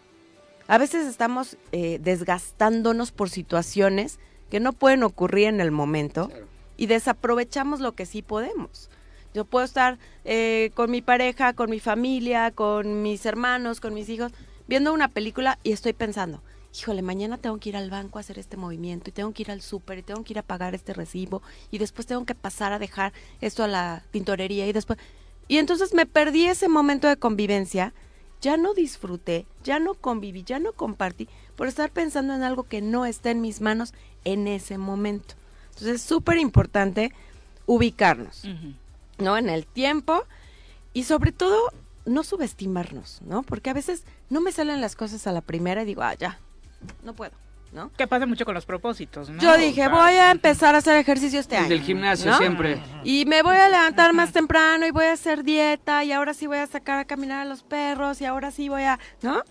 [SPEAKER 10] A veces estamos eh, desgastándonos por situaciones que no pueden ocurrir en el momento y desaprovechamos lo que sí podemos. Yo puedo estar eh, con mi pareja, con mi familia, con mis hermanos, con mis hijos, viendo una película y estoy pensando, híjole, mañana tengo que ir al banco a hacer este movimiento y tengo que ir al súper y tengo que ir a pagar este recibo y después tengo que pasar a dejar esto a la pintorería y después... Y entonces me perdí ese momento de convivencia, ya no disfruté, ya no conviví, ya no compartí por estar pensando en algo que no está en mis manos en ese momento. Entonces es súper importante ubicarnos, ¿no? En el tiempo y sobre todo no subestimarnos, ¿no? Porque a veces no me salen las cosas a la primera y digo, ah, ya, no puedo. ¿no?
[SPEAKER 1] Que pasa mucho con los propósitos, ¿no?
[SPEAKER 10] Yo dije, voy a empezar a hacer ejercicio este año.
[SPEAKER 5] Del gimnasio siempre.
[SPEAKER 10] Y me voy a levantar más temprano y voy a hacer dieta y ahora sí voy a sacar a caminar a los perros y ahora sí voy a, ¿no?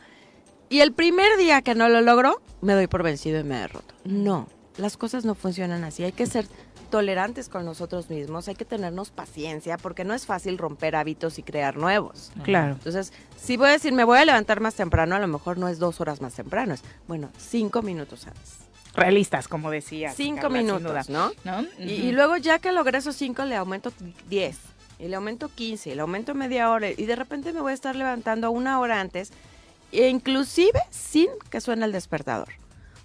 [SPEAKER 10] Y el primer día que no lo logro, me doy por vencido y me derroto. No, las cosas no funcionan así. Hay que ser tolerantes con nosotros mismos, hay que tenernos paciencia, porque no es fácil romper hábitos y crear nuevos.
[SPEAKER 1] Claro.
[SPEAKER 10] Entonces, si voy a decir, me voy a levantar más temprano, a lo mejor no es dos horas más temprano, es, bueno, cinco minutos antes.
[SPEAKER 1] Realistas, como decía.
[SPEAKER 10] Cinco minutos, ¿no? y, luego ya que logré esos cinco, le aumento diez, y le aumento quince, y le aumento media hora, y de repente me voy a estar levantando una hora antes, e inclusive sin que suene el despertador.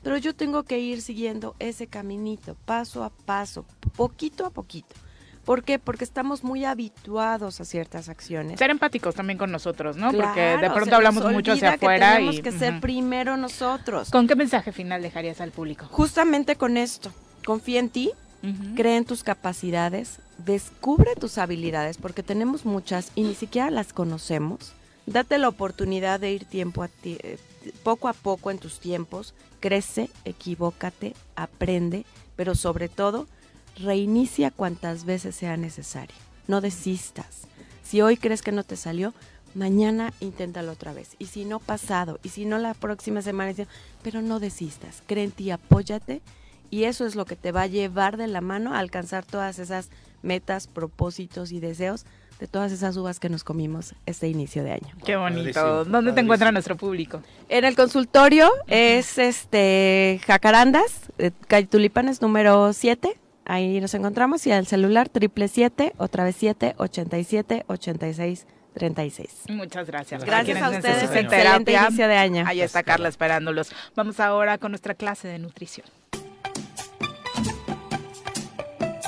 [SPEAKER 10] Pero yo tengo que ir siguiendo ese caminito, paso a paso, poquito a poquito. ¿Por qué? Porque estamos muy habituados a ciertas acciones.
[SPEAKER 1] Ser empáticos también con nosotros, ¿no? Porque de pronto hablamos mucho hacia afuera.
[SPEAKER 10] Que tenemos que ser primero nosotros.
[SPEAKER 1] ¿Con qué mensaje final dejarías al público?
[SPEAKER 10] Justamente con esto. Confía en ti, cree en tus capacidades, descubre tus habilidades, porque tenemos muchas y ni siquiera las conocemos. Date la oportunidad de ir tiempo a ti, eh, poco a poco en tus tiempos, crece, equivócate, aprende, pero sobre todo, reinicia cuantas veces sea necesario. No desistas. Si hoy crees que no te salió, mañana inténtalo otra vez. Y si no pasado, y si no la próxima semana, pero no desistas. Cree en ti, apóyate, y eso es lo que te va a llevar de la mano a alcanzar todas esas metas, propósitos y deseos de todas esas uvas que nos comimos este inicio de año.
[SPEAKER 1] Qué bonito. ¿Dónde te encuentra nuestro público?
[SPEAKER 10] En el consultorio es este Jacarandas, eh, calle Tulipanes número 7. Ahí nos encontramos y al celular triple siete, otra vez 7, 87, 86. 36.
[SPEAKER 1] Muchas gracias.
[SPEAKER 10] Gracias a, ustedes. Excelente inicio de año.
[SPEAKER 1] Ahí está Carla esperándolos. Vamos ahora con nuestra clase de nutrición.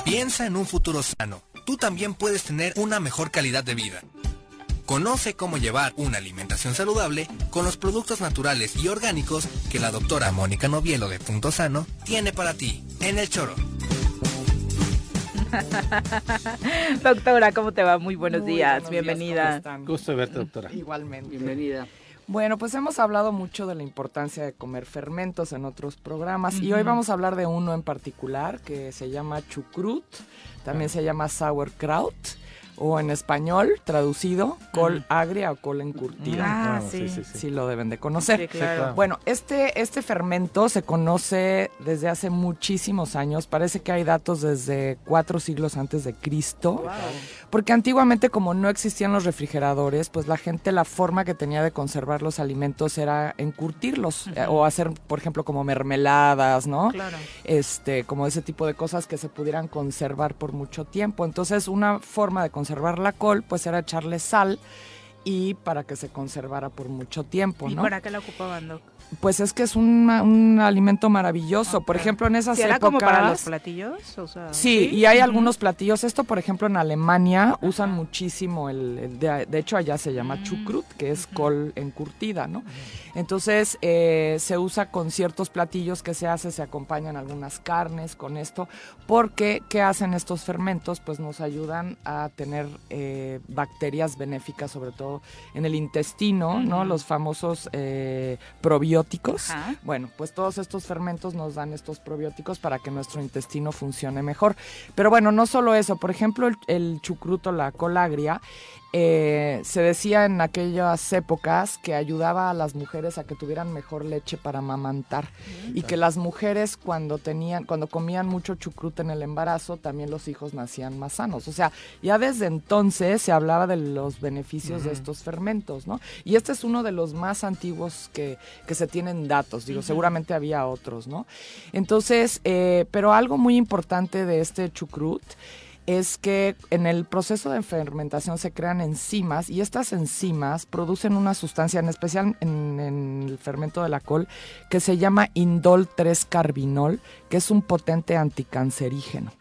[SPEAKER 11] Piensa en un futuro sano tú también puedes tener una mejor calidad de vida. Conoce cómo llevar una alimentación saludable con los productos naturales y orgánicos que la doctora Mónica Novielo de Punto Sano tiene para ti en el choro. *laughs*
[SPEAKER 1] doctora, ¿cómo te va? Muy buenos días, bienvenida.
[SPEAKER 2] Gusto de verte, doctora.
[SPEAKER 12] Igualmente.
[SPEAKER 5] Bienvenida.
[SPEAKER 12] Bueno, pues hemos hablado mucho de la importancia de comer fermentos en otros programas y hoy vamos a hablar de uno en particular que se llama chucrut también se llama sauerkraut o en español traducido col agria o col encurtida.
[SPEAKER 1] Ah, ah sí.
[SPEAKER 12] Sí, lo deben de conocer. Bueno, este, este fermento se conoce desde hace muchísimos años. Parece que hay datos desde cuatro siglos antes de Cristo. Porque antiguamente, como no existían los refrigeradores, pues la gente la forma que tenía de conservar los alimentos era encurtirlos eh, o hacer, por ejemplo, como mermeladas, ¿no?
[SPEAKER 1] Claro.
[SPEAKER 12] Este, como ese tipo de cosas que se pudieran conservar por mucho tiempo. Entonces, una forma de conservar la col, pues era echarle sal y para que se conservara por mucho tiempo, ¿no?
[SPEAKER 1] ¿Y para qué la ocupaban, Doc?
[SPEAKER 12] Pues es que es un, alimento maravilloso. Por ejemplo, en esas épocas...
[SPEAKER 1] como para los platillos?
[SPEAKER 12] sí, y hay algunos platillos. Esto, por ejemplo, en Alemania usan muchísimo el... de, hecho, allá se llama mm. chucrut, que es col encurtida, ¿no? Entonces eh, se usa con ciertos platillos que se hace, se acompañan algunas carnes con esto, porque ¿qué hacen estos fermentos? Pues nos ayudan a tener eh, bacterias benéficas, sobre todo en el intestino, ¿no? Los famosos eh, probióticos. Bueno, pues todos estos fermentos nos dan estos probióticos para que nuestro intestino funcione mejor. Pero bueno, no solo eso, por ejemplo, el, el chucruto, la colagria, eh, se decía en aquellas épocas que ayudaba a las mujeres a que tuvieran mejor leche para amamantar. Mm. y que las mujeres cuando tenían cuando comían mucho chucrut en el embarazo también los hijos nacían más sanos. O sea ya desde entonces se hablaba de los beneficios de estos fermentos no y este es uno de los más antiguos que, que se tienen datos. Digo seguramente había otros no entonces eh, pero algo muy importante de este chucrut es que en el proceso de fermentación se crean enzimas y estas enzimas producen una sustancia, en especial en, el fermento de la col, que se llama indol 3-carbinol, que es un potente anticancerígeno.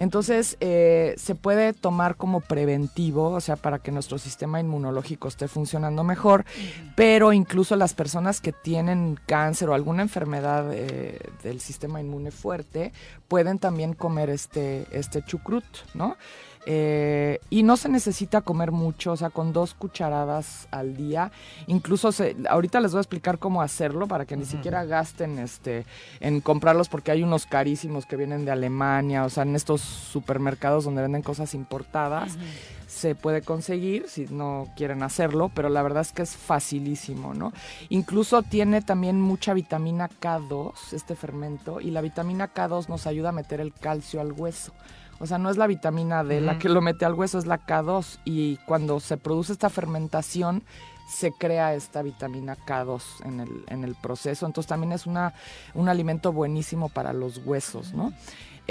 [SPEAKER 12] Entonces, eh, se puede tomar como preventivo, o sea, para que nuestro sistema inmunológico esté funcionando mejor, pero incluso las personas que tienen cáncer o alguna enfermedad eh, del sistema inmune fuerte pueden también comer este, este chucrut, ¿no? Eh, y no se necesita comer mucho, o sea, con dos cucharadas al día. Incluso se, ahorita les voy a explicar cómo hacerlo para que ni siquiera gasten este, en comprarlos porque hay unos carísimos que vienen de Alemania, o sea, en estos supermercados donde venden cosas importadas. Se puede conseguir si no quieren hacerlo, pero la verdad es que es facilísimo, ¿no? Incluso tiene también mucha vitamina K2, este fermento, y la vitamina K2 nos ayuda a meter el calcio al hueso. O sea, no es la vitamina D la que lo mete al hueso, es la K2. Y cuando se produce esta fermentación, se crea esta vitamina K2 en el, en el proceso. Entonces también es una, un alimento buenísimo para los huesos, ¿no?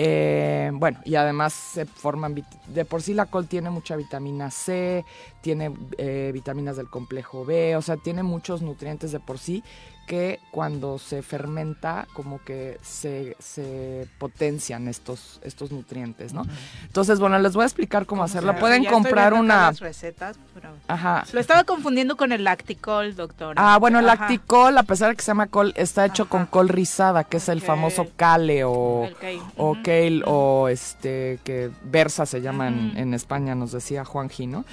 [SPEAKER 12] Eh, bueno, y además se forman, de por sí la col tiene mucha vitamina C, tiene eh, vitaminas del complejo B, o sea, tiene muchos nutrientes de por sí que cuando se fermenta como que se, se potencian estos, estos nutrientes, ¿no? Entonces, bueno, les voy a explicar cómo, hacerlo. Pueden comprar una...
[SPEAKER 1] Las recetas, Ajá. Lo estaba confundiendo con el lacticol, doctor.
[SPEAKER 12] Ah, bueno, el lacticol, a pesar de que se llama col, está hecho con col rizada, que es el famoso kale o, o kale o este, que versa se llama en, España, nos decía Juan Gino.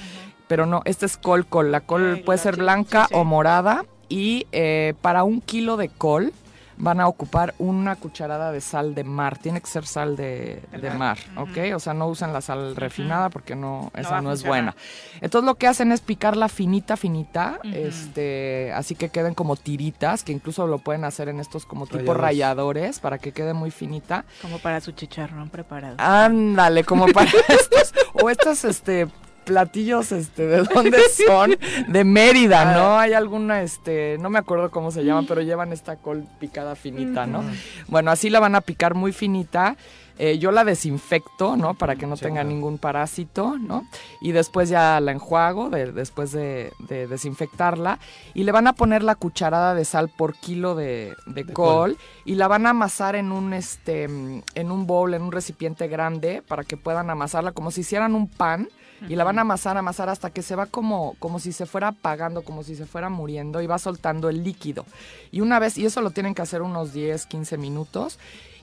[SPEAKER 12] Pero no, este es col col. La col puede ser blanca o morada y eh, para un kilo de col van a ocupar una cucharada de sal de mar. Tiene que ser sal de, mar, ¿ok? O sea, no usen la sal refinada porque no, esa no, es buena. Entonces lo que hacen es picarla finita, finita, este, así que queden como tiritas, que incluso lo pueden hacer en estos como tipo ralladores para que quede muy finita.
[SPEAKER 1] Como para su chicharrón preparado.
[SPEAKER 12] Ándale, como para *laughs* estos, o estas, este, platillos, este, ¿de *laughs* dónde son? De Mérida, ¿no? Hay alguna, este, no me acuerdo cómo se llama, pero llevan esta col picada finita, ¿no? Bueno, así la van a picar muy finita. Eh, yo la desinfecto, ¿no? Para que no tenga ningún parásito, ¿no? Y después ya la enjuago, después de, desinfectarla. Y le van a poner la cucharada de sal por kilo de, col, Y la van a amasar en un, este, en un bowl, en un recipiente grande, para que puedan amasarla como si hicieran un pan y la van a amasar, amasar hasta que se va como, como si se fuera apagando, como si se fuera muriendo y va soltando el líquido. Y una vez, y eso lo tienen que hacer unos 10, 15 minutos.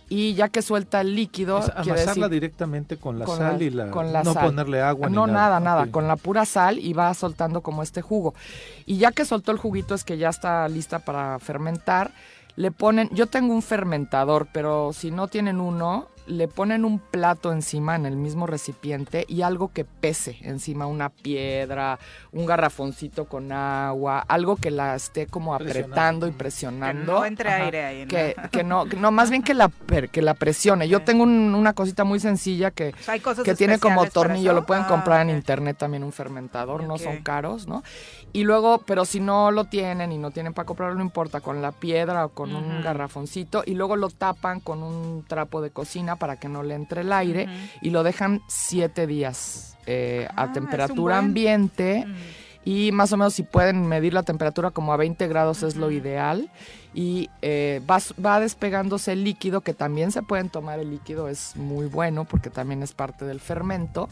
[SPEAKER 12] Y ya que suelta el líquido.
[SPEAKER 2] amasarla directamente con la sal y la. no ponerle agua.
[SPEAKER 12] No, nada, nada, con la pura sal y va soltando como este jugo. Y ya que soltó el juguito es que ya está lista para fermentar. Le ponen, yo tengo un fermentador, pero si no tienen uno, le ponen un plato encima en el mismo recipiente y algo que pese encima, una piedra, un garrafoncito con agua, algo que la esté como apretando y presionando.
[SPEAKER 1] Que no entre aire ahí.
[SPEAKER 12] Que, que, no, no, más bien que la, que la presione. Yo tengo una cosita muy sencilla que, que tiene como tornillo, lo pueden comprar en ah, internet también un fermentador, no son caros, ¿no? Y luego, pero si no lo tienen y no tienen para comprarlo, no importa, con la piedra o con un garrafoncito y luego lo tapan con un trapo de cocina para que no le entre el aire y lo dejan siete días eh, a ah, temperatura ambiente. Y más o menos si pueden medir la temperatura como a 20 grados es lo ideal y eh, va, va, despegándose el líquido, que también se pueden tomar el líquido, es muy bueno porque también es parte del fermento.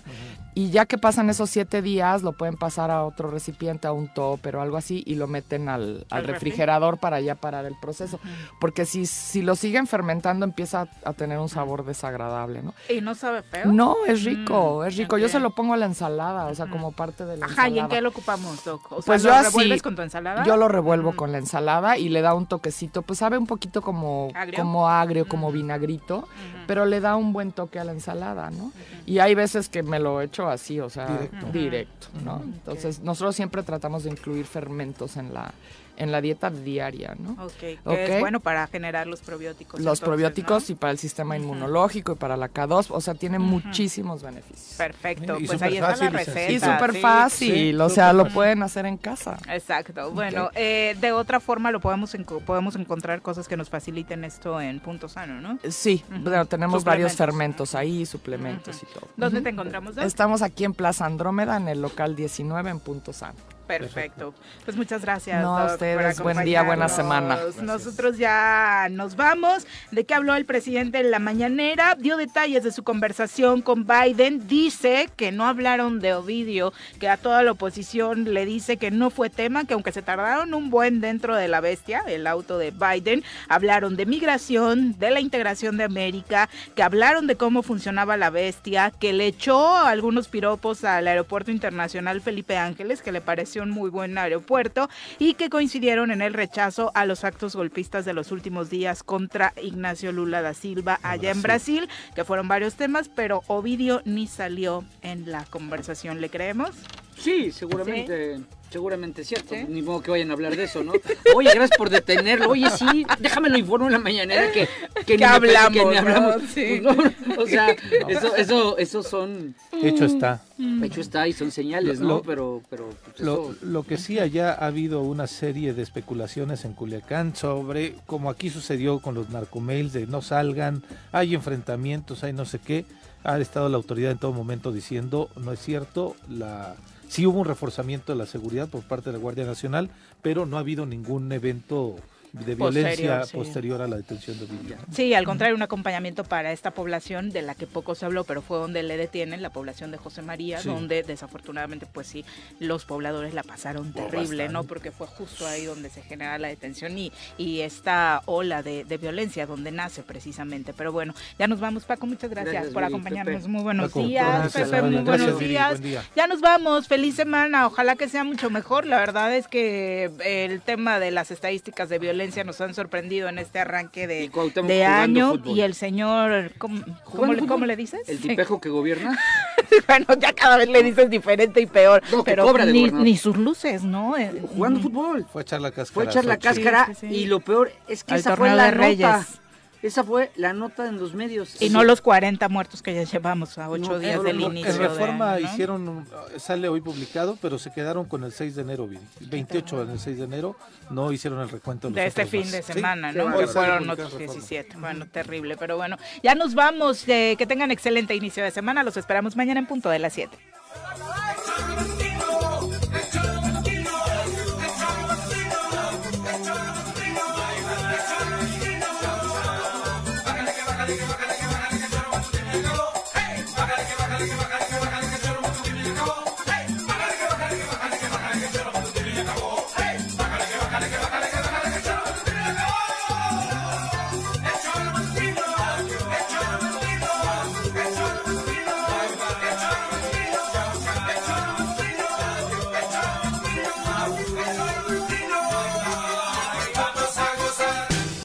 [SPEAKER 12] Y ya que pasan esos siete días, lo pueden pasar a otro recipiente, a un topper o algo así, y lo meten al, refrigerador para ya parar el proceso. Porque si, si lo siguen fermentando, empieza a, tener un sabor desagradable, ¿no?
[SPEAKER 1] ¿Y no sabe feo?
[SPEAKER 12] No, es rico, mm, es rico. Yo se lo pongo a la ensalada, o sea, como parte de la
[SPEAKER 1] Ajá,
[SPEAKER 12] ¿y
[SPEAKER 1] en qué lo ocupamos, Doc?
[SPEAKER 12] pues ¿lo revuelves con tu ensalada? Yo lo revuelvo con la ensalada y le da un toque pues sabe un poquito como agrio, como, agrio, como vinagrito, pero le da un buen toque a la ensalada, ¿no? Y hay veces que me lo echo así, o sea, directo, ¿no? Entonces, nosotros siempre tratamos de incluir fermentos en la en la dieta diaria, ¿no?
[SPEAKER 1] Ok, es bueno para generar los probióticos.
[SPEAKER 12] Los probióticos y para el sistema inmunológico y para la K2, o sea, tiene muchísimos beneficios.
[SPEAKER 1] Perfecto, pues ahí está la receta.
[SPEAKER 12] Y súper fácil, o sea, lo pueden hacer en casa.
[SPEAKER 1] Exacto, bueno, eh, de otra forma lo podemos, podemos encontrar cosas que nos faciliten esto en Punto Sano, ¿no?
[SPEAKER 12] Sí, bueno, tenemos varios fermentos ahí, suplementos y todo.
[SPEAKER 1] ¿Dónde te encontramos?
[SPEAKER 12] Estamos aquí en Plaza Andrómeda, en el local 19 en Punto Sano.
[SPEAKER 1] Perfecto. Pues muchas gracias.
[SPEAKER 12] No, a ustedes. Buen día, buena semana.
[SPEAKER 1] Nosotros ya nos vamos. ¿De qué habló el presidente en la mañanera? Dio detalles de su conversación con Biden. Dice que no hablaron de Ovidio, que a toda la oposición le dice que no fue tema, que aunque se tardaron un buen dentro de la bestia, el auto de Biden, hablaron de migración, de la integración de América, que hablaron de cómo funcionaba la bestia, que le echó algunos piropos al aeropuerto internacional Felipe Ángeles, que le pareció un muy buen aeropuerto y que coincidieron en el rechazo a los actos golpistas de los últimos días contra Ignacio Lula da Silva allá en Brasil, que fueron varios temas, pero Ovidio ni salió en la conversación, ¿le creemos?
[SPEAKER 5] Sí, seguramente. Seguramente cierto, ni modo que vayan a hablar de eso, ¿no? *laughs* Oye, gracias por detenerlo. Oye, sí, déjame lo informo en la mañanera que,
[SPEAKER 1] que, *laughs* ni hablamos. Que ni hablamos. *laughs*
[SPEAKER 5] O sea, eso, eso, eso son.
[SPEAKER 2] Hecho está.
[SPEAKER 5] Mm. Hecho está y son señales, ¿no? pero, pero
[SPEAKER 2] pues, lo, lo, que sí allá ha habido una serie de especulaciones en Culiacán sobre, como aquí sucedió con los narcomails, de no salgan, hay enfrentamientos, hay no sé qué. Ha estado la autoridad en todo momento diciendo, no es cierto, la Sí hubo un reforzamiento de la seguridad por parte de la Guardia Nacional, pero no ha habido ningún evento de violencia posterior, a la detención de Villa.
[SPEAKER 1] Sí, al contrario, un acompañamiento para esta población de la que poco se habló, pero fue donde le detienen, la población de José María, donde desafortunadamente, pues sí, los pobladores la pasaron terrible, ¿no? Porque fue justo ahí donde se genera la detención y, y esta ola de, violencia donde nace precisamente. Pero bueno, ya nos vamos, Paco, muchas gracias, por acompañarnos. Muy buenos días, Pepe, muy buenos días. Ya nos vamos, feliz semana, ojalá que sea mucho mejor. La verdad es que el tema de las estadísticas de violencia nos han sorprendido en este arranque de, de año. Y el señor, ¿cómo, cómo, le, dices?
[SPEAKER 5] ¿El tipejo que gobierna? *laughs*
[SPEAKER 1] bueno, ya cada vez le dices diferente y peor. pero ni, sus luces, ¿no?
[SPEAKER 5] Eh, Jugando fútbol.
[SPEAKER 2] Fue a echar la cáscara.
[SPEAKER 5] Fue a echar la cáscara y lo peor es que esa fue la de Reyes. Esa fue la nota en los medios.
[SPEAKER 1] Y no los 40 muertos que ya llevamos a ocho días del inicio.
[SPEAKER 2] En Reforma hicieron, sale hoy publicado, pero se quedaron con el 6 de enero, 28 en el 6 de enero, no hicieron el recuento.
[SPEAKER 1] De, este fin de semana, ¿no? Que fueron otros 17. Bueno, terrible, pero bueno, ya nos vamos. Eh, que tengan excelente inicio de semana. Los esperamos mañana en punto de las 7.